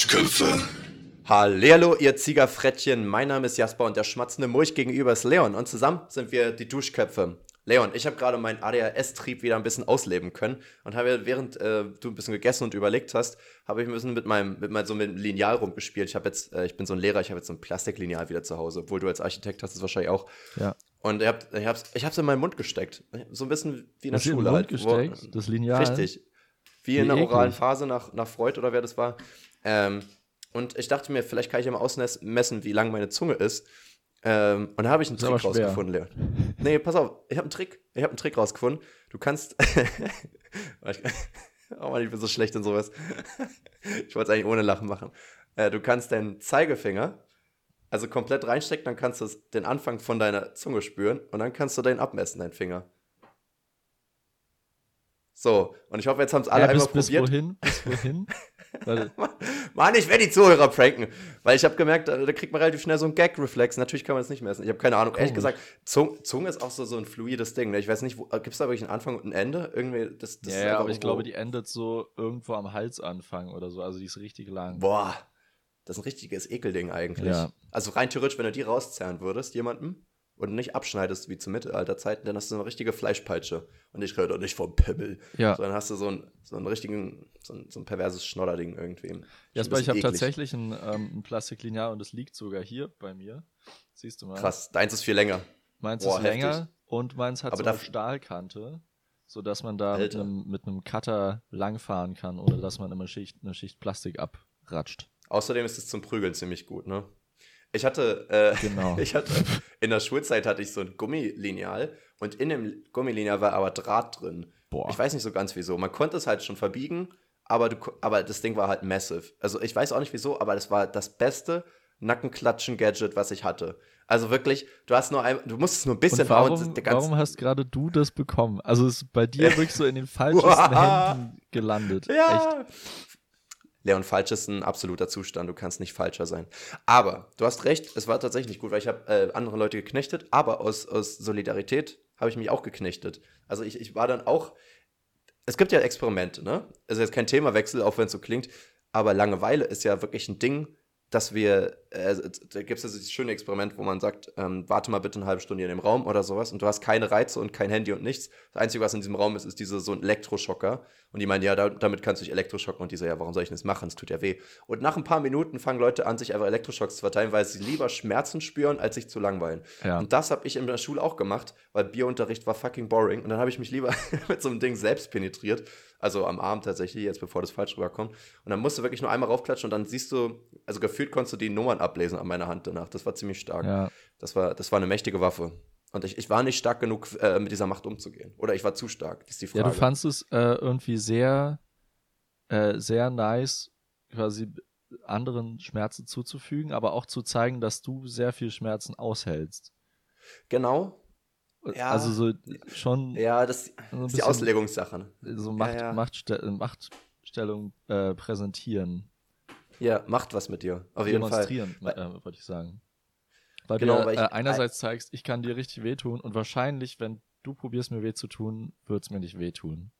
Duschköpfe. Hallo, ihr Ziegerfrettchen. Mein Name ist Jasper und der schmatzende Mulch gegenüber ist Leon. Und zusammen sind wir die Duschköpfe. Leon, ich habe gerade meinen ADHS-Trieb wieder ein bisschen ausleben können und habe, während äh, du ein bisschen gegessen und überlegt hast, habe ich ein bisschen mit meinem, mit meinem so mit Lineal rumgespielt. Ich habe jetzt, äh, ich bin so ein Lehrer, ich habe jetzt so ein Plastiklineal wieder zu Hause, obwohl du als Architekt hast es wahrscheinlich auch. Ja. Und ich habe ich hab's, ich hab's in meinen Mund gesteckt. So ein bisschen wie in der Hast du in den Schule Mund halt. gesteckt? Wo, das Lineal? Richtig. Wie, Wie in der eklig. oralen Phase nach, nach Freud oder wer das war. Ähm, und ich dachte mir, vielleicht kann ich ja mal ausmessen, wie lang meine Zunge ist. Ähm, und da habe ich einen Trick rausgefunden, Leon. Nee, pass auf, ich habe einen Trick. Ich habe einen Trick rausgefunden. Du kannst. oh Mann, ich bin so schlecht in sowas. ich wollte es eigentlich ohne Lachen machen. Äh, du kannst deinen Zeigefinger also komplett reinstecken, dann kannst du den Anfang von deiner Zunge spüren und dann kannst du den abmessen, deinen Finger. So, und ich hoffe, jetzt haben es alle ja, bis, einmal bis probiert. wohin? Bis wohin? Mann, ich werde die Zuhörer pranken. Weil ich habe gemerkt, da, da kriegt man relativ schnell so einen Gag-Reflex. Natürlich kann man es nicht messen. Ich habe keine Ahnung. Ehrlich Komisch. gesagt, Zunge, ist auch so, so ein fluides Ding. Ne? Ich weiß nicht, gibt es da wirklich einen Anfang und ein Ende? Irgendwie, das, das ja, ist ja, aber ich irgendwo- glaube, die endet so irgendwo am Halsanfang oder so. Also die ist richtig lang. Boah, das ist ein richtiges Ekelding eigentlich. Ja. Also rein theoretisch, wenn du die rauszerren würdest, jemandem, und nicht abschneidest wie zu Mittelalterzeiten, dann hast du eine richtige Fleischpeitsche. Und ich rede doch nicht vom Pimmel. Ja. Sondern hast du so einen, so einen richtigen, so ein, so ein perverses Schnodderding irgendwie. Ein Jasper, ich habe tatsächlich ein, ähm, ein Plastiklineal und es liegt sogar hier bei mir. Siehst du mal. Krass, deins ist viel länger. Meins Boah, ist länger heftig. und meins hat Aber so eine Stahlkante, sodass man da mit Alter. einem, mit einem Cutter langfahren kann, ohne dass man immer Schicht, eine Schicht Plastik abratscht. Außerdem ist es zum Prügeln ziemlich gut, ne? Ich hatte, äh, Genau. ich hatte, in der Schulzeit hatte ich so ein Gummilineal und in dem Gummilineal war aber Draht drin. Boah. Ich weiß nicht so ganz wieso. Man konnte es halt schon verbiegen, aber, du, aber das Ding war halt massive. Also ich weiß auch nicht wieso, aber das war das beste Nackenklatschen-Gadget, was ich hatte. Also wirklich, du hast nur ein, du musstest nur ein bisschen Und warum, ganze- warum hast gerade du das bekommen? Also es ist bei dir wirklich so in den falschesten Händen gelandet. Echt. Ja. Leon, falsch ist ein absoluter Zustand. Du kannst nicht falscher sein. Aber du hast recht, es war tatsächlich nicht gut, weil ich habe äh, andere Leute geknechtet, aber aus, aus Solidarität habe ich mich auch geknechtet. Also ich, ich war dann auch. Es gibt ja Experimente, ne? Also jetzt kein Themawechsel, auch wenn es so klingt, aber Langeweile ist ja wirklich ein Ding, dass wir, äh, da gibt es ja dieses schöne Experiment, wo man sagt, ähm, warte mal bitte eine halbe Stunde in dem Raum oder sowas und du hast keine Reize und kein Handy und nichts. Das Einzige, was in diesem Raum ist, ist diese, so ein Elektroschocker. Und die meinen, ja, da, damit kannst du dich elektroschocken. Und die so, ja, warum soll ich das machen? Es tut ja weh. Und nach ein paar Minuten fangen Leute an, sich einfach Elektroschocks zu verteilen, weil sie lieber Schmerzen spüren, als sich zu langweilen. Ja. Und das habe ich in der Schule auch gemacht, weil Biounterricht war fucking boring. Und dann habe ich mich lieber mit so einem Ding selbst penetriert. Also am Arm tatsächlich, jetzt bevor das falsch rüberkommt. Und dann musst du wirklich nur einmal raufklatschen und dann siehst du, also gefühlt konntest du die Nummern ablesen an meiner Hand danach. Das war ziemlich stark. Ja. Das, war, das war eine mächtige Waffe. Und ich, ich war nicht stark genug, äh, mit dieser Macht umzugehen. Oder ich war zu stark, das ist die Frage. Ja, du fandst es äh, irgendwie sehr, äh, sehr nice, quasi anderen Schmerzen zuzufügen, aber auch zu zeigen, dass du sehr viel Schmerzen aushältst. genau. Ja. Also so schon Ja, das, so ist die Auslegungssache. ne? so Macht, ja. Machtste Machtstellung äh, präsentieren, Ja, macht was mit dir. Auf jeden Fall. demonstrieren, äh, wollte ich sagen. Weil Genau, du weil ich- äh, einerseits zeigst, ich kann dir richtig wehtun und wahrscheinlich, wenn du probierst mir weh zu tun, wird es mir nicht wehtun.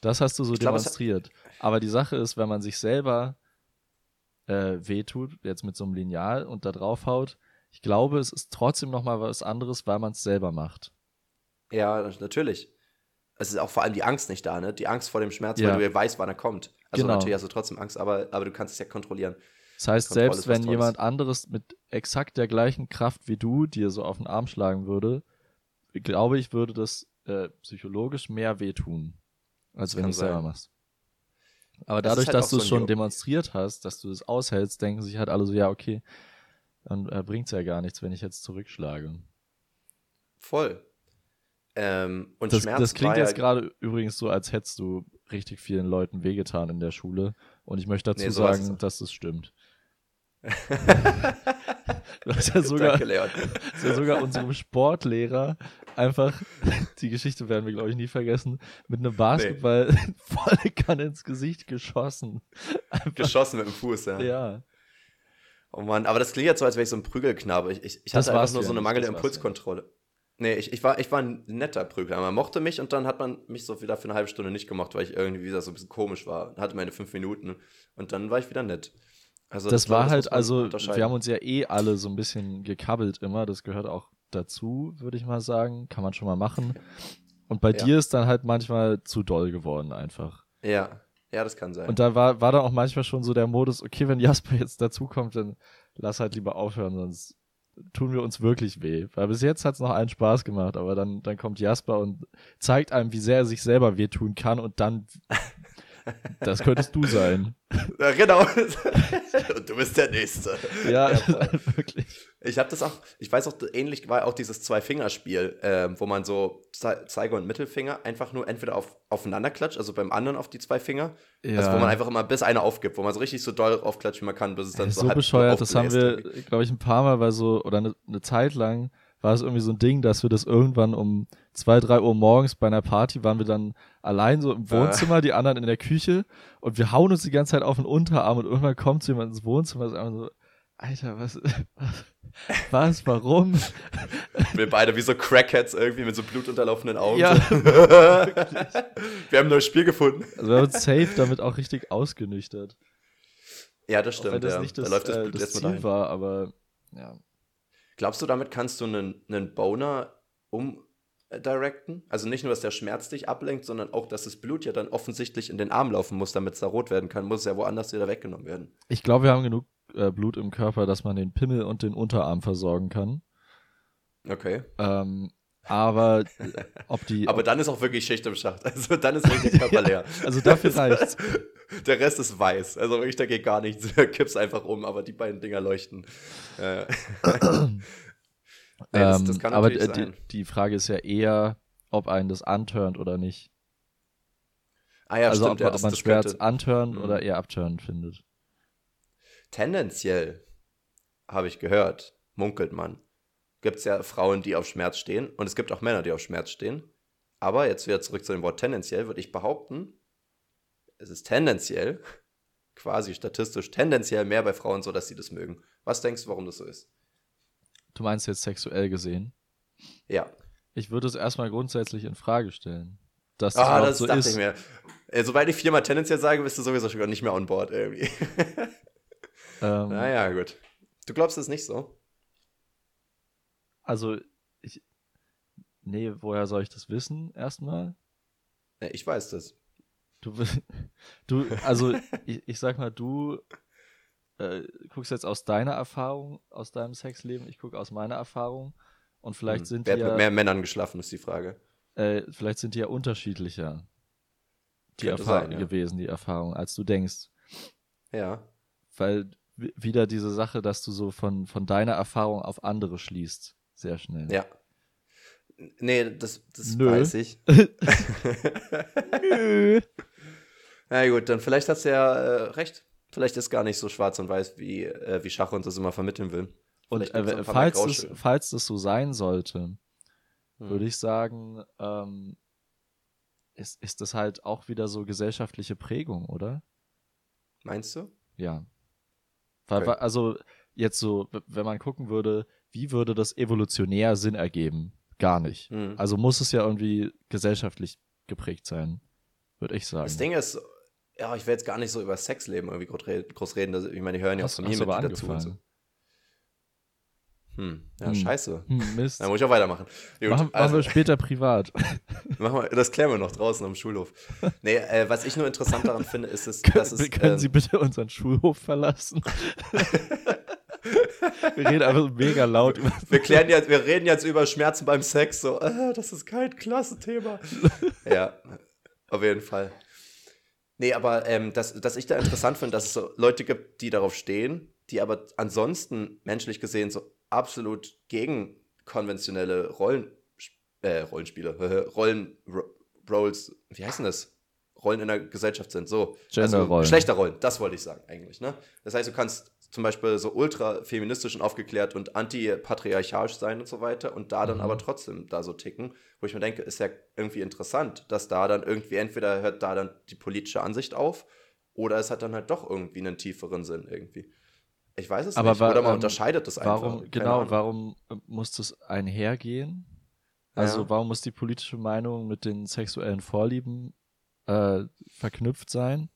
Das hast du so glaub, demonstriert. Aber die Sache ist, wenn man sich selber äh, wehtut, jetzt mit so einem Lineal und da draufhaut, ich glaube, es ist trotzdem noch mal was anderes, weil man es selber macht. Ja, natürlich. Es ist auch vor allem die Angst nicht da, ne? Die Angst vor dem Schmerz, Ja. weil du ja weißt, wann er kommt. Also Genau. natürlich hast du trotzdem Angst, aber, aber du kannst es ja kontrollieren. Das heißt, Kontrolle selbst wenn jemand anderes mit exakt der gleichen Kraft wie du dir so auf den Arm schlagen würde, glaube ich, würde das äh, psychologisch mehr wehtun, als wenn du es selber machst. Aber Das dadurch, halt dass du so es ein schon demonstriert hast, dass du es aushältst, denken sich halt alle so, ja, okay, dann äh, bringt's ja gar nichts, wenn ich jetzt zurückschlage. Voll. Ähm, und Das, Schmerz das klingt jetzt ja, gerade übrigens so, als hättest du richtig vielen Leuten wehgetan in der Schule. Und ich möchte dazu Nee, so sagen, es. dass das stimmt. du hast ja sogar, ist ja sogar unserem Sportlehrer einfach, die Geschichte werden wir, glaube ich, nie vergessen, mit einem Basketball volle Kanne ins Gesicht geschossen. Einfach, Geschossen mit dem Fuß, ja. ja. Oh Mann, aber das klingt jetzt so, als wäre ich so ein Prügelknabe. Ich, ich, ich Das hatte einfach nur so eine mangelnde Impulskontrolle. Nee, ich, ich, war, ich war ein netter Prügler. Man mochte mich und dann hat man mich so wieder für eine halbe Stunde nicht gemacht, weil ich irgendwie wieder so ein bisschen komisch war. Hatte meine fünf Minuten und dann war ich wieder nett. Also das, das war halt, also wir haben uns ja eh alle so ein bisschen gekabbelt immer. Das gehört auch dazu, würde ich mal sagen. Kann man schon mal machen. Und bei ja. dir ist dann halt manchmal zu doll geworden einfach. Ja, ja, das kann sein. Und da war, war dann auch manchmal schon so der Modus, okay, wenn Jasper jetzt dazukommt, dann lass halt lieber aufhören, sonst tun wir uns wirklich weh. Weil bis jetzt hat es noch einen Spaß gemacht, aber dann, dann kommt Jasper und zeigt einem, wie sehr er sich selber wehtun kann und dann, das könntest du sein. Ja, genau. und du bist der Nächste. Ja, ja wirklich. Ich habe das auch, ich weiß auch, ähnlich war auch dieses Zwei-Fingerspiel, äh, wo man so Ze Zeiger und Mittelfinger einfach nur entweder auf, aufeinander klatscht, also beim anderen auf die zwei Finger, ja. also wo man einfach immer bis einer aufgibt, wo man so richtig so doll aufklatscht, wie man kann, bis es dann so So bescheuert, das haben wir, glaube ich, ein paar Mal, weil so, oder eine, eine Zeit lang war es irgendwie so ein Ding, dass wir das irgendwann um zwei, drei Uhr morgens bei einer Party waren wir dann allein so im Wohnzimmer, die anderen in der Küche und wir hauen uns die ganze Zeit auf den Unterarm und irgendwann kommt so jemand ins Wohnzimmer und ist einfach so, Alter, was, was, was, warum? Wir beide wie so Crackheads irgendwie mit so blutunterlaufenden Augen. Ja. wir haben ein neues Spiel gefunden. Also wir haben uns safe damit auch richtig ausgenüchtert. Ja, das stimmt. Auch wenn das ja. nicht das, da läuft das, äh, das Ziel war, aber ja. Glaubst du, damit kannst du einen, einen Boner umdirecten? Also nicht nur, dass der Schmerz dich ablenkt, sondern auch, dass das Blut ja dann offensichtlich in den Arm laufen muss, damit es da rot werden kann, muss es ja woanders wieder weggenommen werden. Ich glaube, wir haben genug äh, Blut im Körper, dass man den Pimmel und den Unterarm versorgen kann. Okay. Ähm, aber ob die. aber dann ist auch wirklich Schicht im Schacht. Also dann ist wirklich Körper leer. also dafür reicht's. Der Rest ist weiß. Also wirklich, da geht gar nichts. Kipp's einfach um, aber die beiden Dinger leuchten. Äh. nee, das, das ähm, aber die, die, Frage ist ja eher, ob einen das antörnt oder nicht. Ah ja, also stimmt. Ob, ja, das, ob man Schmerz antören mhm. oder eher abtören findet. Tendenziell, habe ich gehört, munkelt man, gibt es ja Frauen, die auf Schmerz stehen und es gibt auch Männer, die auf Schmerz stehen. Aber jetzt wieder zurück zu dem Wort tendenziell, würde ich behaupten, es ist tendenziell, quasi statistisch, tendenziell mehr bei Frauen so, dass sie das mögen. Was denkst du, warum das so ist? Du meinst jetzt sexuell gesehen? Ja. Ich würde es erstmal grundsätzlich in Frage stellen. Dass das, ah, das so dachte ist. ich mir. Äh, sobald ich viermal tendenziell sage, bist du sowieso schon gar nicht mehr on board irgendwie. ähm, naja, gut. Du glaubst es nicht so? Also, ich. Nee, woher soll ich das wissen, erstmal? Ich weiß das. Du, du also ich, ich sag mal, du äh, guckst jetzt aus deiner Erfahrung, aus deinem Sexleben, ich gucke aus meiner Erfahrung und vielleicht hm. sind Wer hat mit mehr Männern geschlafen, ist die Frage. Äh, vielleicht sind die ja unterschiedlicher, die Erfahrungen ja. gewesen, die Erfahrungen, als du denkst. Ja. Weil wieder diese Sache, dass du so von, von deiner Erfahrung auf andere schließt, sehr schnell. Ja. Nee, das, das Nö. weiß ich. Nö. Na gut, dann vielleicht hast du ja äh, recht. Vielleicht ist gar nicht so schwarz und weiß, wie, äh, wie Schach uns das immer vermitteln will. Und äh, falls, es, falls das so sein sollte, hm. würde ich sagen, ähm, ist, ist das halt auch wieder so gesellschaftliche Prägung, oder? Meinst du? Ja. Okay. Also jetzt so, wenn man gucken würde, wie würde das evolutionär Sinn ergeben? Gar nicht. Mhm. Also muss es ja irgendwie gesellschaftlich geprägt sein, würde ich sagen. Das Ding ist, ja, ich will jetzt gar nicht so über Sexleben irgendwie groß reden. Ich meine, die hören ja auch von mir dazu. Und so. Hm, ja, hm. scheiße. Hm, Mist. Dann muss ich auch weitermachen. Gut, machen, also, machen wir später privat. machen wir, das klären wir noch draußen am Schulhof. Nee, äh, was ich nur interessant daran finde, ist, es, können, dass es. Können ähm, Sie bitte unseren Schulhof verlassen? wir reden einfach mega laut über. Wir, klären jetzt, wir reden jetzt über Schmerzen beim Sex. So, äh, das ist kein Klassenthema. ja, auf jeden Fall. Nee, aber ähm, dass, dass ich da interessant finde, dass es so Leute gibt, die darauf stehen, die aber ansonsten menschlich gesehen so absolut gegen konventionelle Rollen, äh, Rollenspiele, Rollen, Roles, wie heißen das? Rollen in der Gesellschaft sind. So, also Geschlechterrollen, das wollte ich sagen eigentlich. Ne? Das heißt, du kannst zum Beispiel so ultra feministisch und aufgeklärt und antipatriarchalisch sein und so weiter und da dann mhm. aber trotzdem da so ticken, wo ich mir denke, ist ja irgendwie interessant, dass da dann irgendwie entweder hört da dann die politische Ansicht auf oder es hat dann halt doch irgendwie einen tieferen Sinn irgendwie. Ich weiß es aber nicht. Oder man ähm, unterscheidet es einfach. Warum, genau, Ahnung. warum muss das einhergehen? Also Ja. warum muss die politische Meinung mit den sexuellen Vorlieben äh, verknüpft sein?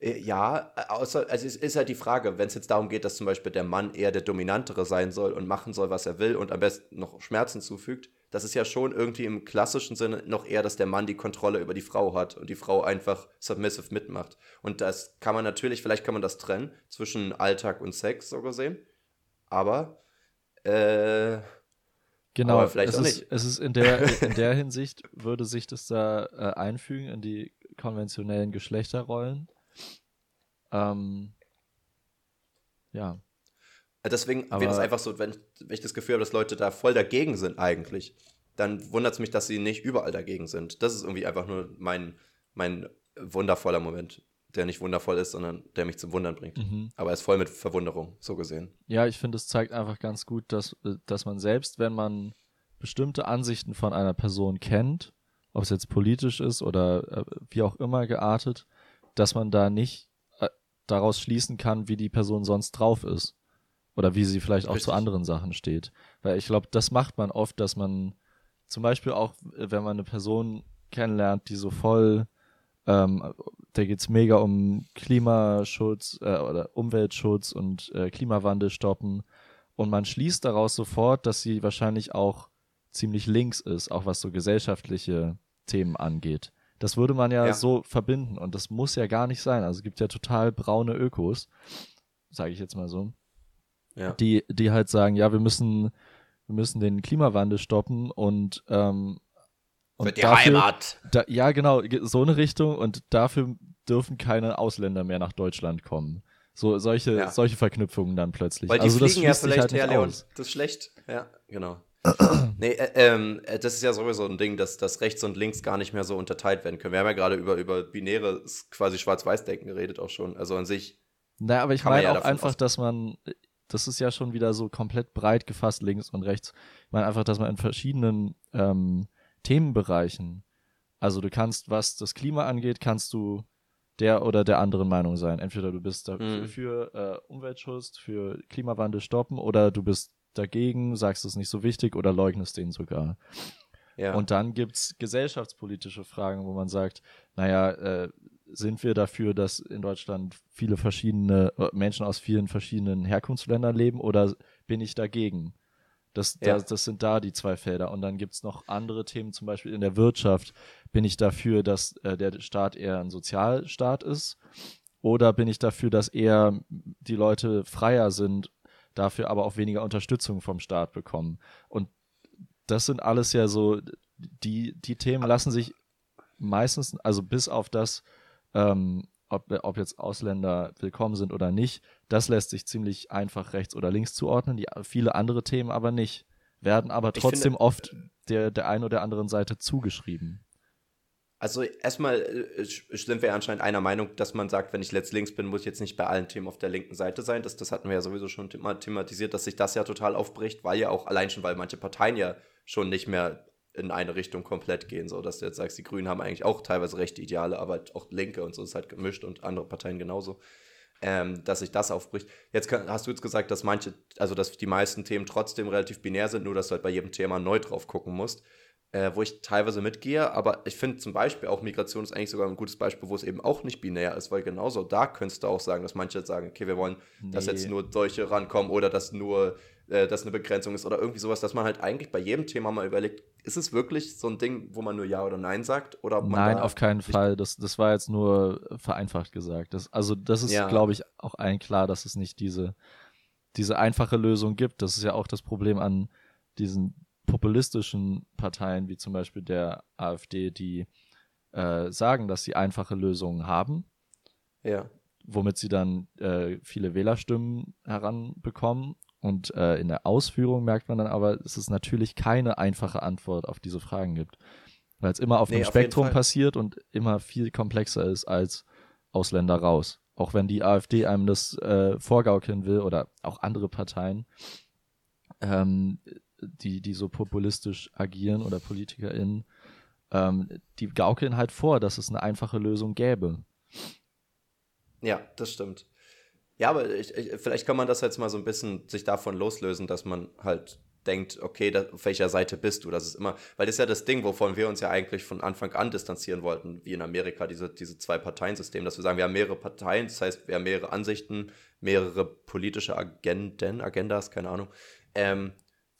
Äh, Ja, äh, außer, also es ist halt die Frage, wenn es jetzt darum geht, dass zum Beispiel der Mann eher der Dominantere sein soll und machen soll, was er will und am besten noch Schmerzen zufügt, das ist ja schon irgendwie im klassischen Sinne noch eher, dass der Mann die Kontrolle über die Frau hat und die Frau einfach submissive mitmacht. Und das kann man natürlich, vielleicht kann man das trennen zwischen Alltag und Sex, so gesehen. Aber, äh, Genau, Aber vielleicht es, auch ist, nicht. es ist in der, in der Hinsicht würde sich das da äh, einfügen in die konventionellen Geschlechterrollen. Ähm, ja, Deswegen Aber- wird es einfach so, wenn ich, wenn ich das Gefühl habe, dass Leute da voll dagegen sind eigentlich, dann wundert es mich, dass sie nicht überall dagegen sind. Das ist irgendwie einfach nur mein, mein wundervoller Moment, der nicht wundervoll ist, sondern der mich zum Wundern bringt. mhm. Aber er ist voll mit Verwunderung, so gesehen. ja, ich finde, es zeigt einfach ganz gut, dass, äh, dass man selbst, wenn man bestimmte Ansichten von einer Person kennt, ob es jetzt politisch ist oder äh, wie auch immer geartet, dass man da nicht daraus schließen kann, wie die Person sonst drauf ist. Oder wie sie vielleicht auch zu Richtig. anderen Sachen steht. Weil ich glaube, das macht man oft, dass man zum Beispiel auch, äh, wenn man eine Person kennenlernt, die so voll, ähm, da geht's mega um Klimaschutz äh, oder Umweltschutz und äh, Klimawandel stoppen. Und man schließt daraus sofort, dass sie wahrscheinlich auch ziemlich links ist, auch was so gesellschaftliche Themen angeht. Das würde man ja, Ja. so verbinden und das muss ja gar nicht sein. Also es gibt ja total braune Ökos, sage ich jetzt mal so, Ja. die, die halt sagen, ja, wir müssen, wir müssen den Klimawandel stoppen und, ähm, und Für die dafür, Heimat. da, ja, genau, ge- so eine Richtung und dafür dürfen keine Ausländer mehr nach Deutschland kommen. So solche, Ja. solche Verknüpfungen dann plötzlich. Weil die also das fliegen ja schließt sich vielleicht halt her, Leon. aus. Das ist schlecht. Ja, genau. Nee, äh, ähm, äh, das ist ja sowieso ein Ding, dass, dass rechts und links gar nicht mehr so unterteilt werden können. Wir haben ja gerade über, über binäre, quasi Schwarz-Weiß-Denken geredet auch schon. Also an sich Naja, aber ich meine ja auch einfach, dass man, das ist ja schon wieder so komplett breit gefasst, links und rechts. Ich meine einfach, dass man in verschiedenen ähm, Themenbereichen, also du kannst, was das Klima angeht, kannst du der oder der anderen Meinung sein. Entweder du bist dafür Mhm. für äh, Umweltschutz, für Klimawandel stoppen oder du bist dagegen, sagst es nicht so wichtig oder leugnest den sogar. Ja. Und dann gibt's gesellschaftspolitische Fragen, wo man sagt, naja, äh, sind wir dafür, dass in Deutschland viele verschiedene äh, Menschen aus vielen verschiedenen Herkunftsländern leben oder bin ich dagegen? Das, Ja. das, das sind da die zwei Felder. Und dann gibt's noch andere Themen, zum Beispiel in der Wirtschaft. Bin ich dafür, dass äh, der Staat eher ein Sozialstaat ist? Oder bin ich dafür, dass eher die Leute freier sind, dafür aber auch weniger Unterstützung vom Staat bekommen? Und das sind alles ja so, die, die Themen lassen sich meistens, also bis auf das, ähm, ob, ob jetzt Ausländer willkommen sind oder nicht, das lässt sich ziemlich einfach rechts oder links zuordnen, die, viele andere Themen aber nicht, werden aber trotzdem finde- oft der, der einen oder anderen Seite zugeschrieben. Also erstmal äh, sind wir anscheinend einer Meinung, dass man sagt, wenn ich letzt links bin, muss ich jetzt nicht bei allen Themen auf der linken Seite sein. Das, das hatten wir ja sowieso schon thema thematisiert, dass sich das ja total aufbricht, weil ja auch allein schon, weil manche Parteien ja schon nicht mehr in eine Richtung komplett gehen. So, dass du jetzt sagst, die Grünen haben eigentlich auch teilweise rechte Ideale, aber auch Linke und so ist halt gemischt und andere Parteien genauso. Ähm, dass sich das aufbricht. Jetzt kann, hast du jetzt gesagt, dass manche, also dass die meisten Themen trotzdem relativ binär sind, nur dass du halt bei jedem Thema neu drauf gucken musst äh, wo ich teilweise mitgehe, aber ich finde zum Beispiel auch Migration ist eigentlich sogar ein gutes Beispiel, wo es eben auch nicht binär ist, weil genauso da könntest du auch sagen, dass manche sagen, okay, wir wollen, dass Nee. jetzt nur solche rankommen oder dass nur äh, das eine Begrenzung ist oder irgendwie sowas, dass man halt eigentlich bei jedem Thema mal überlegt, ist es wirklich so ein Ding, wo man nur Ja oder Nein sagt? Oder Nein, auf keinen Fall. Das, das war jetzt nur vereinfacht gesagt. Das, also das ist, Ja. glaube ich, auch allen klar, dass es nicht diese, diese einfache Lösung gibt. Das ist ja auch das Problem an diesen populistischen Parteien, wie zum Beispiel der AfD, die äh, sagen, dass sie einfache Lösungen haben, Ja. womit sie dann äh, viele Wählerstimmen heranbekommen. Und äh, in der Ausführung merkt man dann aber, dass es natürlich keine einfache Antwort auf diese Fragen gibt. Weil es immer auf Nee, einem auf Spektrum passiert und immer viel komplexer ist als Ausländer raus. Auch wenn die AfD einem das äh, vorgaukeln will oder auch andere Parteien, ähm, die, die so populistisch agieren oder PolitikerInnen, ähm, die gaukeln halt vor, dass es eine einfache Lösung gäbe. Ja, das stimmt. Ja, aber ich, ich, vielleicht kann man das jetzt mal so ein bisschen sich davon loslösen, dass man halt denkt, okay, da, auf welcher Seite bist du? Das ist immer, weil das ist ja das Ding, wovon wir uns ja eigentlich von Anfang an distanzieren wollten, wie in Amerika, diese, diese zwei Parteien-System, dass wir sagen, wir haben mehrere Parteien, das heißt, wir haben mehrere Ansichten, mehrere politische Agenden, Agendas, keine Ahnung. Ähm,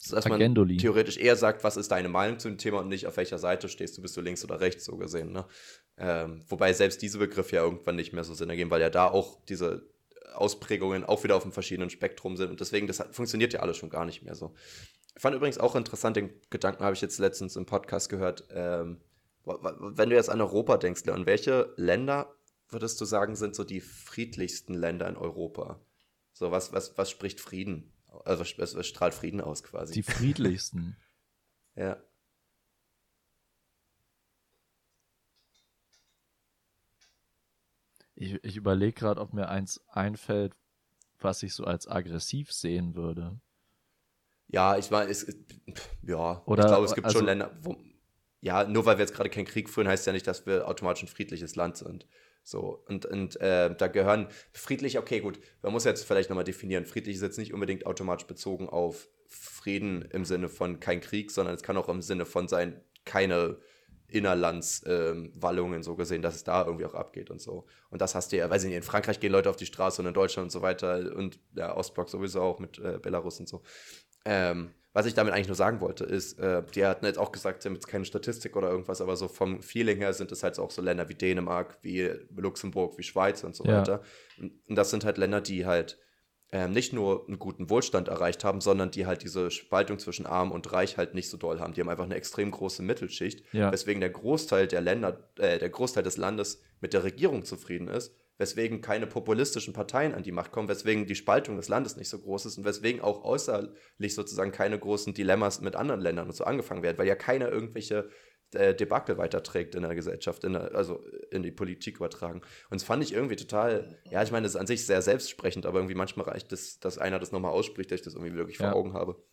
dass man Agendoli. theoretisch eher sagt, was ist deine Meinung zu dem Thema und nicht auf welcher Seite stehst du, bist du links oder rechts so gesehen. Ne? Ähm, wobei selbst diese Begriffe ja irgendwann nicht mehr so Sinn ergeben, weil ja da auch diese Ausprägungen auch wieder auf einem verschiedenen Spektrum sind und deswegen, das funktioniert ja alles schon gar nicht mehr so. Ich fand übrigens auch interessant, den Gedanken habe ich jetzt letztens im Podcast gehört, ähm, wenn du jetzt an Europa denkst, Leon, welche Länder würdest du sagen, sind so die friedlichsten Länder in Europa? So, was, was, was spricht Frieden? Also, was strahlt Frieden aus quasi? Die friedlichsten. ja. Ich, ich überlege gerade, ob mir eins einfällt, was ich so als aggressiv sehen würde. Ja, ich meine, es, ja, Oder, ich glaube, es gibt also, schon Länder, wo, ja, nur weil wir jetzt gerade keinen Krieg führen, heißt ja nicht, dass wir automatisch ein friedliches Land sind. So, und, und äh, da gehören friedlich, okay, gut, man muss jetzt vielleicht nochmal definieren. Friedlich ist jetzt nicht unbedingt automatisch bezogen auf Frieden im Sinne von kein Krieg, sondern es kann auch im Sinne von sein, keine Innerlandswallungen ähm, so gesehen, dass es da irgendwie auch abgeht und so. Und das hast du ja, weiß ich nicht, in Frankreich gehen Leute auf die Straße und in Deutschland und so weiter und der Ostblock sowieso auch mit äh, Belarus und so. Ähm, was ich damit eigentlich nur sagen wollte, ist, äh, die hatten jetzt auch gesagt, sie haben jetzt keine Statistik oder irgendwas, aber so vom Feeling her sind es halt auch so Länder wie Dänemark, wie Luxemburg, wie Schweiz und so ja. weiter. Und, und, das sind halt Länder, die halt ähm, nicht nur einen guten Wohlstand erreicht haben, sondern die halt diese Spaltung zwischen Arm und Reich halt nicht so doll haben. Die haben einfach eine extrem große Mittelschicht, ja. weswegen der Großteil der Länder, äh, der Großteil des Landes mit der Regierung zufrieden ist weswegen keine populistischen Parteien an die Macht kommen, weswegen die Spaltung des Landes nicht so groß ist und weswegen auch äußerlich sozusagen keine großen Dilemmas mit anderen Ländern und so angefangen werden, weil ja keiner irgendwelche äh, Debakel weiterträgt in der Gesellschaft, in der, also in die Politik übertragen. Und das fand ich irgendwie total, ja, ich meine, das ist an sich sehr selbstsprechend, aber irgendwie manchmal reicht es, dass einer das nochmal ausspricht, dass ich das irgendwie wirklich ja. vor Augen habe.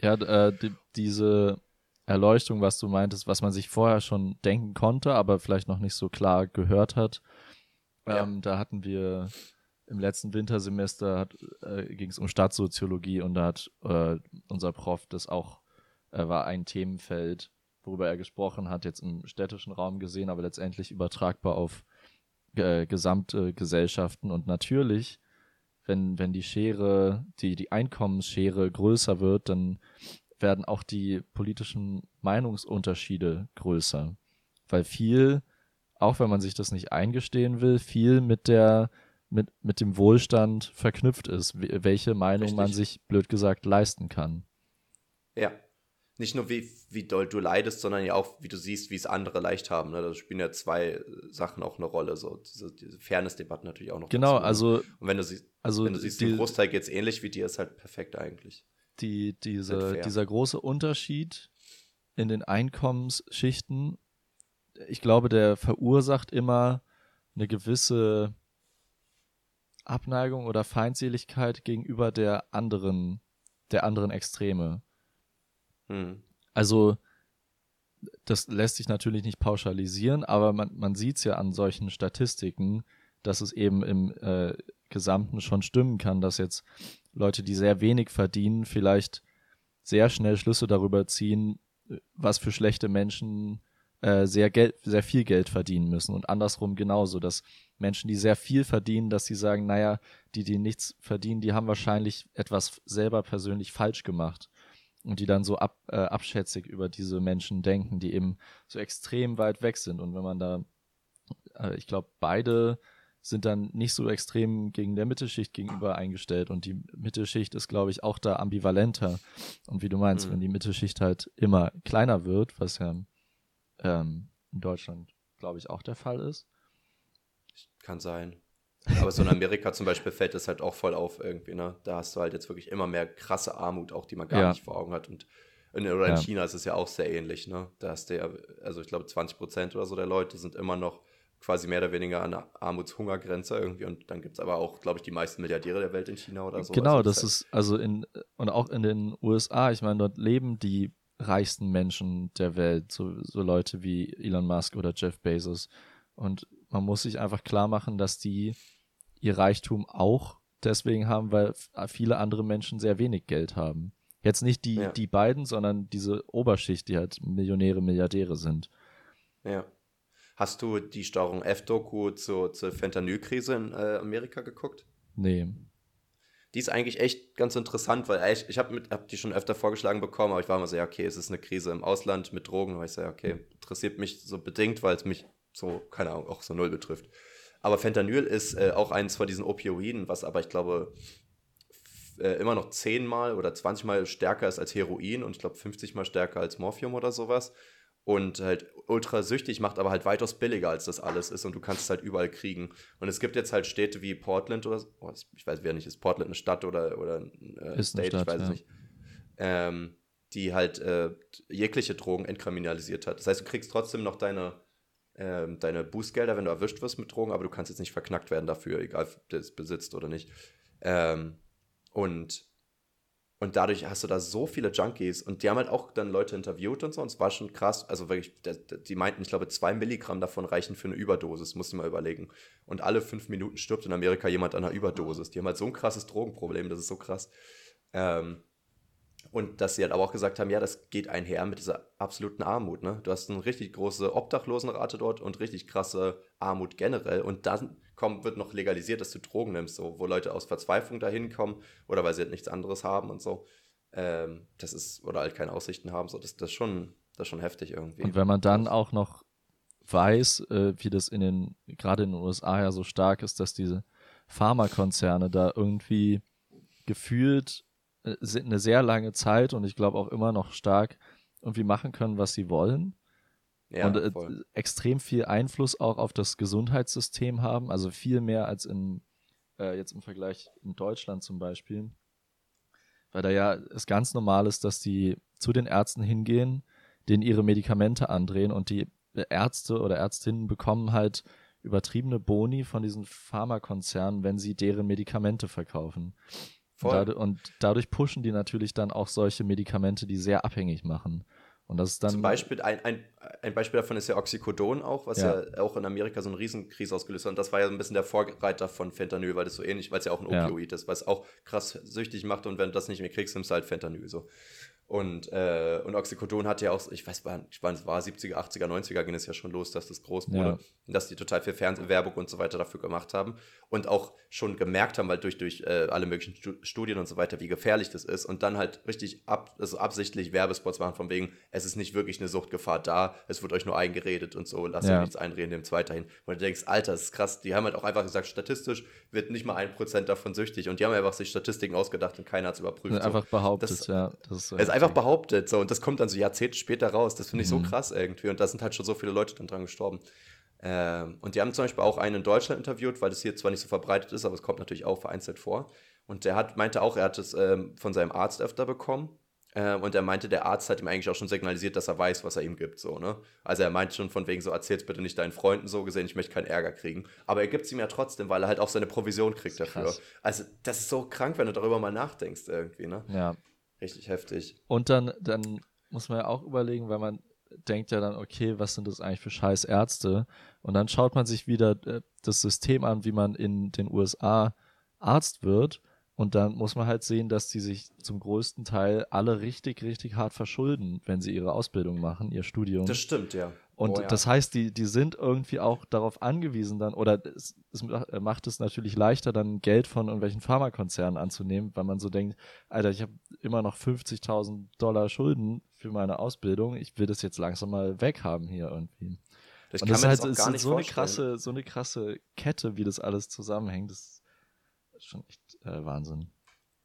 Ja, äh, die, diese Erleuchtung, was du meintest, was man sich vorher schon denken konnte, aber vielleicht noch nicht so klar gehört hat, ja. Ähm, da hatten wir im letzten Wintersemester äh, ging es um Stadtsoziologie und da hat äh, unser Prof das auch, äh, war ein Themenfeld, worüber er gesprochen hat, jetzt im städtischen Raum gesehen, aber letztendlich übertragbar auf äh, gesamte Gesellschaften. Und natürlich, wenn, wenn die Schere, die, die Einkommensschere größer wird, dann werden auch die politischen Meinungsunterschiede größer. Weil viel auch wenn man sich das nicht eingestehen will, viel mit der mit, mit dem Wohlstand verknüpft ist, welche Meinung Richtig. man sich, blöd gesagt, leisten kann. Ja. Nicht nur wie, wie doll du leidest, sondern ja auch, wie du siehst, wie es andere leicht haben. Ne? Da spielen ja zwei Sachen auch eine Rolle. So diese, diese Fairness-Debatte natürlich auch noch. Genau, dazu. also. Und wenn du, sie, also wenn du siehst, die, Großteil geht es ähnlich wie dir, ist halt perfekt eigentlich. Die, diese, dieser große Unterschied in den Einkommensschichten ich glaube, der verursacht immer eine gewisse Abneigung oder Feindseligkeit gegenüber der anderen, der anderen Extreme. Hm. Also, das lässt sich natürlich nicht pauschalisieren, aber man, man sieht es ja an solchen Statistiken, dass es eben im äh, Gesamten schon stimmen kann, dass jetzt Leute, die sehr wenig verdienen, vielleicht sehr schnell Schlüsse darüber ziehen, was für schlechte Menschen äh, sehr Geld, sehr viel Geld verdienen müssen. Und andersrum genauso, dass Menschen, die sehr viel verdienen, dass sie sagen, naja, die, die nichts verdienen, die haben wahrscheinlich etwas selber persönlich falsch gemacht. Und die dann so ab, äh, abschätzig über diese Menschen denken, die eben so extrem weit weg sind. Und wenn man da, äh, ich glaube, beide sind dann nicht so extrem gegen der Mittelschicht gegenüber eingestellt. Und die Mittelschicht ist, glaube ich, auch da ambivalenter. Und wie du meinst, mhm. wenn die Mittelschicht halt immer kleiner wird, was ja ähm, in Deutschland, glaube ich, auch der Fall ist. Kann sein. Aber so in Amerika zum Beispiel fällt es halt auch voll auf irgendwie, ne? Da hast du halt jetzt wirklich immer mehr krasse Armut, auch die man gar ja. nicht vor Augen hat. Und in, oder in ja. China ist es ja auch sehr ähnlich, ne? Da hast du ja, also ich glaube 20 Prozent oder so der Leute sind immer noch quasi mehr oder weniger an der Armutshungergrenze irgendwie. Und dann gibt es aber auch, glaube ich, die meisten Milliardäre der Welt in China oder so. Genau, also das, das ist, also in, und auch in den USA, ich meine, dort leben die reichsten Menschen der Welt, so, so Leute wie Elon Musk oder Jeff Bezos. Und man muss sich einfach klar machen, dass die ihr Reichtum auch deswegen haben, weil viele andere Menschen sehr wenig Geld haben. Jetzt nicht die, Ja. die beiden, sondern diese Oberschicht, die halt Millionäre, Milliardäre sind. Ja. Hast du die Steuerung F-Doku zur, zur Fentanyl-Krise in äh, Amerika geguckt? Nee. Die ist eigentlich echt ganz interessant, weil echt, ich habe hab die schon öfter vorgeschlagen bekommen, aber ich war immer so, ja, okay, es ist eine Krise im Ausland mit Drogen. War ich so, ja, okay, interessiert mich so bedingt, weil es mich so, keine Ahnung, auch so null betrifft. Aber Fentanyl ist äh, auch eins von diesen Opioiden, was aber, ich glaube, äh, immer noch zehnmal oder 20 Mal stärker ist als Heroin und ich glaube 50 Mal stärker als Morphium oder sowas. Und halt ultra süchtig macht, aber halt weitaus billiger als das alles ist und du kannst es halt überall kriegen. Und es gibt jetzt halt Städte wie Portland oder so, oh, ich weiß wer nicht, ist Portland eine Stadt oder, oder ein äh, Ist eine State, Stadt, ich weiß es ja. nicht. Ähm, die halt äh, jegliche Drogen entkriminalisiert hat. Das heißt, du kriegst trotzdem noch deine, ähm, deine Bußgelder, wenn du erwischt wirst mit Drogen, aber du kannst jetzt nicht verknackt werden dafür, egal ob du es besitzt oder nicht. Ähm, und, und dadurch hast du da so viele Junkies und die haben halt auch dann Leute interviewt und so und es war schon krass. Also wirklich, die meinten, ich glaube, zwei Milligramm davon reichen für eine Überdosis, musst du mal überlegen. Und alle fünf Minuten stirbt in Amerika jemand an einer Überdosis. Die haben halt so ein krasses Drogenproblem, das ist so krass. Ähm, und dass sie halt aber auch gesagt haben, ja, das geht einher mit dieser absoluten Armut. Ne? Du hast eine richtig große Obdachlosenrate dort und richtig krasse Armut generell. Und dann kommt, wird noch legalisiert, dass du Drogen nimmst, so, wo Leute aus Verzweiflung dahin kommen oder weil sie halt nichts anderes haben und so. Ähm, das ist, oder halt keine Aussichten haben. So, das, das, ist schon, das ist schon heftig irgendwie. Und wenn man dann auch noch weiß, äh, wie das in den, gerade in den USA ja so stark ist, dass diese Pharmakonzerne da irgendwie gefühlt äh, eine sehr lange Zeit und ich glaube auch immer noch stark irgendwie machen können, was sie wollen. Ja, und äh, extrem viel Einfluss auch auf das Gesundheitssystem haben, also viel mehr als in, äh, jetzt im Vergleich in Deutschland zum Beispiel. Weil da ja es ganz normal ist, dass die zu den Ärzten hingehen, denen ihre Medikamente andrehen und die Ärzte oder Ärztinnen bekommen halt übertriebene Boni von diesen Pharmakonzernen, wenn sie deren Medikamente verkaufen. Und, Voll. und dadurch pushen die natürlich dann auch solche Medikamente, die sehr abhängig machen. Und das ist dann Zum Beispiel, ein, ein, ein Beispiel davon ist ja Oxycodon auch, was ja. Ja. auch in Amerika so eine Riesenkrise ausgelöst hat. Und das war ja so ein bisschen der Vorreiter von Fentanyl, weil das so ähnlich, weil es ja auch ein Ja. Opioid ist, was auch krass süchtig macht und wenn du das nicht mehr kriegst, nimmst du halt Fentanyl so. Und, äh, und Oxycodon hat ja auch, ich weiß, wann- ich weiß, es war 70er, 80er, 90er ging es ja schon los, dass das groß wurde. Ja. Und dass die total viel Fernsehwerbung und so weiter dafür gemacht haben. Und auch schon gemerkt haben, halt durch, durch äh, alle möglichen Stu Studien und so weiter, wie gefährlich das ist. Und dann halt richtig ab, also absichtlich Werbespots machen, von wegen, es ist nicht wirklich eine Suchtgefahr da, es wird euch nur eingeredet und so, lasst Ja. euch nichts einreden, nehmt weiterhin. Und du denkst, Alter, das ist krass. Die haben halt auch einfach gesagt, statistisch wird nicht mal ein Prozent davon süchtig. Und die haben einfach sich Statistiken ausgedacht und keiner hat es überprüft. so. einfach behauptet, Das- ja. Das ist, so Es ist einfach behauptet, so, und das kommt dann so Jahrzehnte später raus. Das finde ich so Mhm. krass irgendwie. Und da sind halt schon so viele Leute dann dran gestorben. Ähm, und die haben zum Beispiel auch einen in Deutschland interviewt, weil das hier zwar nicht so verbreitet ist, aber es kommt natürlich auch vereinzelt vor. Und der hat, meinte auch, er hat es ähm, von seinem Arzt öfter bekommen. Ähm, und er meinte, der Arzt hat ihm eigentlich auch schon signalisiert, dass er weiß, was er ihm gibt. So, ne? Also er meint schon von wegen so, erzähl's bitte nicht deinen Freunden so gesehen, ich möchte keinen Ärger kriegen. Aber er gibt es ihm ja trotzdem, weil er halt auch seine Provision kriegt dafür. krass. Also das ist so krank, wenn du darüber mal nachdenkst irgendwie, ne? Ja. Richtig heftig. Und dann, dann muss man ja auch überlegen, weil man denkt ja dann, okay, was sind das eigentlich für scheiß Ärzte? Und dann schaut man sich wieder äh, das System an, wie man in den USA Arzt wird. Und dann muss man halt sehen, dass die sich zum größten Teil alle richtig, richtig hart verschulden, wenn sie ihre Ausbildung machen, ihr Studium. Das stimmt, ja. Und Oh, ja. das heißt, die, die sind irgendwie auch darauf angewiesen dann, oder es, es macht es natürlich leichter, dann Geld von irgendwelchen Pharmakonzernen anzunehmen, weil man so denkt, Alter, ich habe immer noch 50.000 Dollar Schulden für meine Ausbildung, ich will das jetzt langsam mal weghaben hier irgendwie. Ich Und kann das ist halt das auch ist gar nicht so eine vorstellen. krasse, so eine krasse Kette, wie das alles zusammenhängt. Das ist schon echt äh, Wahnsinn.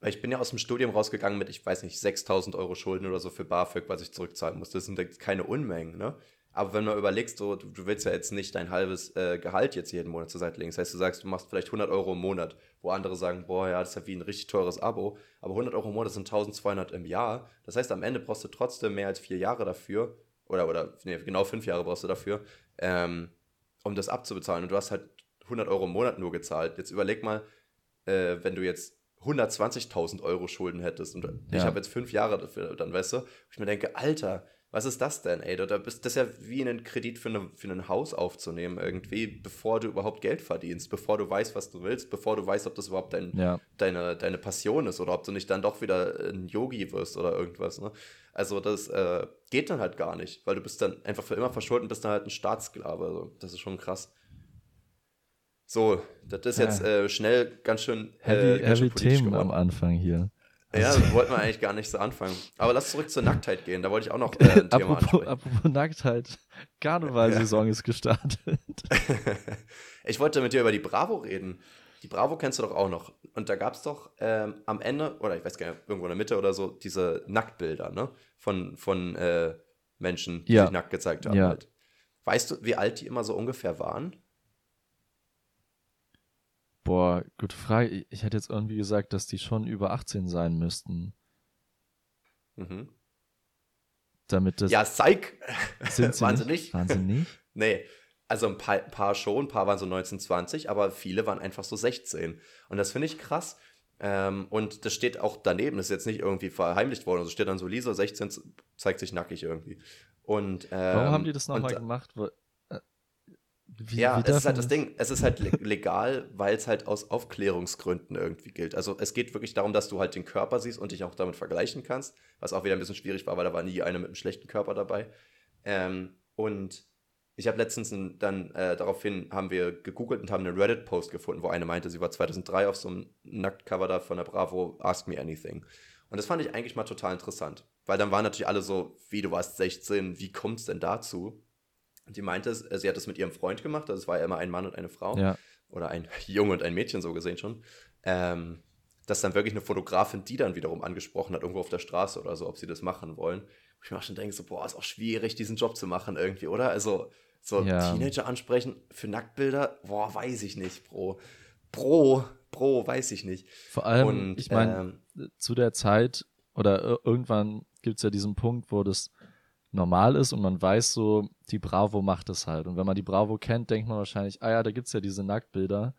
Ich bin ja aus dem Studium rausgegangen mit, ich weiß nicht, 6000 Euro Schulden oder so für BAföG, was ich zurückzahlen musste. Das sind keine Unmengen, ne? Aber wenn man überlegst, so, du, du willst ja jetzt nicht dein halbes äh, Gehalt jetzt jeden Monat zur Seite legen. Das heißt, du sagst, du machst vielleicht 100 Euro im Monat, wo andere sagen, boah, ja, das ist ja wie ein richtig teures Abo. Aber 100 Euro im Monat sind 1200 im Jahr. Das heißt, am Ende brauchst du trotzdem mehr als vier Jahre dafür. Oder, oder, nee, genau fünf Jahre brauchst du dafür, ähm, um das abzubezahlen. Und du hast halt 100 Euro im Monat nur gezahlt. Jetzt überleg mal, äh, wenn du jetzt 120.000 Euro Schulden hättest und ich Ja. habe jetzt fünf Jahre dafür, dann weißt du, wo ich mir denke, Alter, Was ist das denn, ey? Da bist das ist ja wie einen Kredit für, eine, für ein Haus aufzunehmen, irgendwie, bevor du überhaupt Geld verdienst, bevor du weißt, was du willst, bevor du weißt, ob das überhaupt dein, Ja. deine, deine Passion ist oder ob du nicht dann doch wieder ein Yogi wirst oder irgendwas, ne? Also das äh, geht dann halt gar nicht, weil du bist dann einfach für immer verschuldet und bist dann halt ein Staatssklave. Also das ist schon krass. So, das ist jetzt äh, schnell ganz schön, äh, Heavy, ganz schön heavy Themen geworden. am Anfang hier. Ja, das wollten wir eigentlich gar nicht so anfangen. Aber lass zurück zur Nacktheit gehen. Da wollte ich auch noch äh, ein Thema apropos, ansprechen. apropos Nacktheit. Karnevalsaison ist gestartet. ich wollte mit dir über die Bravo reden. Die Bravo kennst du doch auch noch. Und da gab es doch ähm, am Ende, oder ich weiß gar nicht, irgendwo in der Mitte oder so, diese Nacktbilder, ne? Von, von äh, Menschen, die Ja. sich nackt gezeigt haben. Ja. Halt. Weißt du, wie alt die immer so ungefähr waren? Boah, gute Frage. Ich- hätte jetzt irgendwie gesagt, dass die schon über 18 sein müssten. Mhm. Damit das. Ja, Psych. sind sie waren nicht? sie nicht? Waren sie nicht? Nee, also ein paar, paar schon, ein paar waren so 19, 20, aber viele waren einfach so 16. Und das finde ich krass. Ähm, und das steht auch daneben, das ist jetzt nicht irgendwie verheimlicht worden. Also steht dann so, Lisa 16 z- zeigt sich nackig irgendwie. Und, ähm, Warum haben die das nochmal gemacht? Wie, Ja, wie es ist halt das Ding, es ist halt le- legal, weil es halt aus Aufklärungsgründen irgendwie gilt. Also es geht wirklich darum, dass du halt den Körper siehst und dich auch damit vergleichen kannst, was auch wieder ein bisschen schwierig war, weil da war nie einer mit einem schlechten Körper dabei. Ähm, und ich habe letztens dann äh, daraufhin haben wir gegoogelt und haben einen Reddit-Post gefunden, wo eine meinte, sie war 2003 auf so einem Nacktcover da von der Bravo, Ask Me Anything. Und das fand ich eigentlich mal total interessant, weil dann waren natürlich alle so, wie du warst 16, wie kommt es denn dazu? Und die meinte, äh, sie hat das mit ihrem Freund gemacht, also es war ja immer ein Mann und eine Frau Ja, oder ein Junge und ein Mädchen so gesehen schon, ähm, dass dann wirklich eine Fotografin die dann wiederum angesprochen hat, irgendwo auf der Straße oder so, ob sie das machen wollen. Wo ich mir schon denke, so, boah, ist auch schwierig, diesen Job zu machen irgendwie, oder? Also, so Ja. Teenager ansprechen für Nacktbilder, boah, weiß ich nicht, Bro. Bro, Bro, weiß ich nicht. vor allem, Und, ich meine, ähm, zu der Zeit oder ir- irgendwann gibt es ja diesen Punkt, wo das normal ist und man weiß so, die Bravo macht es halt. Und wenn man die Bravo kennt, denkt man wahrscheinlich, ah ja, da gibt es ja diese Nacktbilder.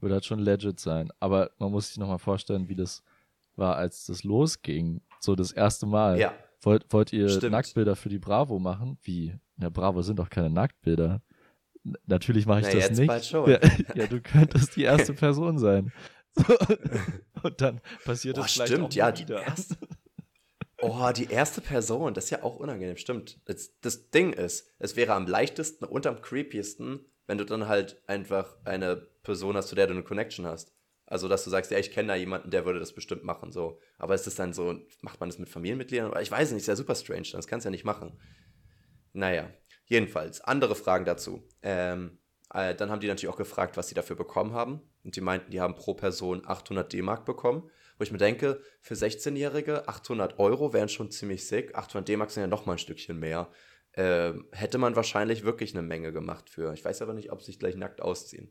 Würde halt schon legit sein. Aber man muss sich nochmal vorstellen, wie das war, als das losging. So das erste Mal. ja, Wollt, wollt ihr Stimmt. Nacktbilder für die Bravo machen? Wie? Ja, Bravo sind doch keine Nacktbilder. N natürlich mache ich Na, das nicht. Ja, ja, du könntest die erste Person sein. So. Und dann passiert Boah, das vielleicht stimmt, auch ja, nie die wieder. erste- Oh, die erste Person, das ist ja auch unangenehm, stimmt. Das, das Ding ist, es wäre am leichtesten und am creepiesten, wenn du dann halt einfach eine Person hast, zu der du eine Connection hast. Also, dass du sagst, ja, ich kenne da jemanden, der würde das bestimmt machen, so. Aber ist das dann so, macht man das mit Familienmitgliedern? Ich weiß nicht, ist ja super strange, das kannst du ja nicht machen. Naja, jedenfalls, andere Fragen dazu. Ähm, äh, dann haben die natürlich auch gefragt, was sie dafür bekommen haben. Und die meinten, die haben pro Person 800 D-Mark bekommen. Wo ich mir denke, für 16-Jährige 800 Euro wären schon ziemlich sick. 800 D-Mark sind ja noch mal ein Stückchen mehr. Ähm, hätte man wahrscheinlich wirklich eine Menge gemacht für. Ich weiß aber nicht, ob sie sich gleich nackt ausziehen.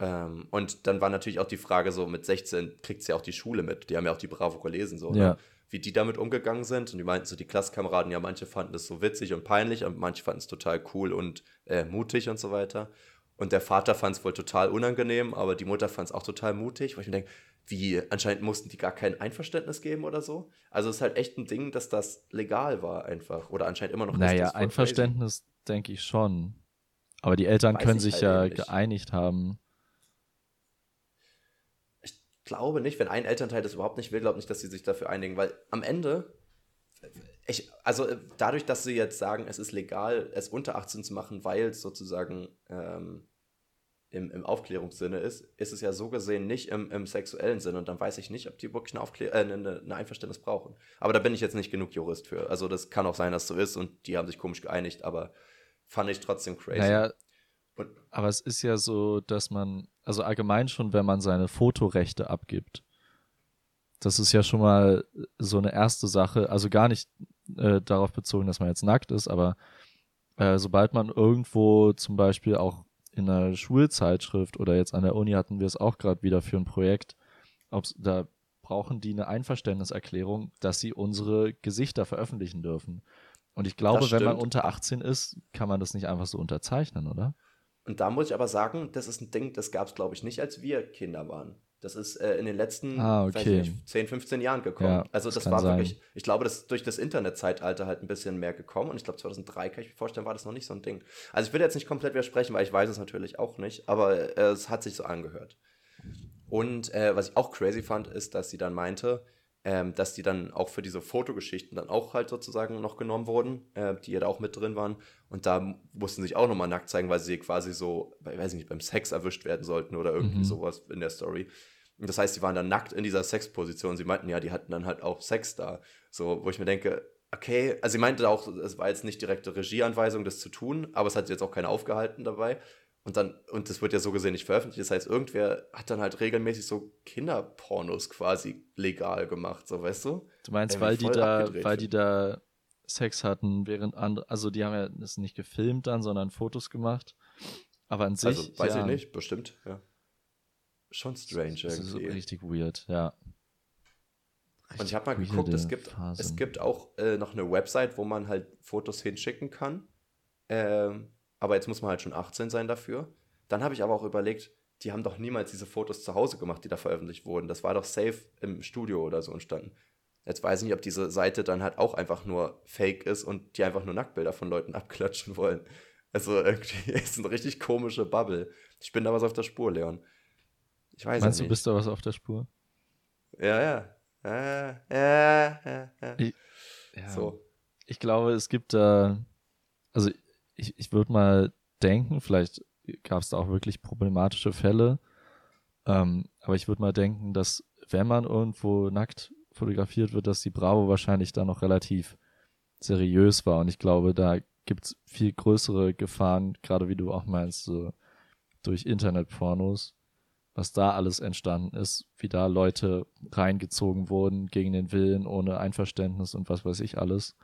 Ähm, und dann war natürlich auch die Frage so, mit 16 kriegt sie ja auch die Schule mit. Die haben ja auch die Bravo gelesen, so. Ja. Ne? Wie die damit umgegangen sind. Und die meinten so, die Klasskameraden, ja, manche fanden das so witzig und peinlich und manche fanden es total cool und äh, mutig und so weiter. Und der Vater fand es wohl total unangenehm, aber die Mutter fand es auch total mutig, weil ich mir denke, wie, anscheinend mussten die gar kein Einverständnis geben oder so. Also es ist halt echt ein Ding, dass das legal war einfach. Oder anscheinend immer noch Naja, Einverständnis denke ich schon. Aber die Eltern Weiß können ich sich halt ja nicht. geeinigt haben. Ich glaube nicht, wenn ein Elternteil das überhaupt nicht will, glaube nicht, dass sie sich dafür einigen, weil am Ende, ich, also äh, dadurch, dass sie jetzt sagen, es ist legal, es unter 18 zu machen, weil es sozusagen ähm, im, im Aufklärungssinne ist, ist es ja so gesehen nicht im, im sexuellen Sinne und dann weiß ich nicht, ob die wirklich eine, Aufklär äh, eine, eine Einverständnis brauchen. Aber da bin ich jetzt nicht genug Jurist für. Also das kann auch sein, dass so ist und die haben sich komisch geeinigt, aber fand ich trotzdem crazy. Naja, Und, aber es ist ja so, dass man, also allgemein schon, wenn man seine Fotorechte abgibt, das ist ja schon mal so eine erste Sache, also gar nicht äh, darauf bezogen, dass man jetzt nackt ist, aber äh, sobald man irgendwo zum Beispiel auch in einer Schulzeitschrift oder jetzt an der Uni hatten wir es auch gerade wieder für ein Projekt, ob's, da brauchen die eine Einverständniserklärung, dass sie unsere Gesichter veröffentlichen dürfen. Und ich glaube, wenn man unter 18 ist, kann man das nicht einfach so unterzeichnen, oder? und da muss ich aber sagen, das ist ein Ding, das gab es, glaube ich, nicht, als wir Kinder waren. Das ist äh, in den letzten ah, okay. nicht, 10, 15 Jahren gekommen. Ja, also das, war sein. wirklich, ich glaube, das ist durch das Internetzeitalter halt ein bisschen mehr gekommen. Und ich glaube, 2003 kann ich mir vorstellen, war das noch nicht so ein Ding. Also ich will jetzt nicht komplett widersprechen, weil ich weiß es natürlich auch nicht, aber äh, es hat sich so angehört. Und äh, was ich auch crazy fand, ist, dass sie dann meinte, ähm, dass die dann auch für diese Fotogeschichten dann auch halt sozusagen noch genommen wurden, äh, die ja da auch mit drin waren. Und da mussten sie sich auch nochmal nackt zeigen, weil sie quasi so, weiß ich nicht, beim Sex erwischt werden sollten oder irgendwie mhm. sowas in der Story. Das heißt, sie waren dann nackt in dieser Sexposition. Sie meinten ja, die hatten dann halt auch Sex da. So, wo ich mir denke, okay, also sie meinte auch, es war jetzt nicht direkte Regieanweisung, das zu tun, aber es hat jetzt auch keine aufgehalten dabei. Und dann, und das wird ja so gesehen nicht veröffentlicht. Das heißt, irgendwer hat dann halt regelmäßig so Kinderpornos quasi legal gemacht, so weißt du? Du meinst, weil die da, weil die da Sex hatten, während andere, also die haben ja das nicht gefilmt dann, sondern Fotos gemacht. Aber an sich. Also, weiß ja, ich nicht, bestimmt, ja. Schon strange irgendwie. Das ist richtig weird, ja. Richtig und ich habe mal geguckt, es gibt, es gibt auch äh, noch eine Website, wo man halt Fotos hinschicken kann. Ähm, aber jetzt muss man halt schon 18 sein dafür. Dann habe ich aber auch überlegt, die haben doch niemals diese Fotos zu Hause gemacht, die da veröffentlicht wurden. Das war doch safe im Studio oder so entstanden. Jetzt weiß ich nicht, ob diese Seite dann halt auch einfach nur fake ist und die einfach nur Nacktbilder von Leuten abklatschen wollen. Also irgendwie ist eine richtig komische Bubble. Ich bin da was auf der Spur, Leon. Ich weiß Meinst du, bist da was auf der Spur? Ja, ja. Ja, ja, ja, ja. Ich, ja. So. Ich glaube, es gibt da, also ich, ich würde mal denken, vielleicht gab es da auch wirklich problematische Fälle, ähm, aber ich würde mal denken, dass wenn man irgendwo nackt fotografiert wird, dass die Bravo wahrscheinlich da noch relativ seriös war und ich glaube, da gibt es viel größere Gefahren, gerade wie du auch meinst, so durch Internetpornos, was da alles entstanden ist, wie da Leute reingezogen wurden gegen den Willen, ohne Einverständnis und was weiß ich alles.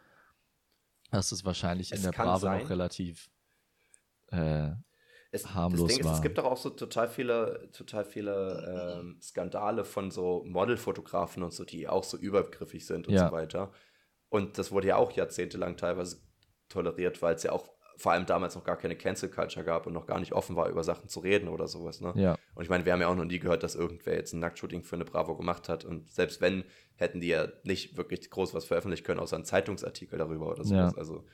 Das ist wahrscheinlich es in der Bravo sein. noch relativ äh, es, harmlos ist, war. es gibt doch auch so total viele, total viele ähm, Skandale von so Modelfotografen und so, die auch so übergriffig sind und ja. so weiter. Und das wurde ja auch jahrzehntelang teilweise toleriert, weil es ja auch vor allem damals noch gar keine Cancel Culture gab und noch gar nicht offen war, über Sachen zu reden oder sowas. Ne? Ja. Und ich meine, wir haben ja auch noch nie gehört, dass irgendwer jetzt ein Nacktshooting für eine Bravo gemacht hat. Und selbst wenn, hätten die ja nicht wirklich groß was veröffentlichen können, außer einen Zeitungsartikel darüber oder sowas. Ja. Also,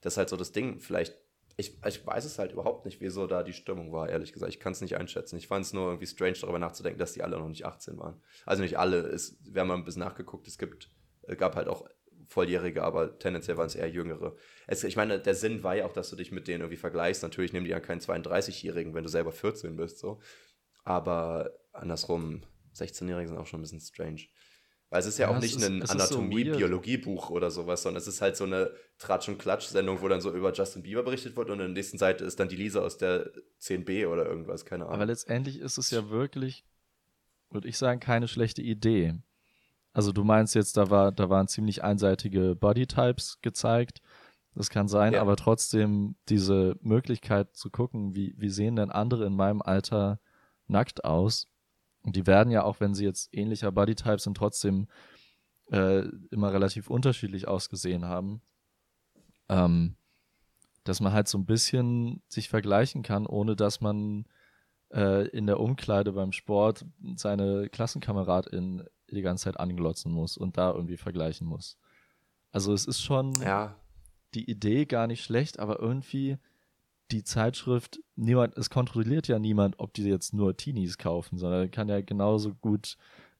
das ist halt so das Ding. Vielleicht, ich, ich weiß es halt überhaupt nicht, wieso da die Stimmung war, ehrlich gesagt. Ich kann es nicht einschätzen. Ich fand es nur irgendwie strange, darüber nachzudenken, dass die alle noch nicht 18 waren. Also nicht alle. Es, wir haben mal ein bisschen nachgeguckt. Es gibt, es gab halt auch Volljährige, aber tendenziell waren es eher Jüngere. Es, ich meine, der Sinn war ja auch, dass du dich mit denen irgendwie vergleichst. Natürlich nehmen die ja keinen 32-Jährigen, wenn du selber 14 bist, so. Aber andersrum, 16-Jährige sind auch schon ein bisschen strange. Weil es ist ja, ja auch nicht ist, ein Anatomie-Biologie-Buch so oder sowas, sondern es ist halt so eine Tratsch- und Klatsch-Sendung, wo dann so über Justin Bieber berichtet wird und in der nächsten Seite ist dann die Lisa aus der 10b oder irgendwas, keine Ahnung. Aber letztendlich ist es ja wirklich, würde ich sagen, keine schlechte Idee. Also du meinst jetzt, da war, da waren ziemlich einseitige Bodytypes gezeigt. Das kann sein, ja. aber trotzdem diese Möglichkeit zu gucken, wie, wie sehen denn andere in meinem Alter nackt aus? Und die werden ja auch, wenn sie jetzt ähnlicher Bodytypes sind, trotzdem äh, immer relativ unterschiedlich ausgesehen haben. Ähm, dass man halt so ein bisschen sich vergleichen kann, ohne dass man äh, in der Umkleide beim Sport seine Klassenkameradin die ganze Zeit anglotzen muss und da irgendwie vergleichen muss. Also es ist schon ja. die Idee gar nicht schlecht, aber irgendwie die Zeitschrift, niemand, es kontrolliert ja niemand, ob die jetzt nur Teenies kaufen, sondern kann ja genauso gut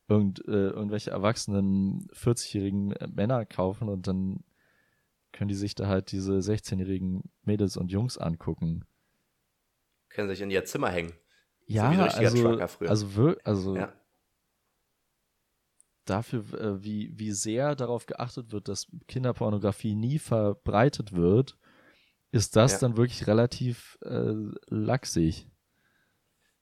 irgend, äh, irgendwelche erwachsenen 40-jährigen Männer kaufen und dann können die sich da halt diese 16-jährigen Mädels und Jungs angucken. Können sich in ihr Zimmer hängen. Ja, so also, also, also ja dafür, äh, wie, wie sehr darauf geachtet wird, dass Kinderpornografie nie verbreitet wird, ist das ja. dann wirklich relativ äh, laxig.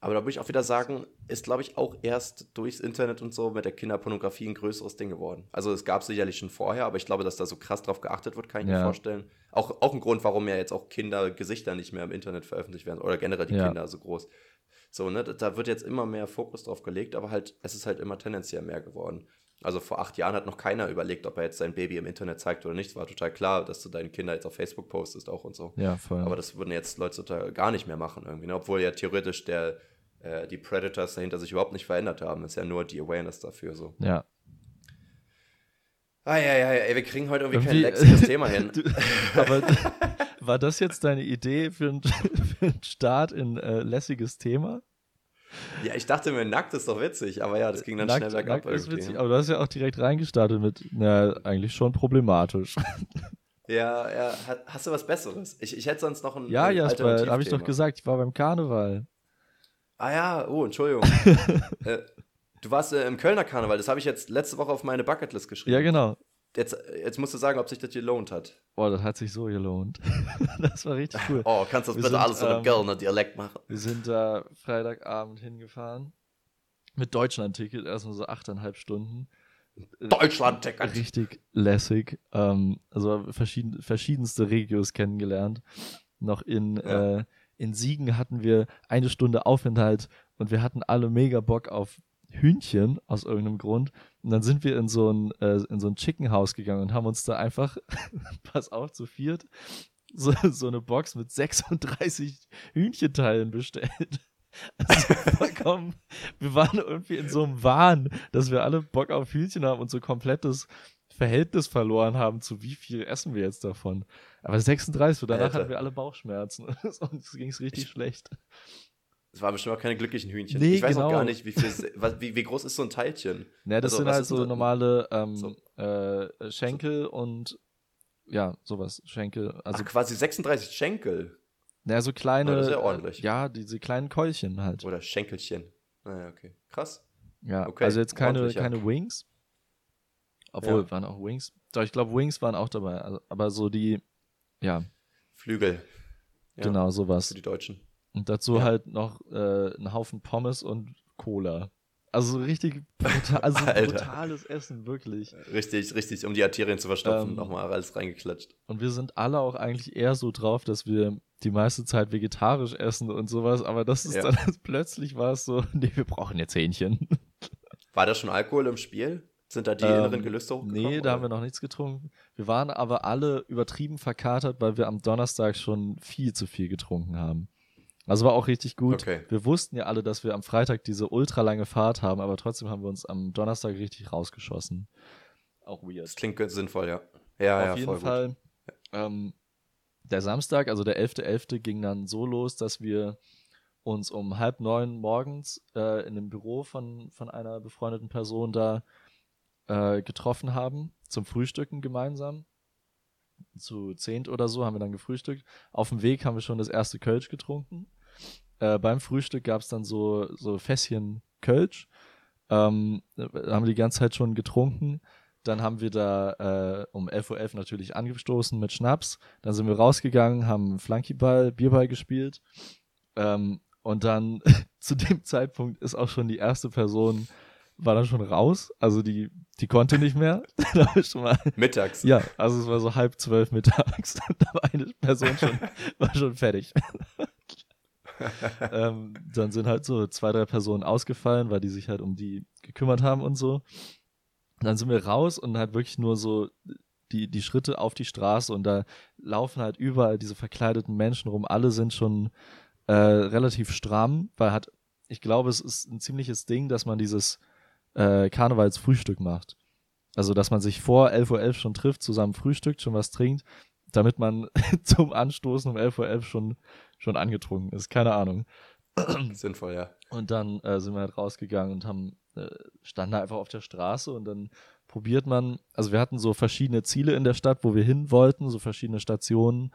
Aber da würde ich auch wieder sagen, ist, glaube ich, auch erst durchs Internet und so mit der Kinderpornografie ein größeres Ding geworden. Also es gab sicherlich schon vorher, aber ich glaube, dass da so krass drauf geachtet wird, kann ich ja. mir vorstellen. Auch, auch ein Grund, warum ja jetzt auch Kindergesichter nicht mehr im Internet veröffentlicht werden oder generell die ja. Kinder so groß. So, ne, da wird jetzt immer mehr Fokus drauf gelegt, aber halt, es ist halt immer tendenziell mehr geworden. Also vor acht Jahren hat noch keiner überlegt, ob er jetzt sein Baby im Internet zeigt oder nicht. Es war total klar, dass du deine Kinder jetzt auf Facebook postest auch und so. Ja, voll. Aber das würden jetzt Leute total gar nicht mehr machen irgendwie, ne? obwohl ja theoretisch der äh, die Predators dahinter sich überhaupt nicht verändert haben. Ist ja nur die Awareness dafür so. Ja. Ah, ja, ja, ja, wir kriegen heute irgendwie, Irgendwie- kein lexiges Thema hin. Du, aber war das jetzt deine Idee für einen für einen Start in äh, lässiges Thema? Ja, ich dachte mir, nackt ist doch witzig, aber ja, das ging dann schnell bergab nackt ist irgendwie. witzig, aber du hast ja auch direkt reingestartet mit, na, eigentlich schon problematisch. Ja, ja, ha- hast du was Besseres? Ich, ich hätte sonst noch ein Ja, ein Jasper, habe ich doch gesagt, ich war beim Karneval. Ah ja, oh, Entschuldigung. äh, du warst äh, im Kölner Karneval, das habe ich jetzt letzte Woche auf meine Bucketlist geschrieben. Ja, genau. Jetzt, jetzt musst du sagen, ob sich das gelohnt hat. Boah, das hat sich so gelohnt. das war richtig cool. Oh, kannst du das Wir bitte sind, alles ähm, mit Kölner Dialekt machen? Wir sind da Freitagabend hingefahren. Mit Deutschland-Ticket, erstmal so achteinhalb Stunden. Deutschland-Ticket. Richtig lässig. Ähm, also verschieden, verschiedenste Regios kennengelernt. Noch in, Ja. äh, in Siegen hatten wir eine Stunde Aufenthalt und wir hatten alle mega Bock auf Hühnchen aus irgendeinem Grund. Und dann sind wir in so ein, äh, in so ein Chicken House gegangen und haben uns da einfach, pass auf, zu viert, so, so eine Box mit 36 Hühnchenteilen bestellt. Also vollkommen, wir waren irgendwie in so einem Wahn, dass wir alle Bock auf Hühnchen haben und so komplettes Verhältnis verloren haben, zu wie viel essen wir jetzt davon. Aber 36, und danach Alter. hatten wir alle Bauchschmerzen und uns ging es richtig Ich- schlecht. Es waren bestimmt auch keine glücklichen Hühnchen. Nee, ich weiß auch genau. gar nicht, wie, viel, was, wie, wie groß ist so ein Teilchen. Ne, das Also, sind halt so das? normale ähm, So. äh, Schenkel und ja, sowas. Schenkel. Also, Also quasi 36 Schenkel naja, so kleine. Das ist ja ordentlich. Äh, ja, diese kleinen Keulchen halt. oder Schenkelchen. Naja, okay. Krass. Ja, Okay, also jetzt keine, keine Wings. Obwohl, Ja. waren auch Wings. Doch, ich glaube, Wings waren auch dabei. Also, aber so die, ja, Flügel. Ja, genau, sowas. Für die Deutschen. Und dazu Ja. halt noch äh, ein Haufen Pommes und Cola. Also so richtig brutal, also brutales Essen, wirklich. Richtig, richtig, um die Arterien zu verstopfen, Ähm, nochmal alles reingeklatscht. Und wir sind alle auch eigentlich eher so drauf, dass wir die meiste Zeit vegetarisch essen und sowas, aber das ist Ja. dann plötzlich war es so, nee, wir brauchen jetzt Hähnchen. War da schon Alkohol im Spiel? Sind da die Ähm, inneren Gelüste hochgekommen? Nee, da haben wir oder? noch nichts getrunken. Wir waren aber alle übertrieben verkatert, weil wir am Donnerstag schon viel zu viel getrunken haben. Also war auch richtig gut. Okay. Wir wussten ja alle, dass wir am Freitag diese ultralange Fahrt haben, aber trotzdem haben wir uns am Donnerstag richtig rausgeschossen. Auch weird. Das klingt ganz sinnvoll, ja. Ja, ja, Auf jeden voll Fall. Ähm, der Samstag, also der 11.11., ging dann so los, dass wir uns um halb neun morgens äh, in dem Büro von, von einer befreundeten Person da äh, getroffen haben, zum Frühstücken gemeinsam. Zu zehnt oder so haben wir dann gefrühstückt. Auf dem Weg haben wir schon das erste Kölsch getrunken. Äh, beim Frühstück gab es dann so, so Fässchen Kölsch. Ähm, haben wir die ganze Zeit schon getrunken. Dann haben wir da äh, um 11.11 Uhr natürlich angestoßen mit Schnaps. Dann sind wir rausgegangen, haben Flunkyball, Bierball gespielt. Ähm, und dann zu dem Zeitpunkt ist auch schon die erste Person, war dann schon raus. Also die, die konnte nicht mehr. schon mal, Mittags. ja, also es war so halb zwölf mittags. da war eine Person schon, war schon fertig. ähm, dann sind halt so zwei, drei Personen ausgefallen, weil die sich halt um die gekümmert haben und so. Dann sind wir raus und halt wirklich nur so die, die Schritte auf die Straße und da laufen halt überall diese verkleideten Menschen rum. Alle sind schon äh, relativ stramm, weil hat, ich glaube, es ist ein ziemliches Ding, dass man dieses äh, Karnevalsfrühstück macht. Also, dass man sich vor 11.11 Uhr schon trifft, zusammen frühstückt, schon was trinkt, damit man zum Anstoßen um 11.11 Uhr schon, schon angetrunken ist. Keine Ahnung. Sinnvoll, ja. Und dann äh, sind wir halt rausgegangen und haben, äh, standen da einfach auf der Straße und dann probiert man, also wir hatten so verschiedene Ziele in der Stadt, wo wir hin wollten, so verschiedene Stationen,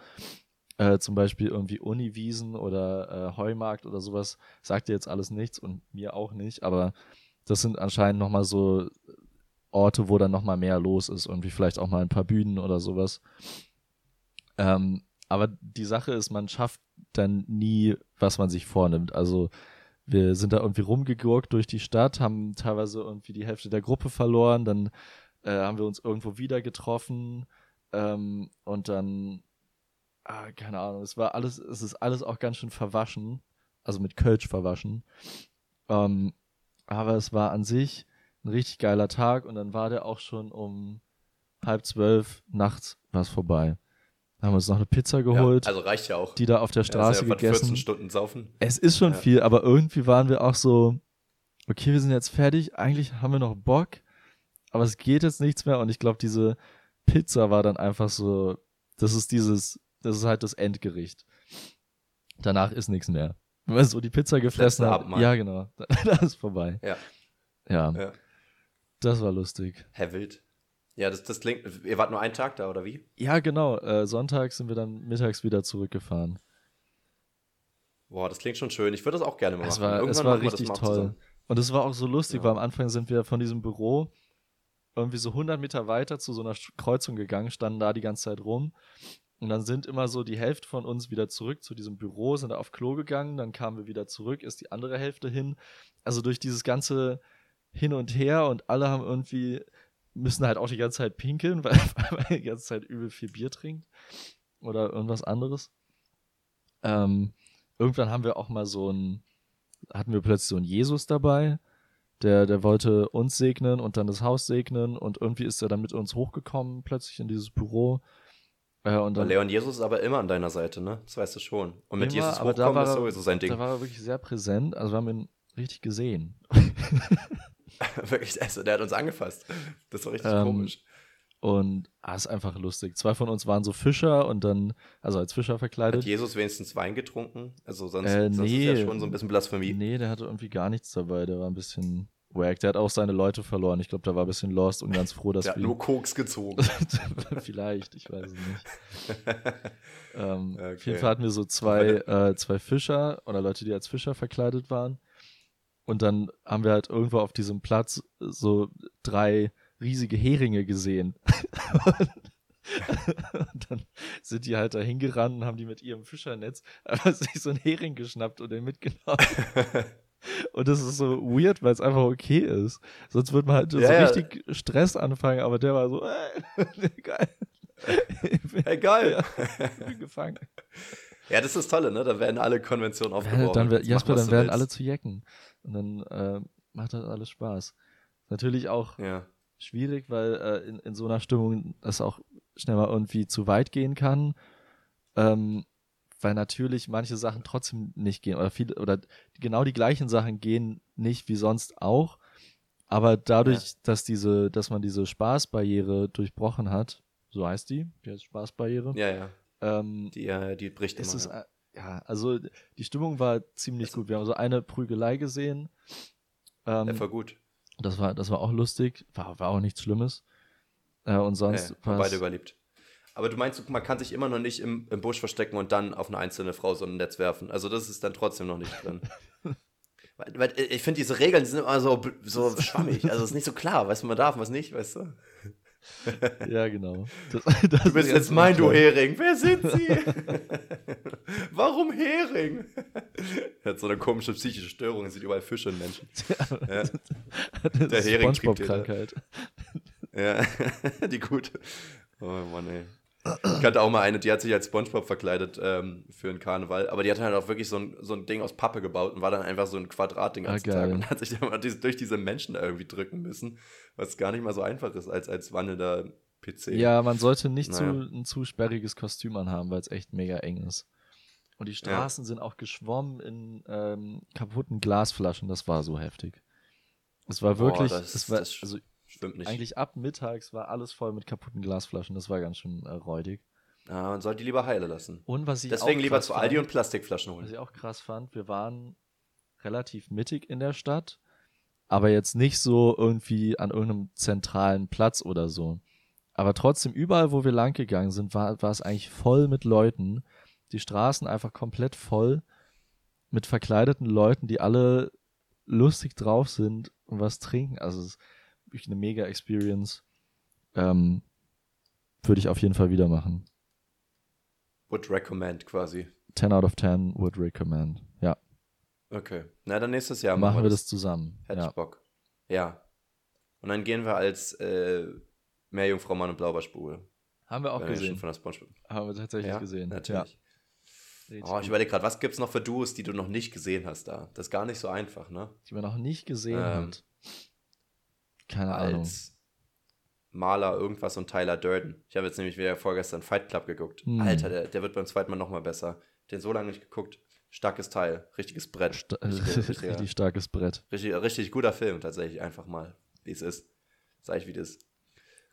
äh, zum Beispiel irgendwie Uniwiesen oder äh, Heumarkt oder sowas, sagt dir jetzt alles nichts und mir auch nicht, aber das sind anscheinend nochmal so Orte, wo dann nochmal mehr los ist, irgendwie vielleicht auch mal ein paar Bühnen oder sowas. Ähm, aber die Sache ist, man schafft dann nie, was man sich vornimmt. Also wir sind da irgendwie rumgegurkt durch die Stadt, haben teilweise irgendwie die Hälfte der Gruppe verloren, dann äh, haben wir uns irgendwo wieder getroffen ähm, und dann, ah, keine Ahnung, es war alles, es ist alles auch ganz schön verwaschen, also mit Kölsch verwaschen. Ähm, aber es war an sich ein richtig geiler Tag und dann war der auch schon um halb zwölf nachts was vorbei. Haben uns noch eine Pizza Ja, geholt, also reicht ja auch. die da auf der Ja, Straße ja von gegessen. 14 Stunden saufen. Es ist schon Ja. viel, aber irgendwie waren wir auch so, okay, wir sind jetzt fertig, eigentlich haben wir noch Bock, aber es geht jetzt nichts mehr und ich glaube, diese Pizza war dann einfach so, das ist dieses, das ist halt das Endgericht. Danach ist nichts mehr. Wenn man so die Pizza gefressen hat, ja genau, dann ist vorbei. Ja. Ja, Ja. das war lustig. Herr Wild. Ja, das, das klingt. Ihr wart nur einen Tag da, oder wie? Ja, genau, äh, Sonntag sind wir dann mittags wieder zurückgefahren. Boah, das klingt schon schön. Ich würde das auch gerne mal Es machen. war, es Irgendwann war wir das richtig toll. zusammen. Und es war auch so lustig, Ja. weil am Anfang sind wir von diesem Büro irgendwie so 100 Meter weiter zu so einer Kreuzung gegangen, standen da die ganze Zeit rum. Und dann sind immer so die Hälfte von uns wieder zurück zu diesem Büro, sind da auf Klo gegangen, dann kamen wir wieder zurück, ist die andere Hälfte hin. Also durch dieses ganze Hin und Her und alle haben irgendwie, müssen halt auch die ganze Zeit pinkeln, weil, weil man die ganze Zeit übel viel Bier trinkt oder irgendwas anderes. Ähm, irgendwann haben wir auch mal so ein, hatten wir plötzlich so einen Jesus dabei, der, der wollte uns segnen und dann das Haus segnen und irgendwie ist er dann mit uns hochgekommen, plötzlich in dieses Büro. Äh, und dann, Leon Jesus ist aber immer an deiner Seite, ne? Das weißt du schon. Und mit Immer, Jesus aber da hochkommen war ist sowieso sein Ding. da war er wirklich sehr präsent, also wir haben ihn richtig gesehen. Wirklich, also, der hat uns angefasst. Das war richtig Ähm, komisch. Und ah, ist einfach lustig. Zwei von uns waren so Fischer und dann, also als Fischer Hat verkleidet. Jesus wenigstens Wein getrunken? Also sonst, Äh, sonst ist nee. ja schon so ein bisschen Blasphemie. Nee, der hatte irgendwie gar nichts dabei. Der war ein bisschen wack. Der hat auch seine Leute verloren. Ich glaube, der war ein bisschen lost und ganz froh, dass Der hat wir. nur Koks gezogen. Vielleicht, ich weiß es nicht. Ähm, Auf Okay. jeden Fall hatten wir so zwei, äh, zwei Fischer oder Leute, die als Fischer verkleidet waren. Und dann haben wir halt irgendwo auf diesem Platz so drei riesige Heringe gesehen. und dann sind die halt da hingerannt und haben die mit ihrem Fischernetz einfach sich so einen Hering geschnappt und den mitgenommen. Und das ist so weird, weil es einfach okay ist. Sonst würde man halt so Ja, ja. richtig Stress anfangen, aber der war so, äh, geil. Hey, geil. ich bin gefangen. ja, das ist das Tolle, ne? Da werden alle Konventionen Ja, aufgebrochen. dann, wär- Jasper, dann werden willst. alle zu Jecken. Und dann äh, macht das alles Spaß. Natürlich auch Ja. schwierig, weil äh, in, in so einer Stimmung das auch schnell mal irgendwie zu weit gehen kann. Ähm, weil natürlich manche Sachen trotzdem nicht gehen oder viele oder genau die gleichen Sachen gehen nicht wie sonst auch. Aber dadurch, dass diese, dass man diese Spaßbarriere durchbrochen hat, so heißt die, die heißt Spaßbarriere, ja, ja. ähm, Die, äh, die bricht ist immer. es, ja. Äh, ja, also die Stimmung war ziemlich Also- gut. Wir haben so eine Prügelei gesehen. Ähm, Ja, voll gut. das war, das war auch lustig, war, war auch nichts Schlimmes. Äh, und sonst Ja, war haben beide überlebt. Aber du meinst, man kann sich immer noch nicht im, im Busch verstecken und dann auf eine einzelne Frau so ein Netz werfen. Also das ist dann trotzdem noch nicht drin. weil, weil ich finde, diese Regeln sind immer so, so schwammig. Also es ist nicht so klar, was man darf, was nicht, weißt du? ja genau. Das, das Du bist jetzt mein, du Hering. Wer sind Sie? Warum Hering? Er hat so eine komische psychische Störung, er sieht überall Fische in Menschen. Ja. Der Hering kriegt. Ja, die gute. Oh Mann, ey. Ich kannte auch mal eine, die hat sich als Spongebob verkleidet ähm, für einen Karneval, aber die hat halt auch wirklich so ein, so ein Ding aus Pappe gebaut und war dann einfach so ein Quadrat den Ah, ganzen geil. Tag und hat sich dann mal durch diese Menschen irgendwie drücken müssen, was gar nicht mal so einfach ist als, als wandelnder PC. Ja, man sollte nicht Naja. zu, ein zu sperriges Kostüm anhaben, weil es echt mega eng ist. Und die Straßen sind auch geschwommen in ähm, kaputten Glasflaschen. Das war so heftig. Es war Boah, wirklich, das- es war, das also Stimmt nicht. eigentlich ab mittags war alles voll mit kaputten Glasflaschen. Das war ganz schön äh, räudig. Ja, man sollte die lieber heile lassen. Und was ich Deswegen auch lieber zu Aldi fand, und Plastikflaschen Was holen. ich auch krass fand, wir waren relativ mittig in der Stadt, aber jetzt nicht so irgendwie an irgendeinem zentralen Platz oder so. Aber trotzdem, überall, wo wir lang gegangen sind, war, war es eigentlich voll mit Leuten. Die Straßen einfach komplett voll mit verkleideten Leuten, die alle lustig drauf sind und was trinken. Also es eine mega Experience. Ähm, würde ich auf jeden Fall wieder machen. Would recommend quasi. 10 out of 10 would recommend. Ja, Okay. Na, dann nächstes Jahr machen wir das zusammen. Hätte Ja. ich Bock. Ja. Und dann gehen wir als äh, Meerjungfrau Mann und Blaubarschbube. Haben wir auch Wenn wir schon gesehen. Von der Spongebob. Haben wir tatsächlich Ja, gesehen. Natürlich. Ja. Oh, ich überlege gerade, was gibt es noch für Duos, die du noch nicht gesehen hast da? Das ist gar nicht so einfach, ne? Die man noch nicht gesehen Ähm, hat. Keine Ahnung. Als. Maler irgendwas und Tyler Durden. Ich habe jetzt nämlich wieder vorgestern Fight Club geguckt. Hm. Alter, der, der wird beim zweiten Mal nochmal besser. Den so lange nicht geguckt. Starkes Teil. Richtiges Brett. Sta richtiger- richtig starkes Brett. Richtig, richtig guter Film, tatsächlich. Einfach mal, wie es ist. Sag ich, wie das ist.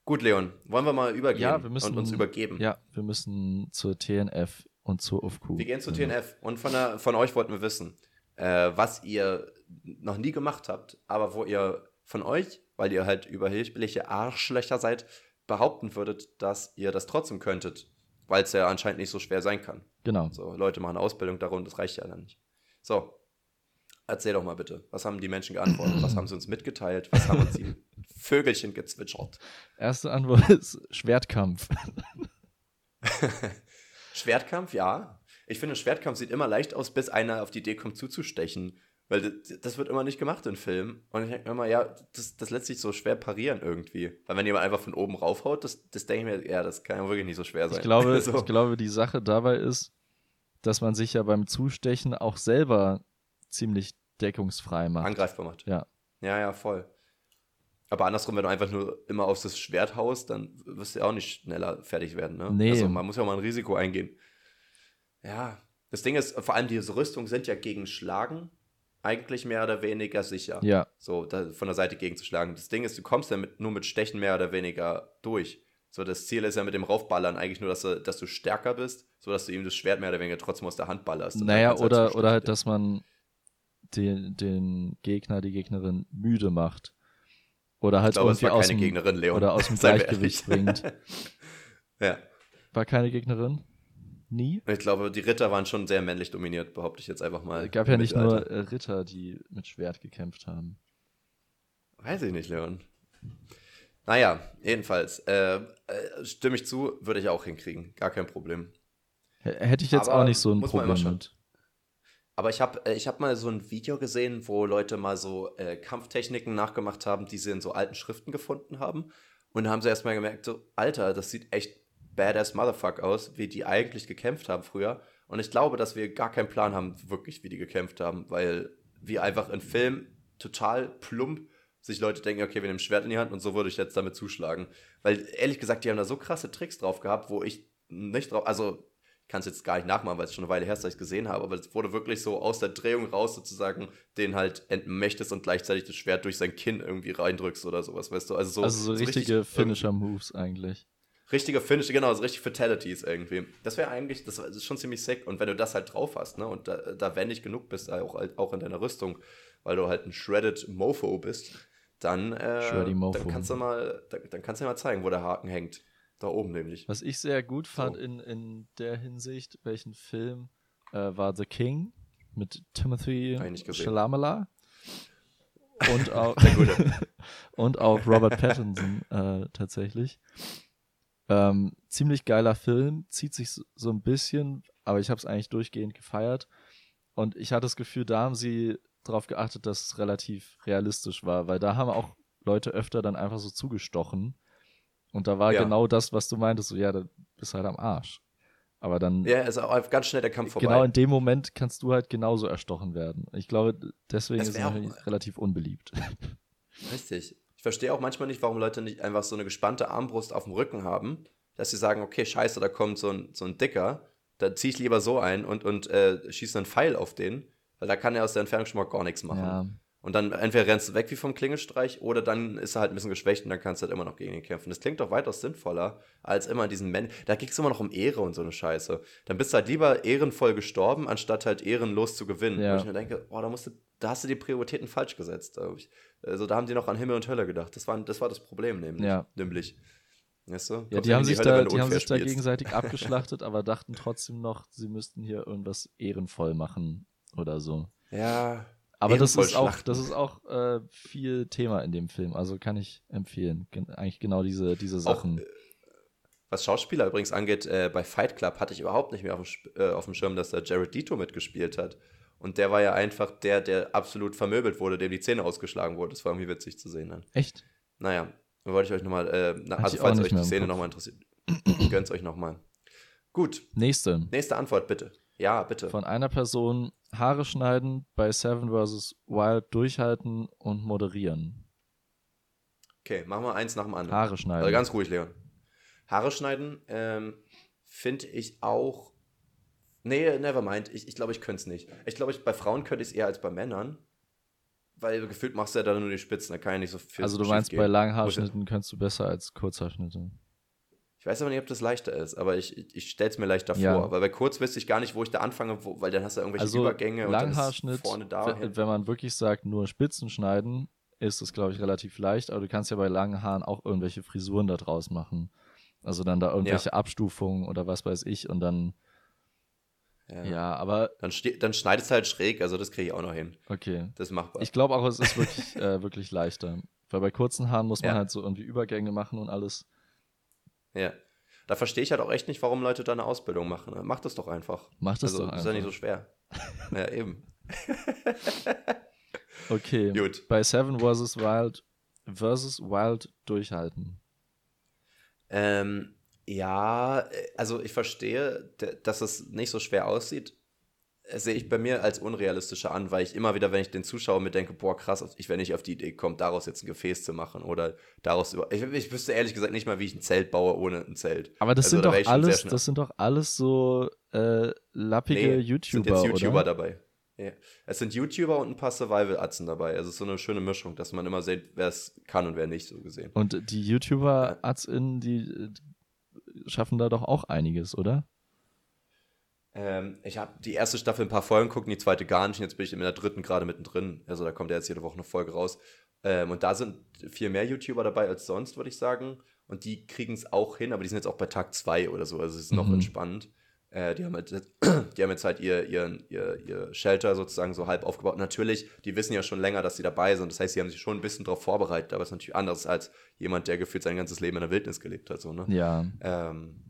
Gut, Leon, wollen wir mal übergehen Ja, wir müssen und uns übergeben? Ja, wir müssen zur TNF und zur UFQ. Wir gehen zu TNF und von, der, von euch wollten wir wissen, äh, was ihr noch nie gemacht habt, aber wo ihr von euch, weil ihr halt überhebliche Arschlöcher seid, behaupten würdet, dass ihr das trotzdem könntet, weil es ja anscheinend nicht so schwer sein kann. Genau. So, Leute machen Ausbildung darum, das reicht ja dann nicht. So, erzähl doch mal bitte, was haben die Menschen geantwortet? was haben sie uns mitgeteilt? Was haben uns die Vögelchen gezwitschert? Erste Antwort ist Schwertkampf. Schwertkampf, ja. Ich finde, Schwertkampf sieht immer leicht aus, bis einer auf die Idee kommt zuzustechen. Weil das, das wird immer nicht gemacht in Filmen. Und ich denke mir immer, ja, das, das lässt sich so schwer parieren irgendwie. Weil wenn jemand einfach von oben raufhaut, das, das denke ich mir, ja, das kann ja wirklich nicht so schwer sein. Ich glaube, so. ich glaube, die Sache dabei ist, dass man sich ja beim Zustechen auch selber ziemlich deckungsfrei macht. angreifbar macht. Ja. Ja, ja, voll. Aber andersrum, wenn du einfach nur immer auf das Schwert haust, dann wirst du ja auch nicht schneller fertig werden. Ne? Nee. Also man muss ja mal ein Risiko eingehen. Ja, das Ding ist, vor allem diese Rüstungen sind ja gegen Schlagen eigentlich mehr oder weniger sicher. Ja, So, da, von der Seite gegenzuschlagen. Das Ding ist, du kommst ja mit, nur mit Stechen mehr oder weniger durch. So, das Ziel ist ja mit dem Raufballern eigentlich nur, dass du, dass du stärker bist, so dass du ihm das Schwert mehr oder weniger trotzdem aus der Hand ballerst. Naja, oder, zustechen. oder halt, dass man den, den Gegner, die Gegnerin müde macht. Oder halt Ich glaube, es irgendwie aus dem, Gegnerin, Leon. oder aus dem Gleichgewicht bringt. ja. War keine Gegnerin? Nie? Ich glaube, die Ritter waren schon sehr männlich dominiert, behaupte ich jetzt einfach mal. Es gab ja nicht nur Ritter, die mit Schwert gekämpft haben. Weiß ich nicht, Leon. Naja, jedenfalls, äh, äh, stimme ich zu, würde ich auch hinkriegen. Gar kein Problem. Hätte ich jetzt Aber auch nicht so ein Problem mit. Aber ich habe äh, ich hab mal so ein Video gesehen, wo Leute mal so äh, Kampftechniken nachgemacht haben, die sie in so alten Schriften gefunden haben. Und da haben sie erstmal gemerkt, so, Alter, das sieht echt badass Motherfuck aus, wie die eigentlich gekämpft haben früher. Und ich glaube, dass wir gar keinen Plan haben, wirklich, wie die gekämpft haben, weil wir einfach in Filmen total plump sich Leute denken, okay, wir nehmen ein Schwert in die Hand und so würde ich jetzt damit zuschlagen. Weil ehrlich gesagt, die haben da so krasse Tricks drauf gehabt, wo ich nicht drauf, also ich kann es jetzt gar nicht nachmachen, weil es schon eine Weile her ist, dass ich es gesehen habe, aber es wurde wirklich so aus der Drehung raus sozusagen den halt entmächtest und gleichzeitig das Schwert durch sein Kinn irgendwie reindrückst oder sowas, weißt du? Also so, also so richtige richtig- Finisher-Moves eigentlich. Richtige Finish, genau, so richtig Fatalities irgendwie. Das wäre eigentlich, das ist schon ziemlich sick. Und wenn du das halt drauf hast, ne, und da, da wendig genug bist, auch, auch in deiner Rüstung, weil du halt ein Shredded Mofo bist, dann, äh, dann kannst du mal, dann, dann kannst du mal zeigen, wo der Haken hängt. Da oben nämlich. Was ich sehr gut fand So. in, in der Hinsicht, welchen Film, äh, war The King mit Timothy. Chalamet und auch, und auch Robert Pattinson äh, tatsächlich. Ähm, ziemlich geiler Film, zieht sich so, so ein bisschen, aber ich habe es eigentlich durchgehend gefeiert. Und ich hatte das Gefühl, da haben sie darauf geachtet, dass es relativ realistisch war, weil da haben auch Leute öfter dann einfach so zugestochen. Und da war Ja. genau das, was du meintest, so ja, da bist halt am Arsch. Aber dann, ja, ist auch ganz schnell der Kampf vorbei. genau in dem Moment kannst du halt genauso erstochen werden. Ich glaube, deswegen ist es relativ unbeliebt. Richtig. Ich verstehe auch manchmal nicht, warum Leute nicht einfach so eine gespannte Armbrust auf dem Rücken haben, dass sie sagen, okay, scheiße, da kommt so ein, so ein Dicker, da ziehe ich lieber so ein und, und äh, schieße einen Pfeil auf den, weil da kann er aus der Entfernung schon mal gar nichts machen. Und dann entweder rennst du weg wie vom Klingelstreich oder dann ist er halt ein bisschen geschwächt und dann kannst du halt immer noch gegen ihn kämpfen. Das klingt doch weitaus sinnvoller, als immer diesen Menschen. Da ging es immer noch um Ehre und so eine Scheiße. Dann bist du halt lieber ehrenvoll gestorben, anstatt halt ehrenlos zu gewinnen. Ja. Wo ich mir denke, boah, da musst du, da hast du die Prioritäten falsch gesetzt. Also da haben die noch an Himmel und Hölle gedacht. Das war, das, war das Problem nämlich. Ja. nämlich. Weißt du? Ja, die haben sich, Hölle, da, die haben sich da spielst. gegenseitig abgeschlachtet, aber dachten trotzdem noch, sie müssten hier irgendwas ehrenvoll machen oder so. Ja. Aber das ist auch, das ist auch äh, viel Thema in dem Film. Also kann ich empfehlen. Gen eigentlich genau diese, diese Auch, Sachen. äh, was Schauspieler übrigens angeht, äh, bei Fight Club hatte ich überhaupt nicht mehr auf dem, äh, auf dem Schirm, dass da Jared Leto mitgespielt hat. Und der war ja einfach der, der absolut vermöbelt wurde, dem die Zähne ausgeschlagen wurden. Das war irgendwie witzig zu sehen dann. Echt? Naja, dann wollte ich euch nochmal, äh, na, also auch falls euch die Szene nochmal interessiert, gönnt's euch nochmal. Gut, Nächste. nächste Antwort bitte. Ja, bitte. Von einer Person Haare schneiden, bei Seven vs. Wild durchhalten und moderieren. Okay, machen wir eins nach dem anderen. Haare schneiden. Also ganz ruhig, Leon. Haare schneiden ähm, finde ich auch. Nee, never mind. Ich, ich glaube, ich könnte es nicht. Ich glaube, ich, bei Frauen könnte ich es eher als bei Männern. Weil gefühlt machst du ja dann nur die Spitzen, da kann ja nicht so viel also du meinst, gehen. bei Muss Langhaarschnitten könntest du besser als Kurzhaarschnitte. Ich weiß aber nicht, ob das leichter ist, aber ich, ich, stelle es mir leichter Ja. vor. Weil bei kurz wüsste ich gar nicht, wo ich da anfange, wo, weil dann hast du irgendwelche Also Übergänge und dann Langhaarschnitt, ist vorne da. we- wenn man wirklich sagt, nur Spitzen schneiden, ist es, glaube ich, relativ leicht, aber du kannst ja bei langen Haaren auch irgendwelche Frisuren da draus machen. Also dann da irgendwelche Abstufungen oder was weiß ich und dann, ja. ja, aber Dann, dann schneidest du halt schräg, also das kriege ich auch noch hin. okay. Das ist machbar. Ich glaube auch, es ist wirklich, äh, wirklich leichter. Weil bei kurzen Haaren muss man Ja. halt so irgendwie Übergänge machen und alles. Ja. Da verstehe ich halt auch echt nicht, warum Leute da eine Ausbildung machen. Mach das doch einfach. Macht es also, doch ist ja nicht so einfach. schwer. ja, eben. Okay. Gut. Bei Seven vs. Wild versus Wild durchhalten. Ähm, ja, äh, also ich verstehe, dass es nicht so schwer aussieht. Sehe ich bei mir als unrealistischer an, weil ich immer wieder, wenn ich den zuschaue, mir denke, boah, krass, ich wäre nicht auf die Idee gekommen, daraus jetzt ein Gefäß zu machen oder daraus über. Ich, ich wüsste ehrlich gesagt nicht mal, wie ich ein Zelt baue ohne ein Zelt. Aber das Also, sind da doch alles, das sind doch alles so äh, lappige Nee, YouTuber, sind jetzt YouTuber oder? dabei. Ja. Es sind YouTuber und ein paar Survival-Atzen dabei. Also es ist so eine schöne Mischung, dass man immer sieht, wer es kann und wer nicht, so gesehen. Und die YouTuber-ArztInnen, die äh, schaffen da doch auch einiges, oder? Ähm, ich habe die erste Staffel ein paar Folgen geguckt, die zweite gar nicht. Und jetzt bin ich in der dritten gerade mittendrin. Also da kommt ja jetzt jede Woche eine Folge raus. Ähm, und da sind viel mehr YouTuber dabei als sonst, würde ich sagen. Und die kriegen es auch hin, aber die sind jetzt auch bei Tag 2 oder so. Also es ist noch Mhm. entspannt. Äh, die, haben halt, die haben jetzt halt ihr, ihr, ihr, ihr Shelter sozusagen so halb aufgebaut. Natürlich, die wissen ja schon länger, dass sie dabei sind. Das heißt, sie haben sich schon ein bisschen darauf vorbereitet. Aber es ist natürlich anders als jemand, der gefühlt sein ganzes Leben in der Wildnis gelebt hat. So, ne? Ja. Ähm,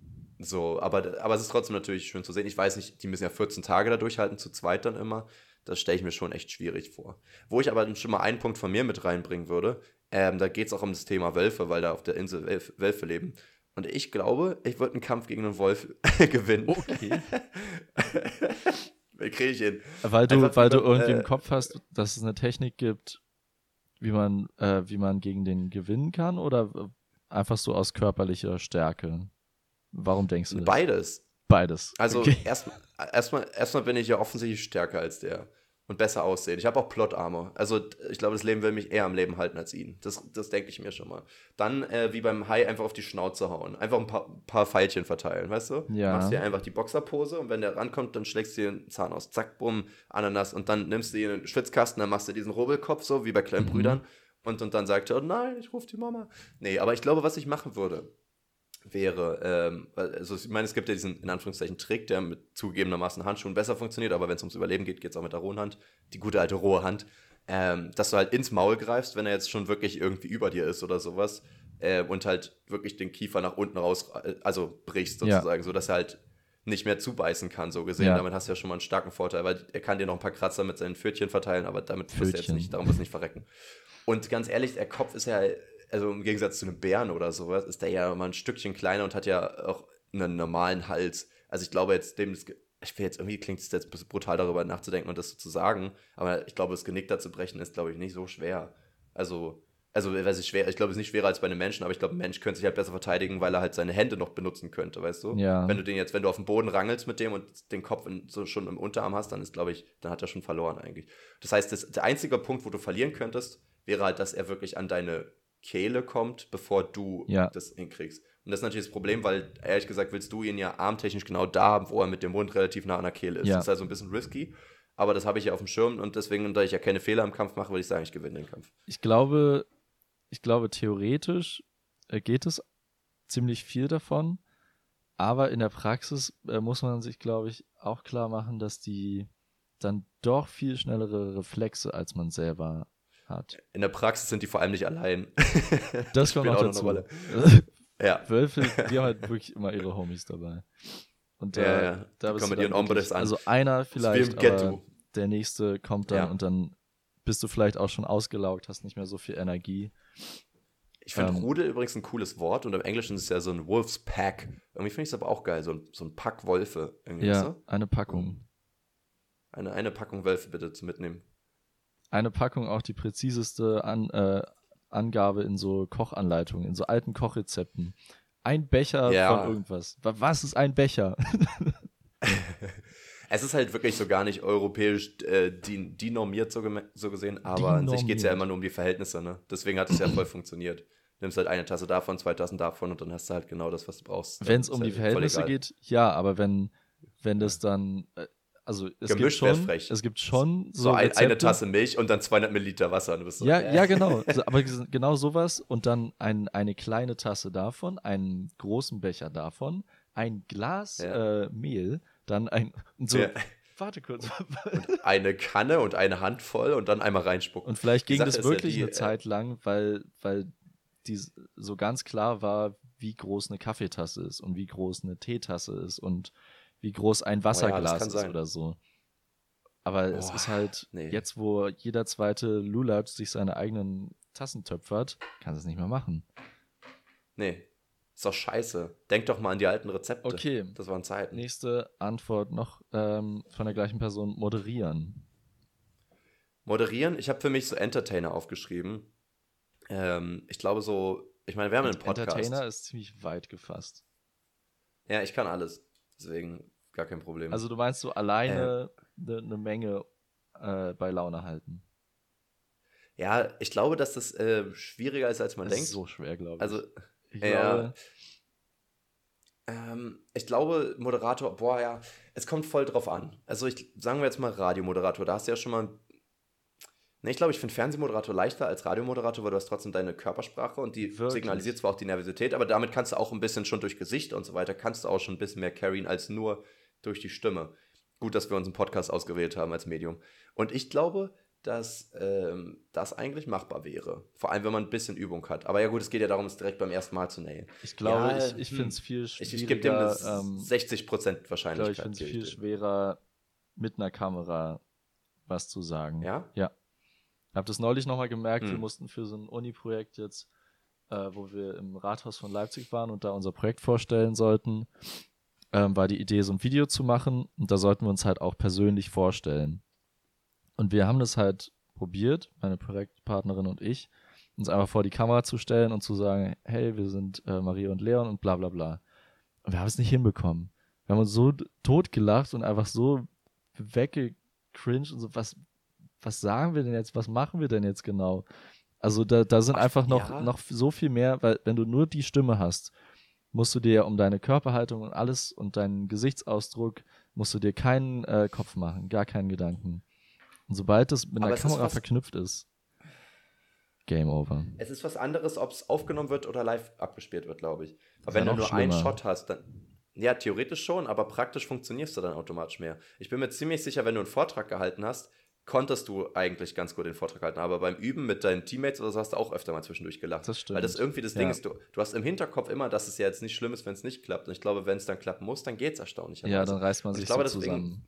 so, aber, aber es ist trotzdem natürlich schön zu sehen. Ich weiß nicht, die müssen ja 14 Tage da durchhalten, zu zweit dann immer. Das stelle ich mir schon echt schwierig vor. Wo ich aber schon mal einen Punkt von mir mit reinbringen würde, ähm, da geht es auch um das Thema Wölfe, weil da auf der Insel Wölf, Wölfe leben. Und ich glaube, ich würde einen Kampf gegen einen Wolf gewinnen. Okay. Wie kriege ich hin? Weil du, Einfach weil du irgendwie äh, im Kopf hast, dass es eine Technik gibt, wie man, äh, wie man gegen den gewinnen kann oder einfach so aus körperlicher Stärke? Warum denkst du das? Beides. Beides. Also Okay. erstmal erstmal erstmal bin ich ja offensichtlich stärker als der und besser aussehen. Ich habe auch Plot Armor. Also ich glaube, das Leben will mich eher am Leben halten als ihn. Das, das denke ich mir schon mal. Dann äh, wie beim Hai einfach auf die Schnauze hauen. Einfach ein paar, paar Pfeilchen verteilen, weißt du? Ja. Machst dir einfach die Boxerpose und wenn der rankommt, dann schlägst du dir den Zahn aus. Zack, bumm, Ananas. Und dann nimmst du dir einen Schwitzkasten, dann machst du diesen Rubbelkopf so, wie bei kleinen Mhm. Brüdern. Und, und dann sagt er, oh nein, ich rufe die Mama. Nee, aber ich glaube, was ich machen würde, wäre, ähm, also ich meine, es gibt ja diesen, in Anführungszeichen, Trick, der mit zugegebenermaßen Handschuhen besser funktioniert, aber wenn es ums Überleben geht, geht es auch mit der rohen Hand, die gute alte rohe Hand, ähm, dass du halt ins Maul greifst, wenn er jetzt schon wirklich irgendwie über dir ist oder sowas äh, und halt wirklich den Kiefer nach unten raus, äh, also brichst Ja. sozusagen, so dass er halt nicht mehr zubeißen kann, so gesehen. Ja. Damit hast du ja schon mal einen starken Vorteil, weil er kann dir noch ein paar Kratzer mit seinen Pfötchen verteilen, aber damit wirst du jetzt nicht, darum wirst du nicht verrecken. Und ganz ehrlich, der Kopf ist ja, also im Gegensatz zu einem Bären oder sowas, ist der ja mal ein Stückchen kleiner und hat ja auch einen normalen Hals. Also ich glaube jetzt, dem, ich will jetzt irgendwie klingt es jetzt ein bisschen brutal darüber nachzudenken und das so zu sagen, aber ich glaube, das Genick da zu brechen ist, glaube ich, nicht so schwer. Also, also, weiß ich, schwer, ich glaube, es ist nicht schwerer als bei einem Menschen, aber ich glaube, ein Mensch könnte sich halt besser verteidigen, weil er halt seine Hände noch benutzen könnte, weißt du? Ja. Wenn du den jetzt, wenn du auf dem Boden rangelst mit dem und den Kopf in, so schon im Unterarm hast, dann ist, glaube ich, dann hat er schon verloren eigentlich. Das heißt, das, der einzige Punkt, wo du verlieren könntest, wäre halt, dass er wirklich an deine Kehle kommt, bevor du Ja. das hinkriegst. Und das ist natürlich das Problem, weil ehrlich gesagt willst du ihn ja armtechnisch genau da haben, wo er mit dem Mund relativ nah an der Kehle ist. Ja. Das ist also ein bisschen risky, aber das habe ich ja auf dem Schirm und deswegen, da ich ja keine Fehler im Kampf mache, würde ich sagen, ich gewinne den Kampf. Ich glaube, ich glaube, theoretisch äh, geht es ziemlich viel davon, aber in der Praxis äh, muss man sich, glaube ich, auch klar machen, dass die dann doch viel schnellere Reflexe als man selber hat. In der Praxis sind die vor allem nicht allein. Das kommt auch dazu. eine ja. Wölfe, die haben halt wirklich immer ihre Homies dabei. Und da, Ja, ja. Die da bist kommen mit ihren wirklich- an. Also einer vielleicht, aber der nächste kommt dann Ja. und dann bist du vielleicht auch schon ausgelaugt, hast nicht mehr so viel Energie. Ich finde Ähm, Rudel übrigens ein cooles Wort und im Englischen ist es ja so ein Wolf's Pack. Irgendwie finde ich es aber auch geil, so ein, so ein Pack Wölfe. Irgendwie, Ja, eine Packung. eine, eine Packung Wölfe bitte zu mitnehmen. Eine Packung auch die präziseste an, äh, Angabe in so Kochanleitungen, in so alten Kochrezepten. Ein Becher Ja. von irgendwas. Wa- Was ist ein Becher? Es ist halt wirklich so gar nicht europäisch äh, die, die normiert so, so gesehen, aber an sich geht es ja Denormiert. immer nur um die Verhältnisse, ne? Deswegen hat es ja voll funktioniert. Nimmst halt eine Tasse davon, zwei Tassen davon und dann hast du halt genau das, was du brauchst. Wenn es um die halt Verhältnisse geht, ja, aber wenn, wenn das dann, äh, also es gibt Gemischt wär schon, frech. es gibt schon so, So ein, eine Tasse Milch und dann 200 Milliliter Wasser. Und so, Ja, äh. ja, genau. Also, aber genau sowas und dann ein, eine kleine Tasse davon, einen großen Becher davon, ein Glas Ja. äh, Mehl, dann ein und so. Ja. Warte kurz. Eine Kanne und eine Handvoll und dann einmal reinspucken. Und vielleicht ging das ist ja wirklich die, eine äh, Zeit lang, weil, weil die so ganz klar war, wie groß eine Kaffeetasse ist und wie groß eine Teetasse ist und wie groß ein Wasserglas kann ist sein. oder so. Aber es Boah, ist halt, nee. jetzt wo jeder zweite Lulatsch sich seine eigenen Tassen töpfert, kann es nicht mehr machen. Nee, ist doch scheiße. Denk doch mal an die alten Rezepte. Okay. Das waren Zeiten. Nächste Antwort noch ähm, von der gleichen Person, moderieren. Moderieren, ich habe für mich so Entertainer aufgeschrieben. Ähm, ich glaube so, ich meine, wir haben einen Podcast. Entertainer ist ziemlich weit gefasst. Ja, ich kann alles. Deswegen gar kein Problem. Also du meinst so alleine eine ne Menge äh, bei Laune halten. ja, ich glaube, dass das äh, schwieriger ist, als man Das denkt. ist so schwer, glaube ich. also, ich glaube, ähm, ich glaube, Moderator, boah, ja, es kommt voll drauf an. Also, ich sagen wir jetzt mal Radiomoderator, da hast du ja schon mal. Ne, ich glaube, ich finde Fernsehmoderator leichter als Radiomoderator, weil du hast trotzdem deine Körpersprache und die Wirklich? signalisiert zwar auch die Nervosität, aber damit kannst du auch ein bisschen schon durch Gesicht und so weiter, kannst du auch schon ein bisschen mehr carryen als nur durch die Stimme. Gut, dass wir uns einen Podcast ausgewählt haben als Medium. Und ich glaube, dass ähm, das eigentlich machbar wäre. Vor allem, wenn man ein bisschen Übung hat. Aber ja gut, es geht ja darum, es direkt beim ersten Mal zu nailen. ich, glaube, Ja, ich, ich hm. finde es viel Ich, schwieriger. ich gebe dem eine ähm, 60% ich glaube, ich Wahrscheinlichkeit. finde es viel ich schwerer, mit einer Kamera was zu sagen. Ja? Ja. Hab das neulich nochmal gemerkt. Wir Hm. mussten für so ein Uni-Projekt jetzt, äh, wo wir im Rathaus von Leipzig waren und da unser Projekt vorstellen sollten, ähm, war die Idee, so ein Video zu machen und da sollten wir uns halt auch persönlich vorstellen. Und wir haben das halt probiert, meine Projektpartnerin und ich, uns einfach vor die Kamera zu stellen und zu sagen, hey, wir sind äh, Maria und Leon und bla bla bla. Und wir haben es nicht hinbekommen. Wir haben uns so totgelacht und einfach so weggecringed und so, was, was sagen wir denn jetzt, was machen wir denn jetzt genau? Also da, da sind Ach, einfach noch, ja. noch so viel mehr, weil wenn du nur die Stimme hast, musst du dir um deine Körperhaltung und alles und deinen Gesichtsausdruck, musst du dir keinen äh, Kopf machen, gar keinen Gedanken. Und sobald das mit einer ist Kamera was- verknüpft ist, Game over. Es ist was anderes, ob es aufgenommen wird oder live abgespielt wird, glaube ich. Aber ist wenn ja du nur einen schlimmer. Shot hast, dann. Ja, theoretisch schon, aber praktisch funktionierst du dann automatisch mehr. Ich bin mir ziemlich sicher, wenn du einen Vortrag gehalten hast, konntest du eigentlich ganz gut den Vortrag halten. Aber beim Üben mit deinen Teammates oder so hast du auch öfter mal zwischendurch gelacht. Das stimmt. Weil das irgendwie das Ja. Ding ist, du, du hast im Hinterkopf immer, dass es ja jetzt nicht schlimm ist, wenn es nicht klappt. Und ich glaube, wenn es dann klappen muss, dann geht es erstaunlich. Ja, dann reißt man sich glaube, so zusammen.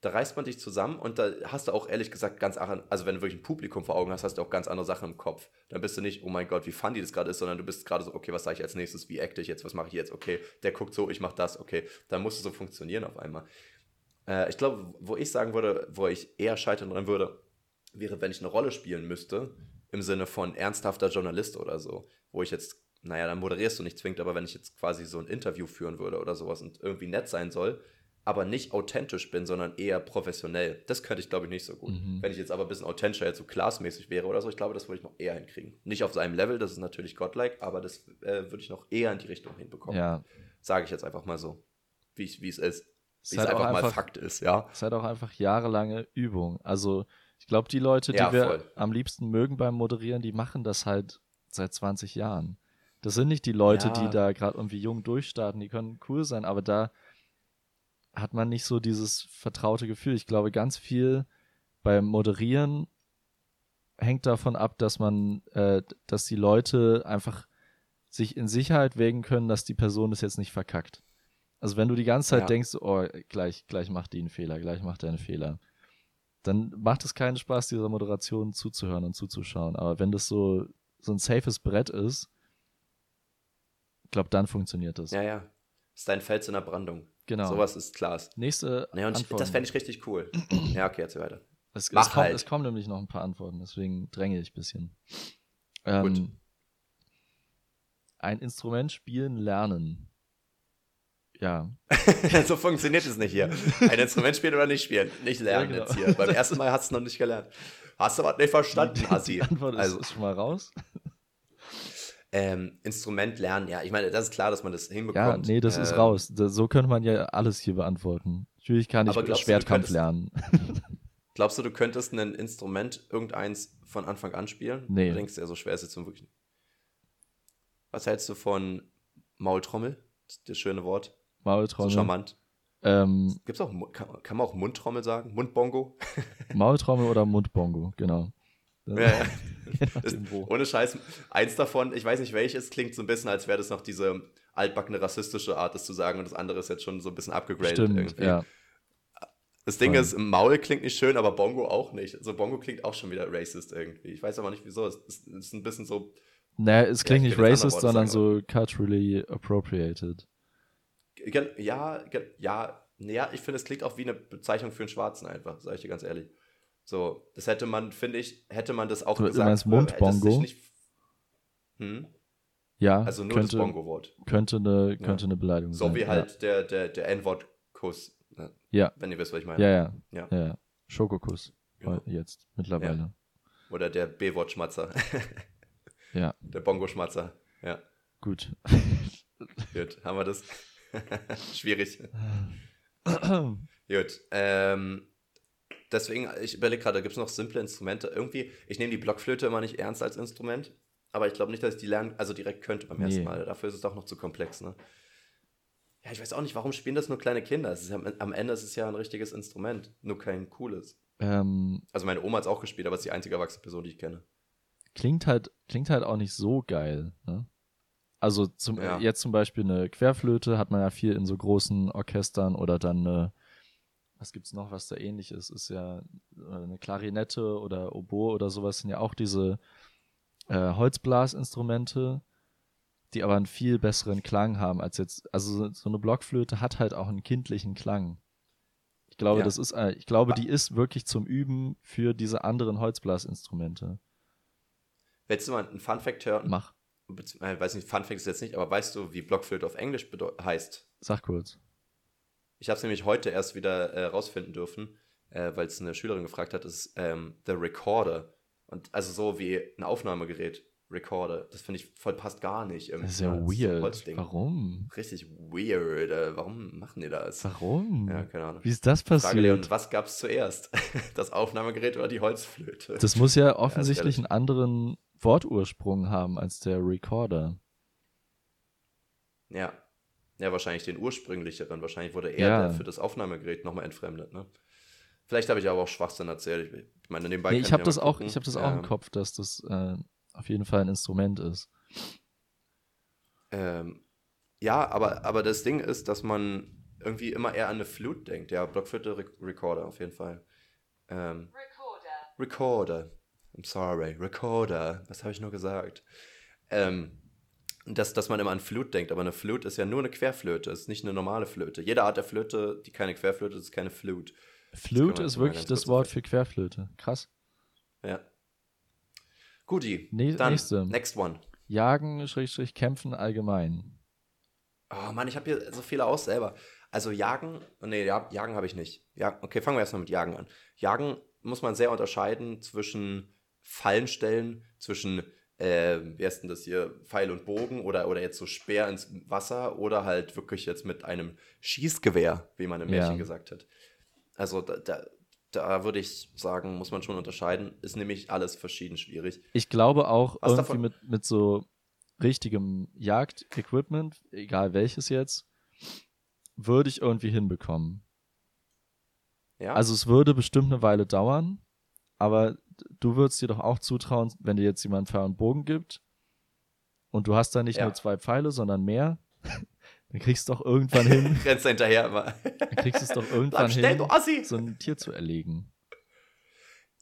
da reißt man dich zusammen und da hast du auch ehrlich gesagt ganz andere, also wenn du wirklich ein Publikum vor Augen hast, hast du auch ganz andere Sachen im Kopf. Dann bist du nicht, oh mein Gott, wie funny das gerade ist, sondern du bist gerade so, okay, was sage ich als nächstes, wie acte ich jetzt, was mache ich jetzt, okay, der guckt so, ich mache das, okay, dann musst du so funktionieren auf einmal. Äh, ich glaube, wo ich sagen würde, wo ich eher scheitern dran würde, wäre, wenn ich eine Rolle spielen müsste, im Sinne von ernsthafter Journalist oder so, wo ich jetzt, naja, dann moderierst du nicht zwingend, aber wenn ich jetzt quasi so ein Interview führen würde oder sowas und irgendwie nett sein soll, aber nicht authentisch bin, sondern eher professionell. Das könnte ich, glaube ich, nicht so gut. Mhm. Wenn ich jetzt aber ein bisschen authentischer, jetzt so classmäßig wäre oder so, ich glaube, das würde ich noch eher hinkriegen. Nicht auf seinem Level, das ist natürlich godlike, aber das äh, würde ich noch eher in die Richtung hinbekommen. Ja, Sage ich jetzt einfach mal so, wie ich- wie es ist. Es Wie ist es halt auch einfach, mal einfach- Fakt ist, ja. es ist halt auch einfach jahrelange Übung. Also ich glaube, die Leute, die Ja, wir am liebsten mögen beim Moderieren, die machen das halt seit 20 Jahren. Das sind nicht die Leute, Ja. die da gerade irgendwie jung durchstarten, die können cool sein, aber da hat man nicht so dieses vertraute Gefühl. Ich glaube, ganz viel beim Moderieren hängt davon ab, dass man, äh, dass die Leute einfach sich in Sicherheit wägen können, dass die Person das jetzt nicht verkackt. Also wenn du die ganze Zeit Ja. denkst, oh, gleich, gleich macht die einen Fehler, gleich macht er einen Fehler, dann macht es keinen Spaß, dieser Moderation zuzuhören und zuzuschauen. Aber wenn das so, so ein safes Brett ist, ich glaube, dann funktioniert das. Ja, ja. Ist dein Fels in der Brandung. Genau. Sowas ist klar. Nächste Ja, und ich, das fände ich richtig cool. ja, okay, jetzt weiter. Es, Mach es, kommt, halt. es kommen nämlich noch ein paar Antworten, deswegen dränge ich ein bisschen. Ähm, ein Instrument spielen lernen. Ja. so funktioniert es nicht hier. Ein Instrument spielen oder nicht spielen. Nicht lernen ja, genau. jetzt hier. Beim ersten Mal hast du noch nicht gelernt. Hast du was nicht verstanden, Assi? Die Antwort also, ist, ist schon mal raus. Ähm, Instrument lernen, ja, ich meine, das ist klar, dass man das hinbekommt. Ja, nee, das ähm, ist raus. Das, so könnte man ja alles hier beantworten. Natürlich kann ich Schwertkampf du, lernen. glaubst du, du könntest ein Instrument irgendeins von Anfang an spielen? Nee. Du denkst ja, so schwer ist jetzt zum wirklich. Was hältst du von Maultrommel? Das schöne Wort. Maultrommel. So charmant. Ähm, Gibt's auch, kann, kann, man auch Mundtrommel sagen? Mundbongo? Maultrommel oder Mundbongo, genau. Ja, ja. ist, ohne Scheiß, eins davon, ich weiß nicht welches, klingt so ein bisschen, als wäre das noch diese altbackene rassistische Art, das zu sagen, und das andere ist jetzt schon so ein bisschen abgegradet Stimmt, irgendwie. Ja. Das Ding ist, Maul klingt nicht schön, aber Bongo auch nicht. Also Bongo klingt auch schon wieder racist irgendwie. Ich weiß aber nicht wieso. Es ist, es ist ein bisschen so. Naja, es klingt ja, nicht racist, sondern so culturally appropriated. Ja, ja, ja, ich finde, es klingt auch wie eine Bezeichnung für einen Schwarzen einfach, sage ich dir ganz ehrlich. So, das hätte man, finde ich, hätte man das auch du, gesagt. Du meinst Mundbongo? Nicht, hm? Ja. Also nur könnte, das Bongo-Wort. Könnte eine, könnte ja. eine Beleidigung so sein. So wie halt ja. der, der, der N-Wort-Kuss. Ne? Ja. Wenn ihr wisst, was ich meine. Ja, ja. ja. ja, ja. Schokokuss. Genau. Jetzt, mittlerweile. Oder der B-Wort-Schmatzer. ja. Der Bongo-Schmatzer. Ja. Gut. Gut, haben wir das? Schwierig. Gut. Ähm, deswegen, ich überlege gerade, gibt es noch simple Instrumente? Irgendwie, ich nehme die Blockflöte immer nicht ernst als Instrument, aber ich glaube nicht, dass ich die lernen, also direkt könnte beim nee. ersten Mal. Dafür ist es doch noch zu komplex, ne? Ja, ich weiß auch nicht, warum spielen das nur kleine Kinder? Ja, am Ende ist es ja ein richtiges Instrument, nur kein cooles. Ähm, also meine Oma hat es auch gespielt, aber es ist die einzige erwachsene Person, die ich kenne. Klingt halt, klingt halt auch nicht so geil, ne? Also zum, ja. jetzt zum Beispiel eine Querflöte hat man ja viel in so großen Orchestern oder dann eine, was gibt's noch, was da ähnlich ist, ist ja äh, eine Klarinette oder Oboe oder sowas sind ja auch diese äh, Holzblasinstrumente, die aber einen viel besseren Klang haben als jetzt, also so eine Blockflöte hat halt auch einen kindlichen Klang. Ich glaube, ja. das ist, äh, ich glaube, die ist wirklich zum Üben für diese anderen Holzblasinstrumente. Willst du mal einen Fun Fact hören? Mach äh, weiß nicht, Fun Fact ist jetzt nicht, aber weißt du, wie Blockflöte auf Englisch heißt? Sag kurz. Ich habe es nämlich heute erst wieder äh, rausfinden dürfen, äh, weil es eine Schülerin gefragt hat, ist ähm, The Recorder. Und also so wie ein Aufnahmegerät. Recorder. Das finde ich voll passt gar nicht. Irgendwie. Das ist ja weird. Warum? Richtig weird. Äh, warum machen die das? Warum? Ja, keine Ahnung. Wie ist das passiert? Frage Leon, was gab es zuerst? das Aufnahmegerät oder die Holzflöte? Das muss ja offensichtlich ja, einen anderen Wortursprung haben als der Recorder. Ja. Ja, wahrscheinlich den ursprünglicheren. Wahrscheinlich wurde er ja. für das Aufnahmegerät nochmal entfremdet, ne? Vielleicht habe ich aber auch Schwachsinn erzählt. Ich meine, nebenbei nee, ich habe das auch, ich habe das auch im Kopf, dass das äh, auf jeden Fall ein Instrument ist. Ähm, ja, aber, aber das Ding ist, dass man irgendwie immer eher an eine Flute denkt. Ja, Blockflöte, Re Recorder auf jeden Fall. Ähm, Recorder. Recorder. I'm sorry, Recorder. Was habe ich nur gesagt? Ähm, dass, dass man immer an Flute denkt, aber eine Flute ist ja nur eine Querflöte, ist nicht eine normale Flöte. Jede Art der Flöte, die keine Querflöte ist, ist keine Flute. Flute ist wirklich das Wort für Querflöte. Krass. Ja. Guti, ne dann nächste. next one. Jagen, Schrägstrich, kämpfen allgemein. Oh Mann, ich habe hier so viele aus selber. Also Jagen, nee, ja, Jagen habe ich nicht. Ja, okay, fangen wir erstmal mit Jagen an. Jagen muss man sehr unterscheiden zwischen Fallen stellen zwischen, äh, wie heißt denn das hier, Pfeil und Bogen oder, oder jetzt so Speer ins Wasser oder halt wirklich jetzt mit einem Schießgewehr, wie man im Märchen ja. gesagt hat. Also da, da, da würde ich sagen, muss man schon unterscheiden. Ist nämlich alles verschieden schwierig. Ich glaube auch Was irgendwie mit, mit so richtigem Jagdequipment, egal welches jetzt, würde ich irgendwie hinbekommen. Ja. Also es würde bestimmt eine Weile dauern, aber du würdest dir doch auch zutrauen, wenn dir jetzt jemand Pfeil und Bogen gibt und du hast da nicht ja. nur zwei Pfeile, sondern mehr, dann kriegst du doch irgendwann hin. Rennst hinterher immer. dann kriegst du es doch irgendwann hin, so ein Tier zu erlegen.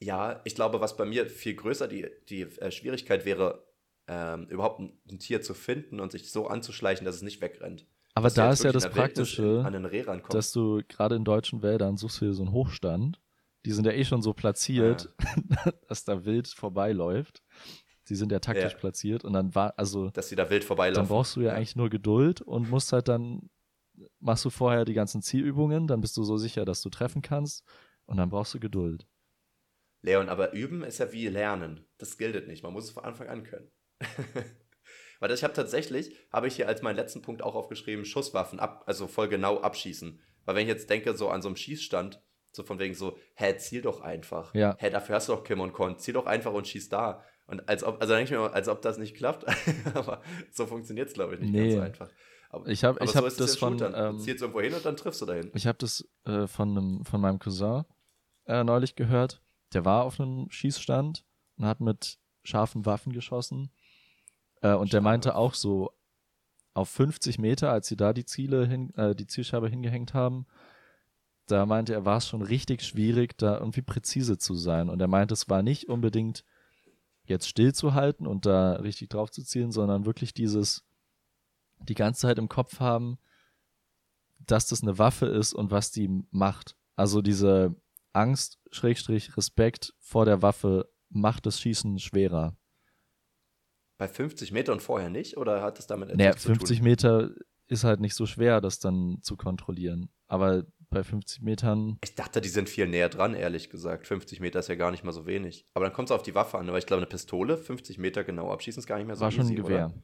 Ja, ich glaube, was bei mir viel größer die, die äh, Schwierigkeit wäre, ähm, überhaupt ein, ein, Tier zu finden und sich so anzuschleichen, dass es nicht wegrennt. Aber dass da ist ja das Praktische, dass du gerade in deutschen Wäldern suchst du dir so einen Hochstand die sind ja eh schon so platziert, ja. dass da wild vorbeiläuft. die sind ja taktisch Ja. platziert und dann war, also Dass sie da wild vorbeilaufen. dann brauchst du ja eigentlich nur Geduld und musst halt dann, machst du vorher die ganzen Zielübungen, dann bist du so sicher, dass du treffen kannst und dann brauchst du Geduld. Leon, aber üben ist ja wie lernen. Das gilt nicht. Man muss es von Anfang an können. Weil ich habe tatsächlich, habe ich hier als meinen letzten Punkt auch aufgeschrieben, Schusswaffen ab, also voll genau abschießen. Weil wenn ich jetzt denke, so an so einem Schießstand, so von wegen so, hä, ziel doch einfach. Ja. Hä, dafür hast du doch Kim und Con, ziel doch einfach und schieß da. Und als ob, also denke ich mir, mal, als ob das nicht klappt. aber so funktioniert es, glaube ich, nicht Nee. ganz so einfach. Aber, Ich habe ich so hab das ja von, ähm, du zielst irgendwo hin und dann triffst du dahin. Ich habe das äh, von, einem, von meinem Cousin äh, neulich gehört. Der war auf einem Schießstand und hat mit scharfen Waffen geschossen. Äh, und der meinte auch so, auf 50 Meter, als sie da die Ziele hin, äh, die Zielscheibe hingehängt haben, da meinte er, war es schon richtig schwierig, da irgendwie präzise zu sein. Und er meinte, es war nicht unbedingt jetzt stillzuhalten und da richtig drauf zu zielen, sondern wirklich dieses die ganze Zeit im Kopf haben, dass das eine Waffe ist und was die macht. Also diese Angst, Schrägstrich, Respekt vor der Waffe macht das Schießen schwerer. Bei 50 Meter und vorher nicht? Oder hat es damit etwas Naja, zu tun? 50 Meter ist halt nicht so schwer, das dann zu kontrollieren. Aber bei 50 Metern, Ich dachte, die sind viel näher dran, ehrlich gesagt. 50 Meter ist ja gar nicht mal so wenig. Aber dann kommt es auf die Waffe an, weil ich glaube, eine Pistole, 50 Meter genau abschießen, ist gar nicht mehr so war schon ein easy, Gewehr. Oder?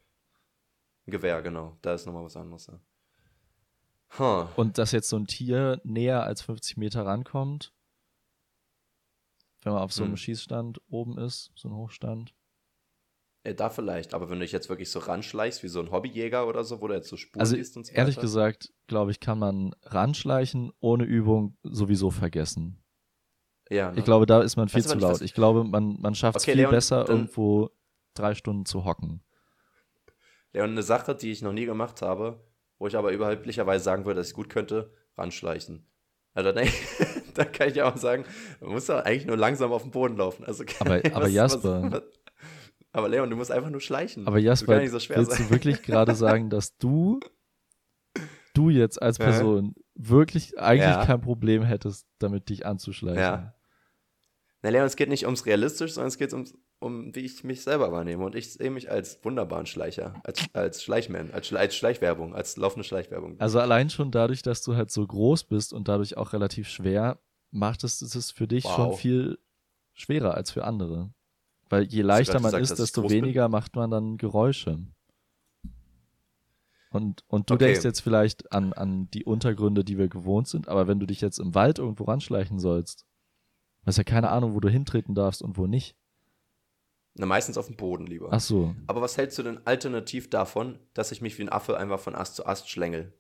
Ein Gewehr, genau. Da ist nochmal was anderes. Ja. Huh. Und dass jetzt so ein Tier näher als 50 Meter rankommt, wenn man auf so einem Hm. Schießstand oben ist, so ein Hochstand. Äh, da vielleicht. Aber wenn du dich jetzt wirklich so ranschleichst, wie so ein Hobbyjäger oder so, wo du jetzt so Spuren Also siehst und so ehrlich gesagt, glaube ich, kann man ranschleichen ohne Übung sowieso vergessen. Ja, ne? Ich glaube, da ist man viel Weißt zu laut. Ich glaube, man, man schafft es Okay, viel Leon, besser, dann- irgendwo drei Stunden zu hocken. Und eine Sache, die ich noch nie gemacht habe, wo ich aber überheblicherweise sagen würde, dass ich gut könnte, ranschleichen. Also da, da kann ich ja auch sagen, man muss ja eigentlich nur langsam auf dem Boden laufen. Also, Aber- aber Jasper- Was, aber Leon, du musst einfach nur schleichen. Aber Jasper, so schwer willst sein. du wirklich gerade sagen, dass du, du jetzt als Ja. Person wirklich eigentlich Ja. kein Problem hättest, damit dich anzuschleichen? Ja. Na, Leon, es geht nicht ums Realistisch, sondern es geht ums, um, wie ich mich selber wahrnehme. Und ich sehe mich als wunderbaren Schleicher, als, als Schleichman, als, Schle- als Schleichwerbung, als laufende Schleichwerbung. Also allein schon dadurch, dass du halt so groß bist und dadurch auch relativ schwer, macht es es für dich schon Wow. viel schwerer als für andere. Weil je leichter man gesagt, ist, desto groß bin? weniger macht man dann Geräusche. Und, und du Okay. denkst jetzt vielleicht an, an die Untergründe, die wir gewohnt sind, aber wenn du dich jetzt im Wald irgendwo ranschleichen sollst, hast ja keine Ahnung, wo du hintreten darfst und wo nicht. Na, meistens auf dem Boden lieber. Ach so. Aber was hältst du denn alternativ davon, dass ich mich wie ein Affe einfach von Ast zu Ast schlängel?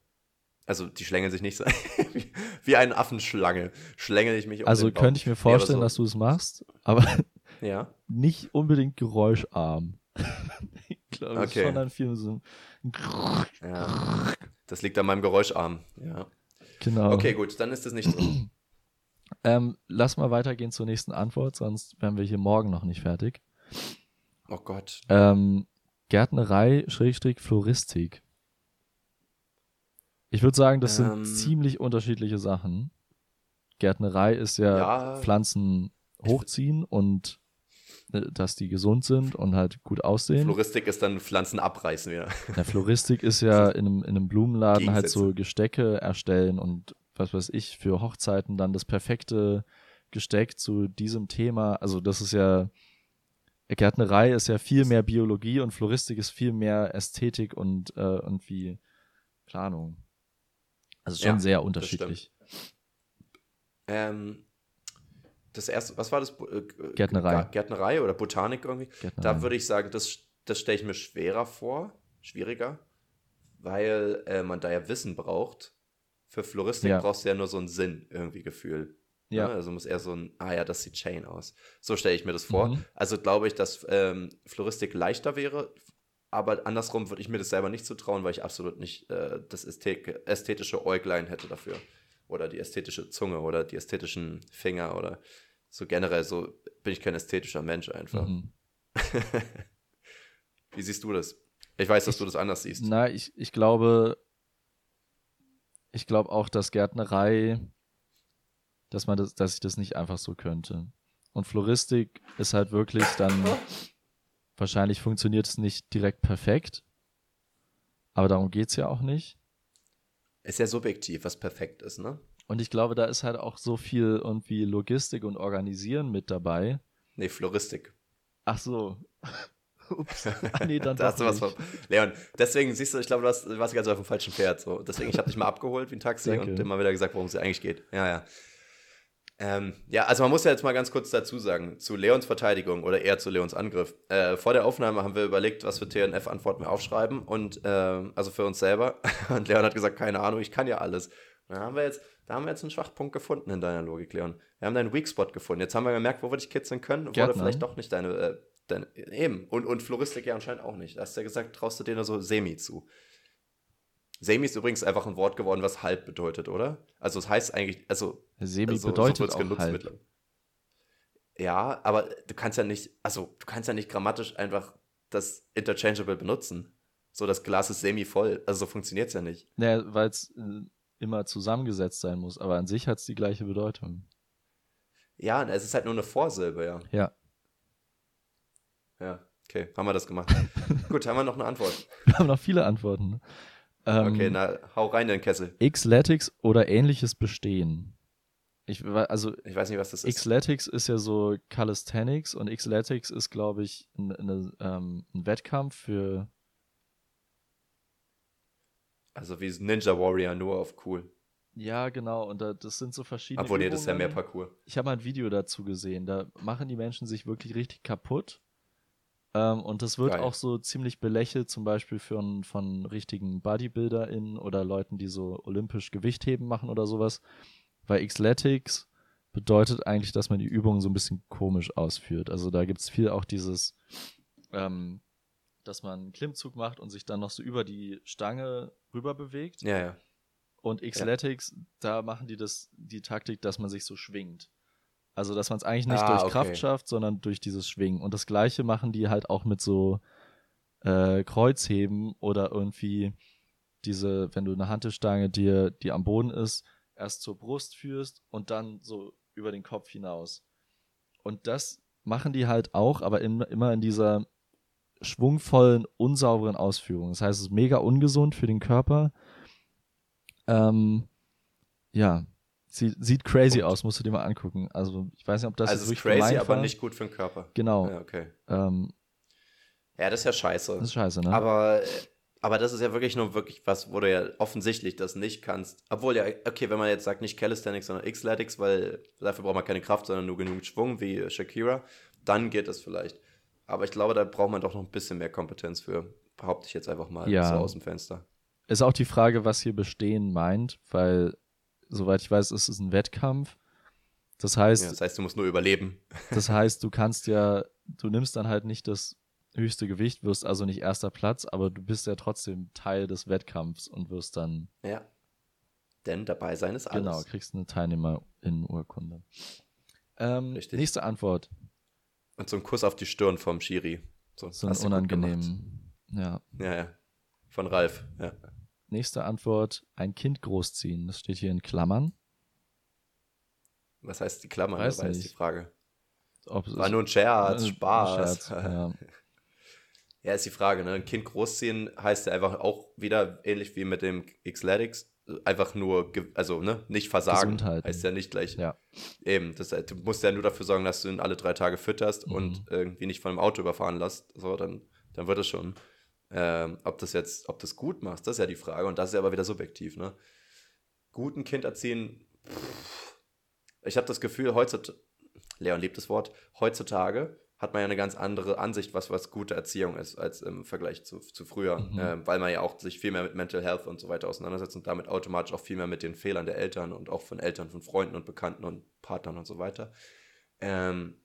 Also, die schlängeln sich nicht so. wie- eine Affenschlange schlängel ich mich um Also könnte ich mir Nee, vorstellen, so- dass du es machst, aber Ja. nicht unbedingt geräuscharm. ich glaube, das ist Okay. schon dann viel so. ja. Das liegt an meinem Geräuscharm. Ja. Genau. Okay, gut, dann ist das nicht so. Ähm, lass mal weitergehen zur nächsten Antwort, sonst wären wir hier morgen noch nicht fertig. Oh Gott. Ähm, Gärtnerei, Schrägstrich, Floristik. Ich würde sagen, das Ähm. sind ziemlich unterschiedliche Sachen. Gärtnerei ist ja, Ja. Pflanzen hochziehen und dass die gesund sind und halt gut aussehen. Floristik ist dann Pflanzen abreißen wieder. Ja, Floristik ist ja in einem, in einem Blumenladen halt so. Gestecke erstellen und was weiß ich, für Hochzeiten dann das perfekte Gesteck zu diesem Thema. Also das ist ja, Gärtnerei ist ja viel mehr Biologie und Floristik ist viel mehr Ästhetik und äh, irgendwie Planung. Also schon Ja, sehr unterschiedlich. Ähm, das erste, was war das? Äh, Gärtnerei. Gärtnerei oder Botanik irgendwie? Gärtnerei. Da würde ich sagen, das, das stelle ich mir schwerer vor, schwieriger, weil äh, man da ja Wissen braucht. Für Floristik Ja. brauchst du ja nur so einen Sinn, irgendwie Gefühl. Ja. Ne? Also muss eher so ein, ah ja, das sieht Chain aus. So stelle ich mir das vor. Mhm. Also glaube ich, dass ähm, Floristik leichter wäre, aber andersrum würde ich mir das selber nicht zutrauen, weil ich absolut nicht äh, das Ästhet ästhetische Äuglein hätte dafür. Oder die ästhetische Zunge oder die ästhetischen Finger oder so generell so bin ich kein ästhetischer Mensch einfach. Mhm. Wie siehst du das? Ich weiß, dass du das anders siehst. Na, ich, ich glaube, ich glaube auch, dass Gärtnerei, dass man das, dass ich das nicht einfach so könnte. Und Floristik ist halt wirklich dann wahrscheinlich funktioniert es nicht direkt perfekt, aber darum geht es ja auch nicht. Ist ja subjektiv, was perfekt ist, ne? Und ich glaube, da ist halt auch so viel irgendwie Logistik und Organisieren mit dabei. Nee, Floristik. Ach so. Ups. Ah, nee, dann da hast du was von. Leon, deswegen siehst du, ich glaube, du warst, du warst ganz auf dem falschen Pferd. So. Deswegen, ich habe dich mal abgeholt wie ein Taxi Danke. und immer wieder gesagt, worum es eigentlich geht. Ja, ja. Ähm, ja, also man muss ja jetzt mal ganz kurz dazu sagen, zu Leons Verteidigung oder eher zu Leons Angriff. Äh, vor der Aufnahme haben wir überlegt, was für TNF-Antworten wir aufschreiben und ähm, also für uns selber. Und Leon hat gesagt, keine Ahnung, ich kann ja alles. Dann haben wir jetzt, da haben wir jetzt einen Schwachpunkt gefunden in deiner Logik, Leon. Wir haben deinen Weak Spot gefunden. Jetzt haben wir gemerkt, wo wir dich kitzeln können. Wurde Gärtner. vielleicht doch nicht deine, äh, deine eben. Und, und Floristik ja anscheinend auch nicht. Da hast du ja gesagt, traust du dir nur so semi zu. Semi ist übrigens einfach ein Wort geworden, was halb bedeutet, oder? Also es heißt eigentlich, also Semi also, bedeutet wird's auch halb. Ja, aber du kannst ja nicht, also du kannst ja nicht grammatisch einfach das interchangeable benutzen. So, das Glas ist semi voll. Also so funktioniert es ja nicht. Naja, weil es äh, immer zusammengesetzt sein muss, aber an sich hat es die gleiche Bedeutung. Ja, es ist halt nur eine Vorsilbe, ja. Ja. Ja, okay, haben wir das gemacht. Gut, haben wir noch eine Antwort. Wir haben noch viele Antworten. ne? Ähm, Okay, na, hau rein in den Kessel. Xletics oder ähnliches Bestehen. Ich, also Ich weiß nicht, was das ist. Xletics ist ja so Calisthenics und Xletics ist, glaube ich, ein, eine, ähm, ein Wettkampf für. Also wie Ninja Warrior, nur auf cool. Ja, genau. Und da, das sind so verschiedene. Obwohl, nee, das ist ja mehr. Parcours. Ich habe mal ein Video dazu gesehen. Da machen die Menschen sich wirklich richtig kaputt. Ähm, und das wird Geil. auch so ziemlich belächelt, zum Beispiel von, von richtigen BodybuilderInnen oder Leuten, die so olympisch Gewichtheben machen oder sowas. Weil Xletics bedeutet eigentlich, dass man die Übungen so ein bisschen komisch ausführt. Also da gibt es viel auch dieses, ähm, dass man einen Klimmzug macht und sich dann noch so über die Stange rüber bewegt. Ja, ja. Und Xletics, da machen die das, die Taktik, dass man sich so schwingt. Also, dass man es eigentlich nicht Ah, durch okay. Kraft schafft, sondern durch dieses Schwingen. Und das Gleiche machen die halt auch mit so äh, Kreuzheben oder irgendwie diese, wenn du eine Hantelstange dir, die am Boden ist, erst zur Brust führst und dann so über den Kopf hinaus. Und das machen die halt auch, aber in, immer in dieser schwungvollen, unsauberen Ausführung. Das heißt, es ist mega ungesund für den Körper. Ähm, ja, sieht, sieht crazy Punkt. aus, musst du dir mal angucken. Also, ich weiß nicht, ob das also ist wirklich crazy, aber war. nicht gut für den Körper. Genau, Ja, okay. ähm, Ja, das ist ja scheiße. das ist scheiße, ne? Aber, aber das ist ja wirklich nur wirklich was, wo du ja offensichtlich das nicht kannst. Obwohl ja, okay, wenn man jetzt sagt, nicht Calisthenics, sondern Xletics, weil dafür braucht man keine Kraft, sondern nur genug Schwung wie Shakira, dann geht das vielleicht. Aber ich glaube, da braucht man doch noch ein bisschen mehr Kompetenz für. Behaupte ich jetzt einfach mal Ja. so aus dem Fenster. Ist auch die Frage, was hier bestehen meint, weil, soweit ich weiß, ist es ein Wettkampf. Das heißt, Ja, das heißt, du musst nur überleben. Das heißt, du kannst ja, du nimmst dann halt nicht das höchste Gewicht, wirst also nicht erster Platz, aber du bist ja trotzdem Teil des Wettkampfs und wirst dann, Ja. Denn dabei sein ist alles. genau, kriegst eine Teilnehmerinnenurkunde. Ähm, Richtig. nächste Antwort. Und so ein Kuss auf die Stirn vom Schiri. So, So ein hast du gut gemacht. unangenehm. Ja. Ja, ja. Von Ralf. Ja. Nächste Antwort, ein Kind großziehen. Das steht hier in Klammern. Was heißt die Klammer? Weiß dabei ist die Frage. Ob War nur ein Scherz, Äh, Spaß. Scherz, ja. Ja, ist die Frage, ne? Ein Kind großziehen heißt ja einfach auch wieder ähnlich wie mit dem Xletics, einfach nur, also, ne, nicht versagen. Heißt ja nicht gleich. Ja. Eben, das, du musst ja nur dafür sorgen, dass du ihn alle drei Tage fütterst Mhm. und irgendwie nicht von einem Auto überfahren lässt. So, dann, dann wird es schon. Ähm, ob das jetzt, ob das gut machst, das ist ja die Frage. Und das ist ja aber wieder subjektiv, ne? Guten Kind erziehen, pff, ich habe das Gefühl, heutzutage, Leon liebt das Wort, heutzutage hat man ja eine ganz andere Ansicht, was, was gute Erziehung ist, als im Vergleich zu, zu früher. Mhm. Ähm, weil man ja auch sich viel mehr mit Mental Health und so weiter auseinandersetzt und damit automatisch auch viel mehr mit den Fehlern der Eltern und auch von Eltern, von Freunden und Bekannten und Partnern und so weiter. Ähm,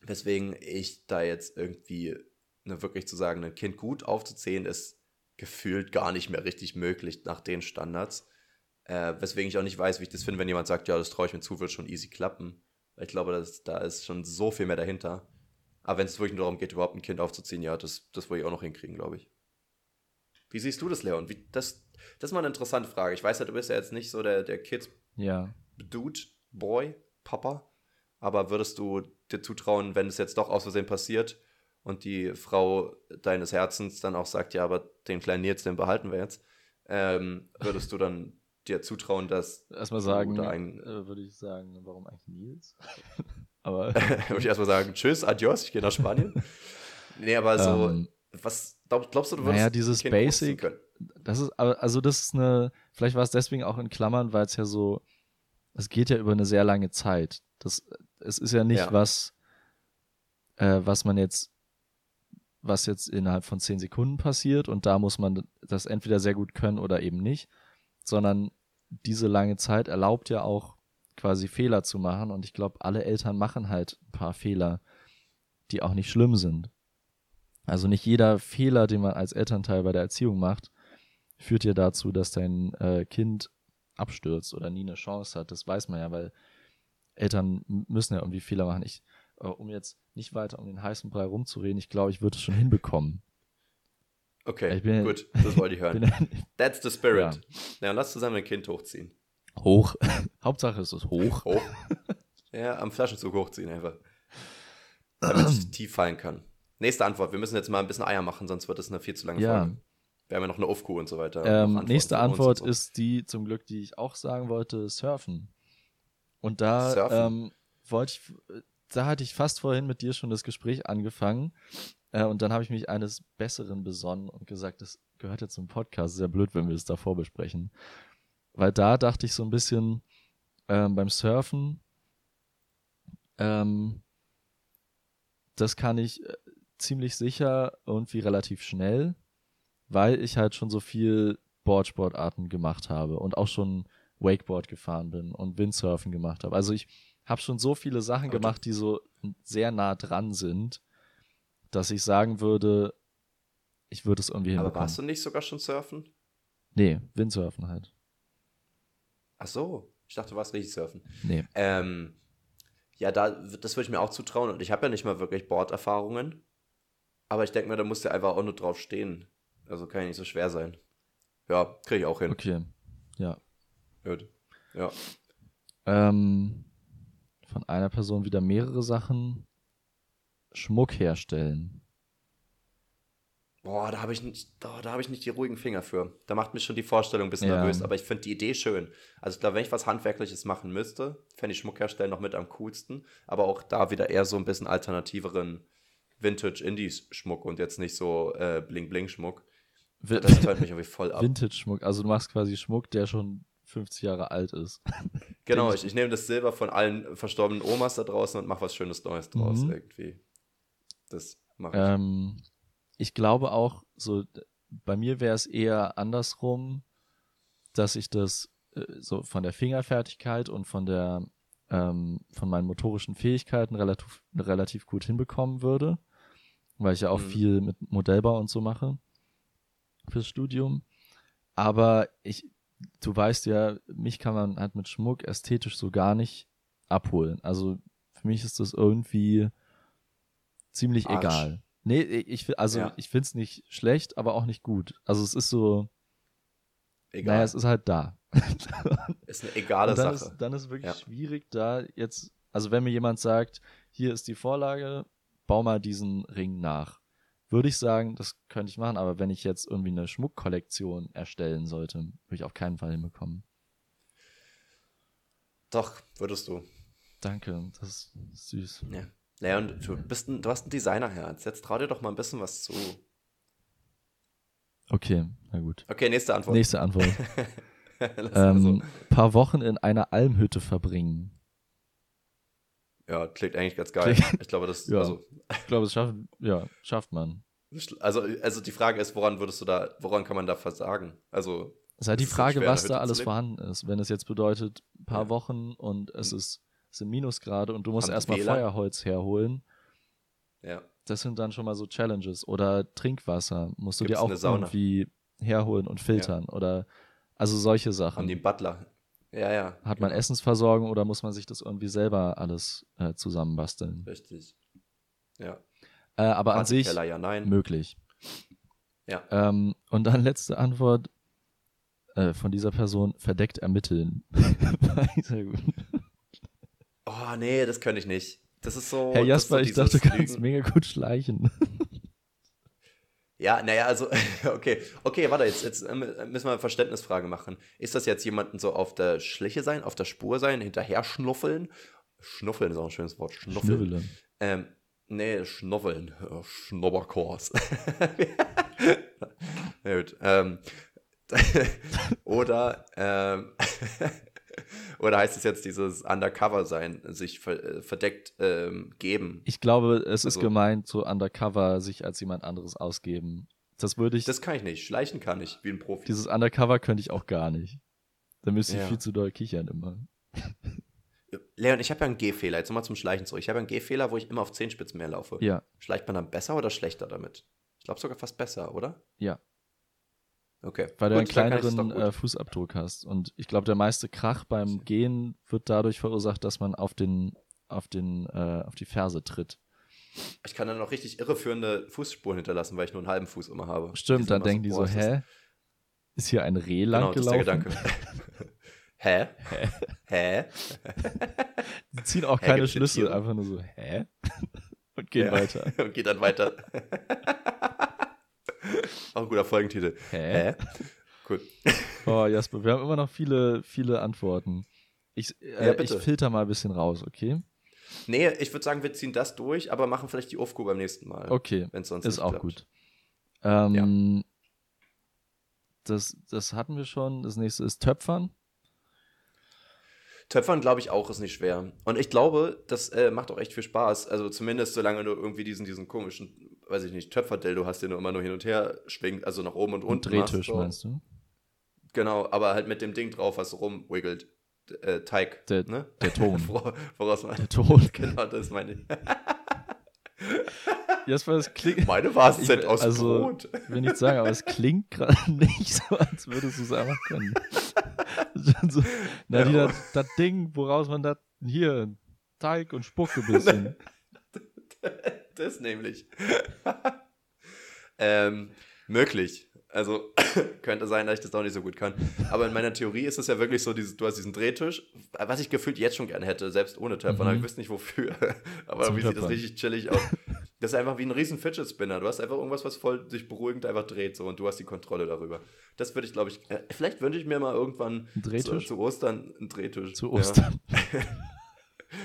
weswegen ich da jetzt irgendwie ne, wirklich zu sagen, ein Kind gut aufzuziehen, ist gefühlt gar nicht mehr richtig möglich nach den Standards. Äh, weswegen ich auch nicht weiß, wie ich das finde, wenn jemand sagt, ja, das traue ich mir zu, wird schon easy klappen. Weil ich glaube, dass, da ist schon so viel mehr dahinter. Aber wenn es wirklich nur darum geht, überhaupt ein Kind aufzuziehen, ja, das, das würde ich auch noch hinkriegen, glaube ich. Wie siehst du das, Leon? Wie, das, das ist mal eine interessante Frage. Ich weiß ja, du bist ja jetzt nicht so der, der Ja. Kids-Dude, Boy, Papa. Aber würdest du dir zutrauen, wenn es jetzt doch aus Versehen passiert und die Frau deines Herzens dann auch sagt, ja, aber den kleinen Nils, den behalten wir jetzt, ähm, würdest du dann dir zutrauen, dass erstmal sagen, ein, äh, würde ich sagen, warum eigentlich Nils? aber würde ich erstmal sagen, tschüss, adios, ich gehe nach Spanien. nee, aber so, Ähm, was glaub, glaubst du, du würdest naja, ein dieses Basic, können? das ist, also das ist eine, vielleicht war es deswegen auch in Klammern, weil es ja so, es geht ja über eine sehr lange Zeit. Das, es ist ja nicht Ja. was, äh, was man jetzt, was jetzt innerhalb von zehn Sekunden passiert und da muss man das entweder sehr gut können oder eben nicht, sondern diese lange Zeit erlaubt ja auch quasi Fehler zu machen und ich glaube, alle Eltern machen halt ein paar Fehler, die auch nicht schlimm sind. Also nicht jeder Fehler, den man als Elternteil bei der Erziehung macht, führt ja dazu, dass dein äh, Kind abstürzt oder nie eine Chance hat. Das weiß man ja, weil Eltern müssen ja irgendwie Fehler machen. Ich, äh, um jetzt nicht weiter um den heißen Brei rumzureden, ich glaube, ich würde es schon hinbekommen. Okay, Ich bin- gut, das wollte ich hören. That's the spirit. Ja, dann lass zusammen ein Kind hochziehen. Hoch. Hauptsache es ist hoch. Hoch. ja, am Flaschenzug hochziehen einfach. Damit es tief fallen kann. Nächste Antwort. Wir müssen jetzt mal ein bisschen Eier machen, sonst wird es eine viel zu lange Ja. Folge. Wir haben ja noch eine Aufkuh und so weiter. Ähm, nächste Antwort so. ist die, zum Glück, die ich auch sagen wollte, Surfen. Und da Surfen. ähm, wollte ich, da hatte ich fast vorhin mit dir schon das Gespräch angefangen. Äh, und dann habe ich mich eines Besseren besonnen und gesagt, das gehört jetzt zum Podcast. Sehr blöd, wenn wir das davor besprechen. Weil da dachte ich so ein bisschen ähm, beim Surfen, ähm, das kann ich äh, ziemlich sicher irgendwie relativ schnell, weil ich halt schon so viel Boardsportarten gemacht habe und auch schon Wakeboard gefahren bin und Windsurfen gemacht habe. Also ich habe schon so viele Sachen Aber du- gemacht, die so sehr nah dran sind, dass ich sagen würde, ich würde es irgendwie Aber hinbekommen. warst du nicht sogar schon surfen? Nee, Windsurfen halt. Ach so, ich dachte, du warst richtig surfen. Nee. Ähm, ja, da, das würde ich mir auch zutrauen. Und ich habe ja nicht mal wirklich Borderfahrungen. Aber ich denke mir, da musst du einfach auch nur drauf stehen. Also kann ja nicht so schwer sein. Ja, kriege ich auch hin. Okay. Ja. Gut. Ja. Ähm, von einer Person wieder mehrere Sachen. Schmuck herstellen. Boah, da habe ich, nicht- da, da hab ich nicht die ruhigen Finger für. Da macht mich schon die Vorstellung ein bisschen Ja. nervös. Aber ich finde die Idee schön. Also ich glaube, wenn ich was Handwerkliches machen müsste, fände ich Schmuck herstellen noch mit am coolsten. Aber auch da wieder eher so ein bisschen alternativeren Vintage-Indies-Schmuck und jetzt nicht so äh, Bling-Bling-Schmuck. Das hört mich irgendwie voll ab. Vintage-Schmuck. Also du machst quasi Schmuck, der schon 50 Jahre alt ist. Genau, ich, ich nehme das Silber von allen verstorbenen Omas da draußen und mache was Schönes Neues draus Mhm. irgendwie. Das mache ich. Ähm, ich glaube auch, so bei mir wäre es eher andersrum, dass ich das äh, so von der Fingerfertigkeit und von der ähm, von meinen motorischen Fähigkeiten relativ relativ gut hinbekommen würde, weil ich ja auch Mhm. viel mit Modellbau und so mache fürs Studium. Aber ich, du weißt ja, mich kann man halt mit Schmuck ästhetisch so gar nicht abholen. Also für mich ist das irgendwie ziemlich Arsch. egal. Nee, ich also Ja. ich finde es nicht schlecht, aber auch nicht gut. Also es ist so, Egal. naja, es ist halt da. ist eine egale dann Sache. ist, dann ist wirklich Ja. schwierig, da jetzt, also wenn mir jemand sagt, hier ist die Vorlage, bau mal diesen Ring nach, würde ich sagen, das könnte ich machen, aber wenn ich jetzt irgendwie eine Schmuckkollektion erstellen sollte, würde ich auf keinen Fall hinbekommen. Doch, würdest du. Danke, das ist süß. Ja. Naja, und du bist ein, du hast ein Designerherz. Jetzt trau dir doch mal ein bisschen was zu. Okay, na gut. Okay, nächste Antwort. Nächste Antwort. Ähm, so. Paar Wochen in einer Almhütte verbringen. Ja, klingt eigentlich ganz geil. Klingt- Ich glaube, das, Ja. also, Ich glaube, es schafft, ja, schafft man. also, also die Frage ist, woran würdest du da, woran kann man da versagen? Also, Es ist halt die Frage, schwer, was da alles vorhanden ist. Wenn es jetzt bedeutet, ein paar Ja. Wochen und es Mhm. ist, sind Minusgrade und du musst erstmal? Feuerholz herholen, ja. das sind dann schon mal so Challenges. Oder Trinkwasser musst du Gibt's dir auch irgendwie herholen und filtern. Oder also solche Sachen. die einen Butler? Ja, ja. Hat man genau. Essensversorgung oder muss man sich das irgendwie selber alles äh, zusammenbasteln? Richtig. Ja. Äh, aber an sich ja, nein. möglich. Ja. Ähm, und dann letzte Antwort äh, von dieser Person: verdeckt ermitteln. Sehr gut. Oh, nee, das könnte ich nicht. Das ist so. Herr ist so Jasper, ich dachte, du kannst Lügen- mega gut schleichen. Ja, naja, also, okay. Okay, warte, jetzt, jetzt ähm, müssen wir eine Verständnisfrage machen. Ist das jetzt jemanden so auf der Schliche sein, auf der Spur sein, hinterher schnuffeln? Schnuffeln ist auch ein schönes Wort. Schnuffeln. Schnüffele. Ähm, nee, schnuffeln. Oh, Schnobberkurs. Na gut. Ähm, oder, ähm, oder heißt es jetzt dieses Undercover sein, sich äh, verdeckt ähm, geben? Ich glaube, es ist Also- gemeint, so undercover sich als jemand anderes ausgeben. Das würde ich, Das kann ich nicht. Schleichen kann ich, wie ein Profi. dieses Undercover könnte ich auch gar nicht. Da müsste ich Ja. viel zu doll kichern immer. Leon, ich habe ja einen Gehfehler. Jetzt nochmal zum Schleichen zurück. Ich habe einen Gehfehler, wo ich immer auf Zehenspitzen mehr laufe. Ja, Schleicht man dann besser oder schlechter damit? Ich glaube sogar fast besser, oder? ja. Okay. Weil du einen Gut, ich das kleineren äh, Fußabdruck hast. Und ich glaube, der meiste Krach beim Gehen wird dadurch verursacht, dass man auf den, auf den, äh, auf die Ferse tritt. Ich kann dann auch richtig irreführende Fußspuren hinterlassen, weil ich nur einen halben Fuß immer habe. Stimmt, dann denken die so, ist das- hä? Ist hier ein Reh lang Genau, das ist der gelaufen? Gedanke. hä? Hä? Die ziehen auch Hä, keine gibt's denn Schlüsse, Tiere? einfach nur so, hä? Und gehen Ja. weiter. Und geht dann weiter. Auch ein guter Folgentitel. Hä? Hä? Cool. Oh, Jasper, wir haben immer noch viele, viele Antworten. Ich, äh, Ja, ich filter mal ein bisschen raus, okay? Nee, ich würde sagen, wir ziehen das durch, aber machen vielleicht die Aufgabe beim nächsten Mal. Okay, Wenn sonst ist nicht auch klappt. gut. Ähm, das, das hatten wir schon. Das nächste ist Töpfern. Töpfern, glaube ich, auch ist nicht schwer. Und ich glaube, das äh, macht auch echt viel Spaß. Also zumindest solange du irgendwie diesen, diesen komischen, weiß ich nicht, Töpferdildo hast, den du immer nur hin und her schwingt, also nach oben und Und unten Drehtisch, machst, so. meinst du? Genau, aber halt mit dem Ding drauf, was rumwiggelt. Äh, Teig, Der- ne? der Ton. Vora- Voraus Der Ton. Genau, das meine ich. Jasper, das klingt. Meine Vase Ich- sind aus also- Brot. Ich will nicht sagen, aber es klingt gerade nicht so, als würdest du es einfach können. so, na, Ja, das, das Ding, woraus man das hier Teig und Spucke bisschen. Das nämlich. ähm, möglich. Also könnte sein, dass ich das auch nicht so gut kann. Aber in meiner Theorie ist es ja wirklich so, dieses, du hast diesen Drehtisch, was ich gefühlt jetzt schon gerne hätte, selbst ohne Töpfer. Mhm. Aber ich wüsste nicht wofür. Aber Zum irgendwie sieht das Töpfern. richtig chillig aus. Das ist einfach wie ein riesen Fidget Spinner. Du hast einfach irgendwas, was voll sich beruhigend einfach dreht so und du hast die Kontrolle darüber. Das würde ich, glaube ich, äh, vielleicht wünsche ich mir mal irgendwann? Zu, zu Ostern einen Drehtisch. Zu Ja.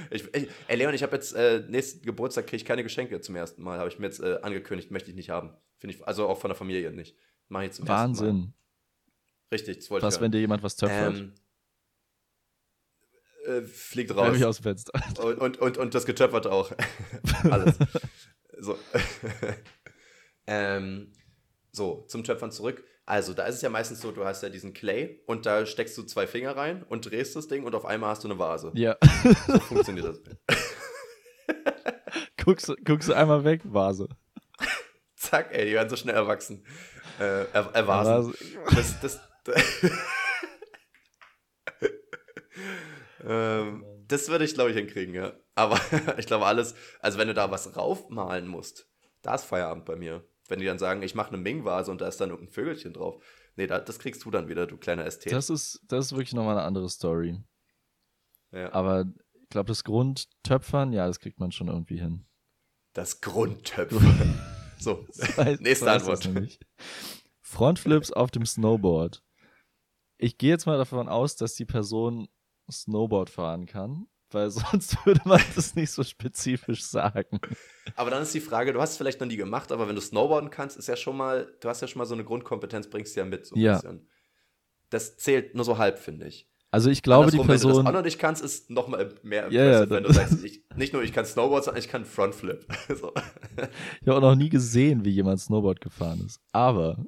Ich, ich, ey Leon, ich habe jetzt äh, nächsten Geburtstag kriege ich keine Geschenke zum ersten Mal. Habe ich mir jetzt äh, angekündigt, möchte ich nicht haben. Finde ich, also auch von der Familie nicht. Mache ich jetzt zum ersten Mal. Wahnsinn. Richtig, das wollte Was, ich wenn dir jemand was töpfert? ähm, äh, Fliegt raus. ich aus dem Fenster. Und, und, und, und das getöpfert auch. Alles. So. ähm, so, zum Töpfern zurück. Also, da ist es ja meistens so, du hast ja diesen Clay und da steckst du zwei Finger rein und drehst das Ding und auf einmal hast du eine Vase. Ja. So funktioniert das. guckst, guckst du einmal weg, Vase. Zack, ey, die werden so schnell erwachsen. Äh, er, erwasen. Das, das, ähm, das würde ich, glaube ich, hinkriegen, ja. Aber ich glaube, alles, also wenn du da was raufmalen musst, da ist Feierabend bei mir. Wenn die dann sagen, ich mache eine Ming-Vase und da ist dann irgendein Vögelchen drauf. Nee, da, das kriegst du dann wieder, du kleiner Ästhet. Das ist, das ist wirklich nochmal eine andere Story. ja. Aber ich glaube, das Grundtöpfern, ja, das kriegt man schon irgendwie hin. Das Grundtöpfen. so, Das nächste heißt das Antwort. Frontflips auf dem Snowboard. Ich gehe jetzt mal davon aus, dass die Person Snowboard fahren kann, weil sonst würde man das nicht so spezifisch sagen. Aber dann ist die Frage, du hast es vielleicht noch nie gemacht, aber wenn du Snowboarden kannst, ist ja schon mal, du hast ja schon mal so eine Grundkompetenz, bringst du ja mit, so ein Ja. bisschen. Das zählt nur so halb, finde ich. Also ich glaube, die Andersrum, Wenn du Person. das auch noch nicht kannst, ist noch mal mehr impressive, wenn du sagst, ich, nicht nur ich kann Snowboard, sondern ich kann Frontflip. so. Ich habe auch noch nie gesehen, wie jemand Snowboard gefahren ist. Aber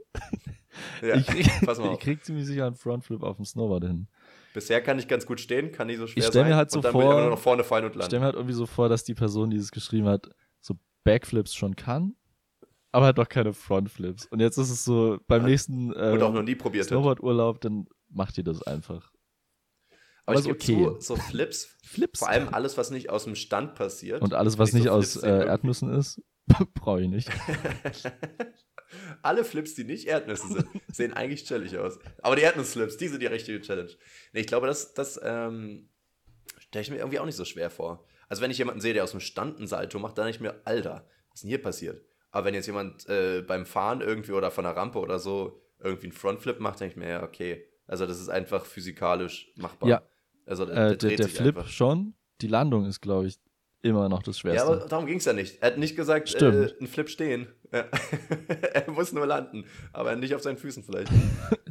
ja. ich, krieg, ich krieg ziemlich sicher einen Frontflip auf dem Snowboard hin. Bisher kann ich ganz gut stehen, kann nicht so schwer Ich stell mir sein. halt so und dann vor- will ich nach vorne fallen und Ich landen. stelle mir halt irgendwie so vor, dass die Person, die es geschrieben hat, so Backflips schon kann, aber halt noch keine Frontflips. Und jetzt ist es so, beim nächsten und auch noch äh, nie probiert. Snowboardurlaub, dann macht ihr das einfach. Aber aber ich okay. zu, so Flips, Flips. vor allem alles, was nicht aus dem Stand passiert. Und alles, was ich nicht so aus äh, Erdnüssen ist, brauche ich nicht. Alle Flips, die nicht Erdnüsse sind, sehen eigentlich chillig aus. Aber die Erdnussflips, die sind die richtige Challenge. Nee, ich glaube, das, das ähm, stelle ich mir irgendwie auch nicht so schwer vor. Also wenn ich jemanden sehe, der aus dem Stand einen Salto macht, dann denke ich mir, Alter, was ist denn hier passiert? Aber wenn jetzt jemand äh, beim Fahren irgendwie oder von der Rampe oder so irgendwie einen Frontflip macht, denke ich mir, ja, okay. Also das ist einfach physikalisch machbar. Ja. Also der, Äh, der der dreht der sich Flip einfach. schon. Die Landung ist, glaube ich, immer noch das Ja, Schwerste. aber darum ging es ja nicht. Er hat nicht gesagt, äh, Stimmt. ein Flip stehen. Ja. er muss nur landen, aber nicht auf seinen Füßen vielleicht.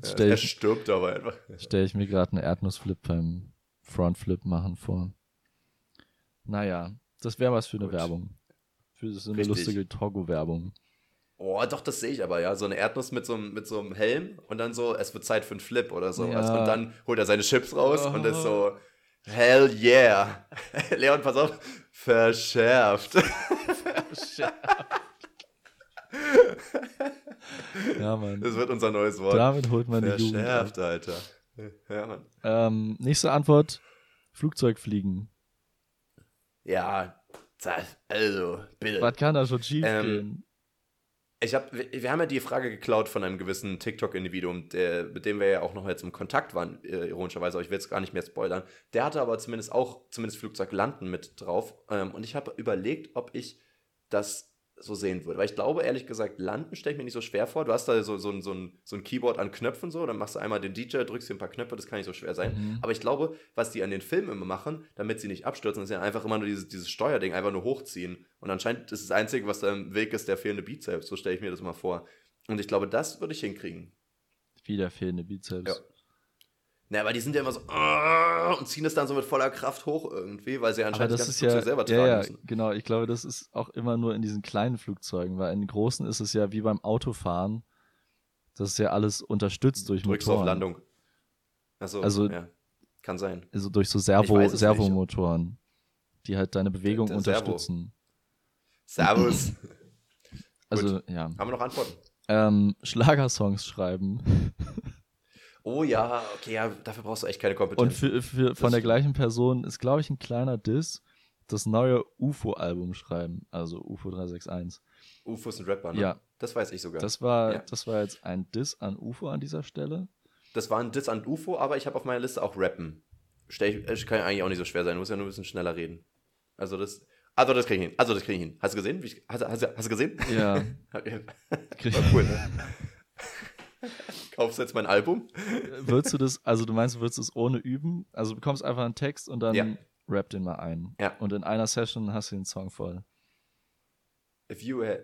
Ja, stelle er stirbt aber einfach. stell ich mir gerade einen Erdnussflip beim Frontflip machen vor. Naja, das wäre was für eine Gut. Werbung. Für so eine Richtig. lustige Togo-Werbung. Oh, doch, das sehe ich aber, ja. So eine Erdnuss mit so, einem- mit so einem Helm und dann so, es wird Zeit für einen Flip oder sowas. Ja. Und dann holt er seine Chips raus und ist Oh. so, hell yeah. Leon, pass auf, verschärft. Ja, Mann. Das wird unser neues Wort. Damit holt man die Jugend. Verschärft, Alter. Ja, Mann. Ähm, nächste Antwort: Flugzeugfliegen. Ja, das, also, bitte. Was kann da schon schief Ähm, gehen? Ich hab, wir, haben ja die Frage geklaut von einem gewissen TikTok-Individuum, mit dem wir ja auch noch jetzt im Kontakt waren, äh, ironischerweise, aber ich will jetzt gar nicht mehr spoilern. Der hatte aber zumindest auch, zumindest Flugzeug landen mit drauf. Ähm, und ich habe überlegt, ob ich das so sehen würde. Weil ich glaube, ehrlich gesagt, landen stelle ich mir nicht so schwer vor. Du hast da so, so, ein- so, ein, so ein Keyboard an Knöpfen so, dann machst du einmal den DJ, drückst hier ein paar Knöpfe, das kann nicht so schwer sein. Mhm. Aber ich glaube, was die an den Filmen immer machen, damit sie nicht abstürzen, ist ja einfach immer nur dieses, dieses Steuerding einfach nur hochziehen. Und anscheinend ist das Einzige, was da im Weg ist, der fehlende Bizeps. So stelle ich mir das mal vor. Und ich glaube, das würde ich hinkriegen. Wieder fehlende Bizeps. Ja. Na, weil die sind ja immer so "Ah", und ziehen es dann so mit voller Kraft hoch irgendwie, weil sie Aber anscheinend das ganze ist ja, Flugzeug selber tragen ja, ja, müssen. genau. Ich glaube, das ist auch immer nur in diesen kleinen Flugzeugen, weil in den großen ist es ja wie beim Autofahren. Das ist ja alles unterstützt durch Drückst Motoren. auf Landung. Achso, Also- ja. Kann sein. Also durch so Servo, Servomotoren, die halt deine Bewegung Der- der Servo. unterstützen. Servus. Also, ja. Haben wir noch Antworten? Ähm, Schlagersongs schreiben. Oh ja, okay, ja, dafür brauchst du echt keine Kompetenz. Und für, für, von der gleichen Person ist, glaube ich, ein kleiner Diss das neue UFO-Album schreiben. Also UFO 361. UFOs und Rapper, ne? Ja. Das weiß ich sogar. Das war, Ja. das war jetzt ein Diss an UFO an dieser Stelle. Das war ein Diss an UFO, aber ich habe auf meiner Liste auch Rappen. Stell ich, kann ja eigentlich auch nicht so schwer sein, du musst ja nur ein bisschen schneller reden. Also das, also das krieg ich hin. Also das krieg ich hin. Hast du gesehen? Wie ich, hast, hast, du- hast du gesehen? Ja. War cool, ne? Kaufst du jetzt mein Album? Würdest du das, also du meinst, du würdest es ohne üben? Also du bekommst einfach einen Text und dann Ja. rap den mal ein. Ja. Und in einer Session hast du den Song voll. If you had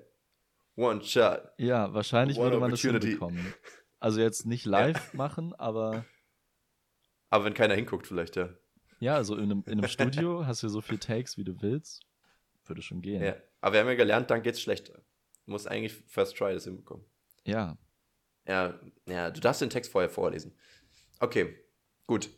one shot. Ja, wahrscheinlich würde man das hinbekommen. Also jetzt nicht live machen, aber Aber wenn keiner hinguckt, vielleicht, ja. ja, also in einem, in einem Studio hast du so viele Takes, wie du willst. Würde schon gehen. ja. Aber wir haben ja gelernt, dann geht's schlechter. Du musst eigentlich First Try das hinbekommen. ja. Ja, ja, du darfst den Text vorher vorlesen. Okay, gut.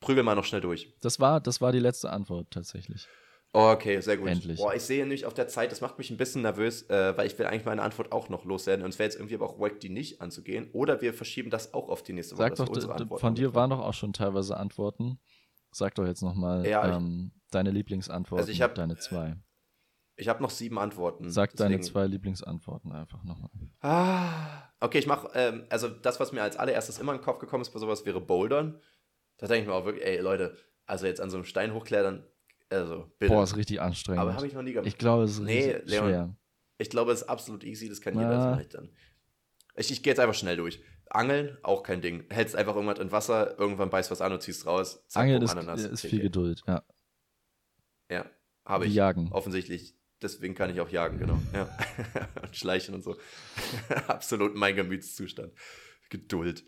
Prügel mal noch schnell durch. Das war, das war die letzte Antwort tatsächlich. Okay, sehr gut. Endlich. Boah, ich sehe nämlich auf der Zeit, das macht mich ein bisschen nervös, äh, weil ich will eigentlich meine Antwort auch noch loswerden. Und es wäre jetzt irgendwie aber auch wack, die nicht anzugehen. Oder wir verschieben das auch auf die nächste Woche. Sag doch, unsere Antworten von dir waren doch auch schon teilweise Antworten. Sag doch jetzt nochmal Ja, ähm, deine Lieblingsantworten, Also ich hab- deine zwei. Ich habe noch sieben Antworten. Sag deine deswegen- zwei Lieblingsantworten einfach nochmal. Ah, okay, ich mache, ähm, also das, was mir als allererstes immer in den Kopf gekommen ist bei sowas, wäre Bouldern. Da denke ich mir auch wirklich, ey Leute, also jetzt an so einem Stein hochklettern, also bitte. Boah, ist richtig anstrengend. aber habe ich noch nie gemacht. ich glaube, es ist Nee, richtig Leon. schwer. Ich glaube, es ist absolut easy, das kann jeder, das mache ich dann. Ich, ich gehe jetzt einfach schnell durch. Angeln, auch kein Ding. Hältst einfach irgendwas in Wasser, irgendwann beißt was an und ziehst raus. Zack, Angeln ist, Ananas. ist viel Geduld, ja. Ja, habe ich. jagen. Offensichtlich. Deswegen kann ich auch jagen, genau. Ja. und schleichen und so. Absolut mein Gemütszustand. Geduld.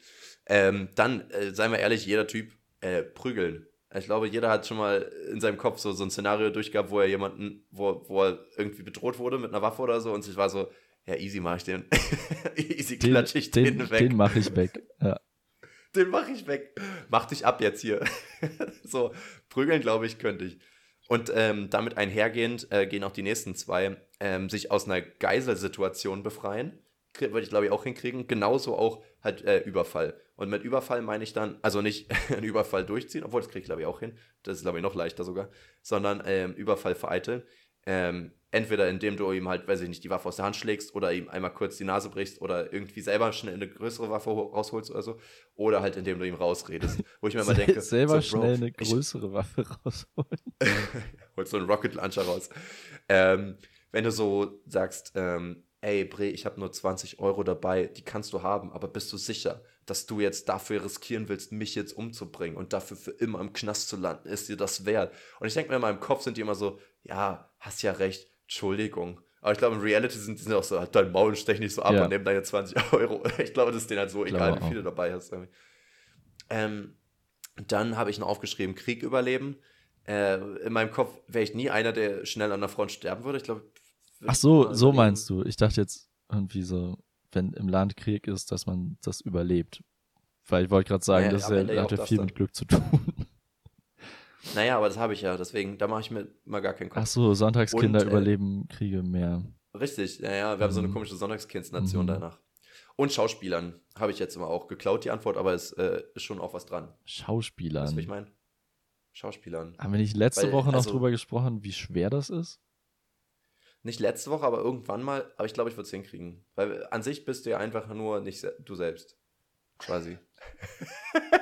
Ähm, dann, äh, seien wir ehrlich, jeder Typ äh, prügeln. Ich glaube, jeder hat schon mal in seinem Kopf so, so ein Szenario durchgehabt, wo er jemanden, wo, wo er irgendwie bedroht wurde mit einer Waffe oder so und sich war so, ja, easy mach ich den. easy Den, klatsch ich den, den, weg. den mache ich weg. Ja. Den mache ich weg. Mach dich ab jetzt hier. so, prügeln, glaube ich, könnte ich. Und ähm, damit einhergehend äh, gehen auch die nächsten zwei, ähm, sich aus einer Geiselsituation befreien. Würde ich, glaube ich, auch hinkriegen. Genauso auch halt äh, Überfall. Und mit Überfall meine ich dann, also nicht einen Überfall durchziehen, obwohl das kriege ich, glaube ich, auch hin. Das ist, glaube ich, noch leichter sogar. Sondern ähm, Überfall vereiteln. Ähm, entweder indem du ihm halt, weiß ich nicht, die Waffe aus der Hand schlägst oder ihm einmal kurz die Nase brichst oder irgendwie selber schnell eine größere Waffe rausholst oder so. Oder halt indem du ihm rausredest. Wo ich mir immer denke, selber so, Bro, schnell eine größere ich, Waffe rausholen. holst so einen Rocket Launcher raus. Ähm, wenn du so sagst, ähm, ey Bre, ich habe nur 20 Euro dabei, die kannst du haben, aber bist du sicher, dass du jetzt dafür riskieren willst, mich jetzt umzubringen und dafür für immer im Knast zu landen? Ist dir das wert? Und ich denke mir in meinem Kopf sind die immer so, ja, hast ja recht, Entschuldigung. Aber ich glaube, in Reality sind die auch so, halt dein Maul stech nicht so ab ja. und nimm deine 20 Euro. Ich glaube, das ist denen halt so egal, wie viele dabei hast. Ähm, dann habe ich noch aufgeschrieben, Krieg überleben. Äh, in meinem Kopf wäre ich nie einer, der schnell an der Front sterben würde. Ich glaube, Ach so, so meinst du. Ich dachte jetzt irgendwie so, wenn im Land Krieg ist, dass man das überlebt. Weil ich wollte gerade sagen, naja, das ja, hat ja viel mit Glück zu tun. Naja, aber das habe ich ja, deswegen, da mache ich mir mal gar keinen Kopf. Ach so, Sonntagskinder Und, äh, überleben Kriege mehr. Richtig, ja, ja, wir mhm. haben so eine mhm. komische Sonntagskindsnation mhm. danach. Und Schauspielern habe ich jetzt immer auch geklaut, die Antwort, aber es äh, ist schon auch was dran. Schauspielern? Weißt du, was ich meine? Schauspielern. Haben wir nicht letzte Weil, Woche noch also, drüber gesprochen, wie schwer das ist? Nicht letzte Woche, aber irgendwann mal. Aber ich glaube, ich würde es hinkriegen. Weil an sich bist du ja einfach nur nicht du selbst. Quasi.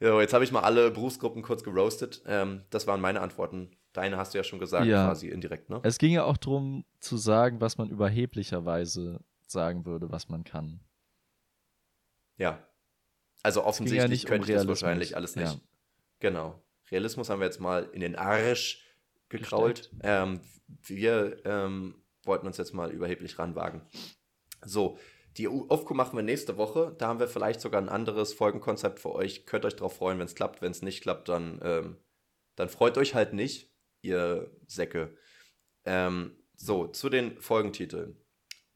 ja, jetzt habe ich mal alle Berufsgruppen kurz geroastet. Ähm, das waren meine Antworten. Deine hast du ja schon gesagt, ja. quasi indirekt, ne? Es ging ja auch darum zu sagen, was man überheblicherweise sagen würde, was man kann. Ja. Also offensichtlich ja könnte um ich das wahrscheinlich alles nicht. Ja. Genau. Realismus haben wir jetzt mal in den Arsch gekrault. Ähm, wir ähm, wollten uns jetzt mal überheblich ranwagen. So, die Aufku machen wir nächste Woche. Da haben wir vielleicht sogar ein anderes Folgenkonzept für euch. Könnt euch darauf freuen, wenn es klappt. Wenn es nicht klappt, dann, ähm, dann freut euch halt nicht, ihr Säcke. Ähm, so, zu den Folgentiteln.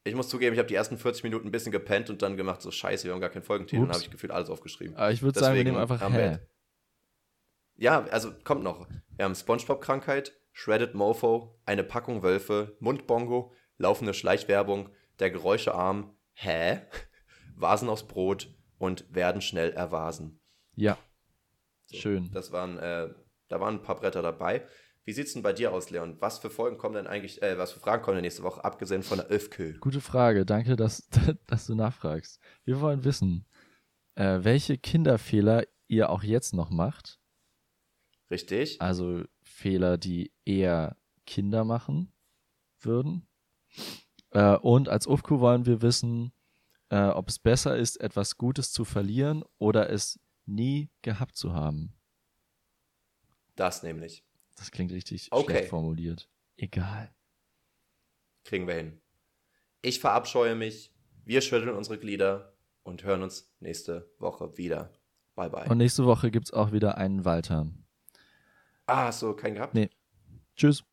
Ich muss zugeben, ich habe die ersten 40 Minuten ein bisschen gepennt und dann gemacht, so scheiße, wir haben gar keinen Folgentitel. Dann habe ich gefühlt alles aufgeschrieben. Aber ich würde sagen, wir nehmen einfach Hä. Ja, also kommt noch. Wir haben Spongebob-Krankheit, Shredded Mofo, eine Packung Wölfe, Mundbongo, laufende Schleichwerbung, der Geräuschearm, hä? Vasen aus Brot und werden schnell ervasen. Ja. So, Schön. Das waren, äh, da waren ein paar Bretter dabei. Wie sieht's denn bei dir aus, Leon? Was für Folgen kommen denn eigentlich, äh, was für Fragen kommen denn nächste Woche, abgesehen von der Öfkö? Gute Frage, danke, dass, dass du nachfragst. Wir wollen wissen, äh, welche Kinderfehler ihr auch jetzt noch macht. Richtig. Also Fehler, die eher Kinder machen würden. Äh, und als UFQ wollen wir wissen, äh, ob es besser ist, etwas Gutes zu verlieren oder es nie gehabt zu haben. Das nämlich. Das klingt richtig okay. schlecht formuliert. Egal. Kriegen wir hin. Ich verabscheue mich. Wir schütteln unsere Glieder und hören uns nächste Woche wieder. Bye bye. Und nächste Woche gibt es auch wieder einen Walter. Ah, hast du keinen gehabt? Nee. Tschüss.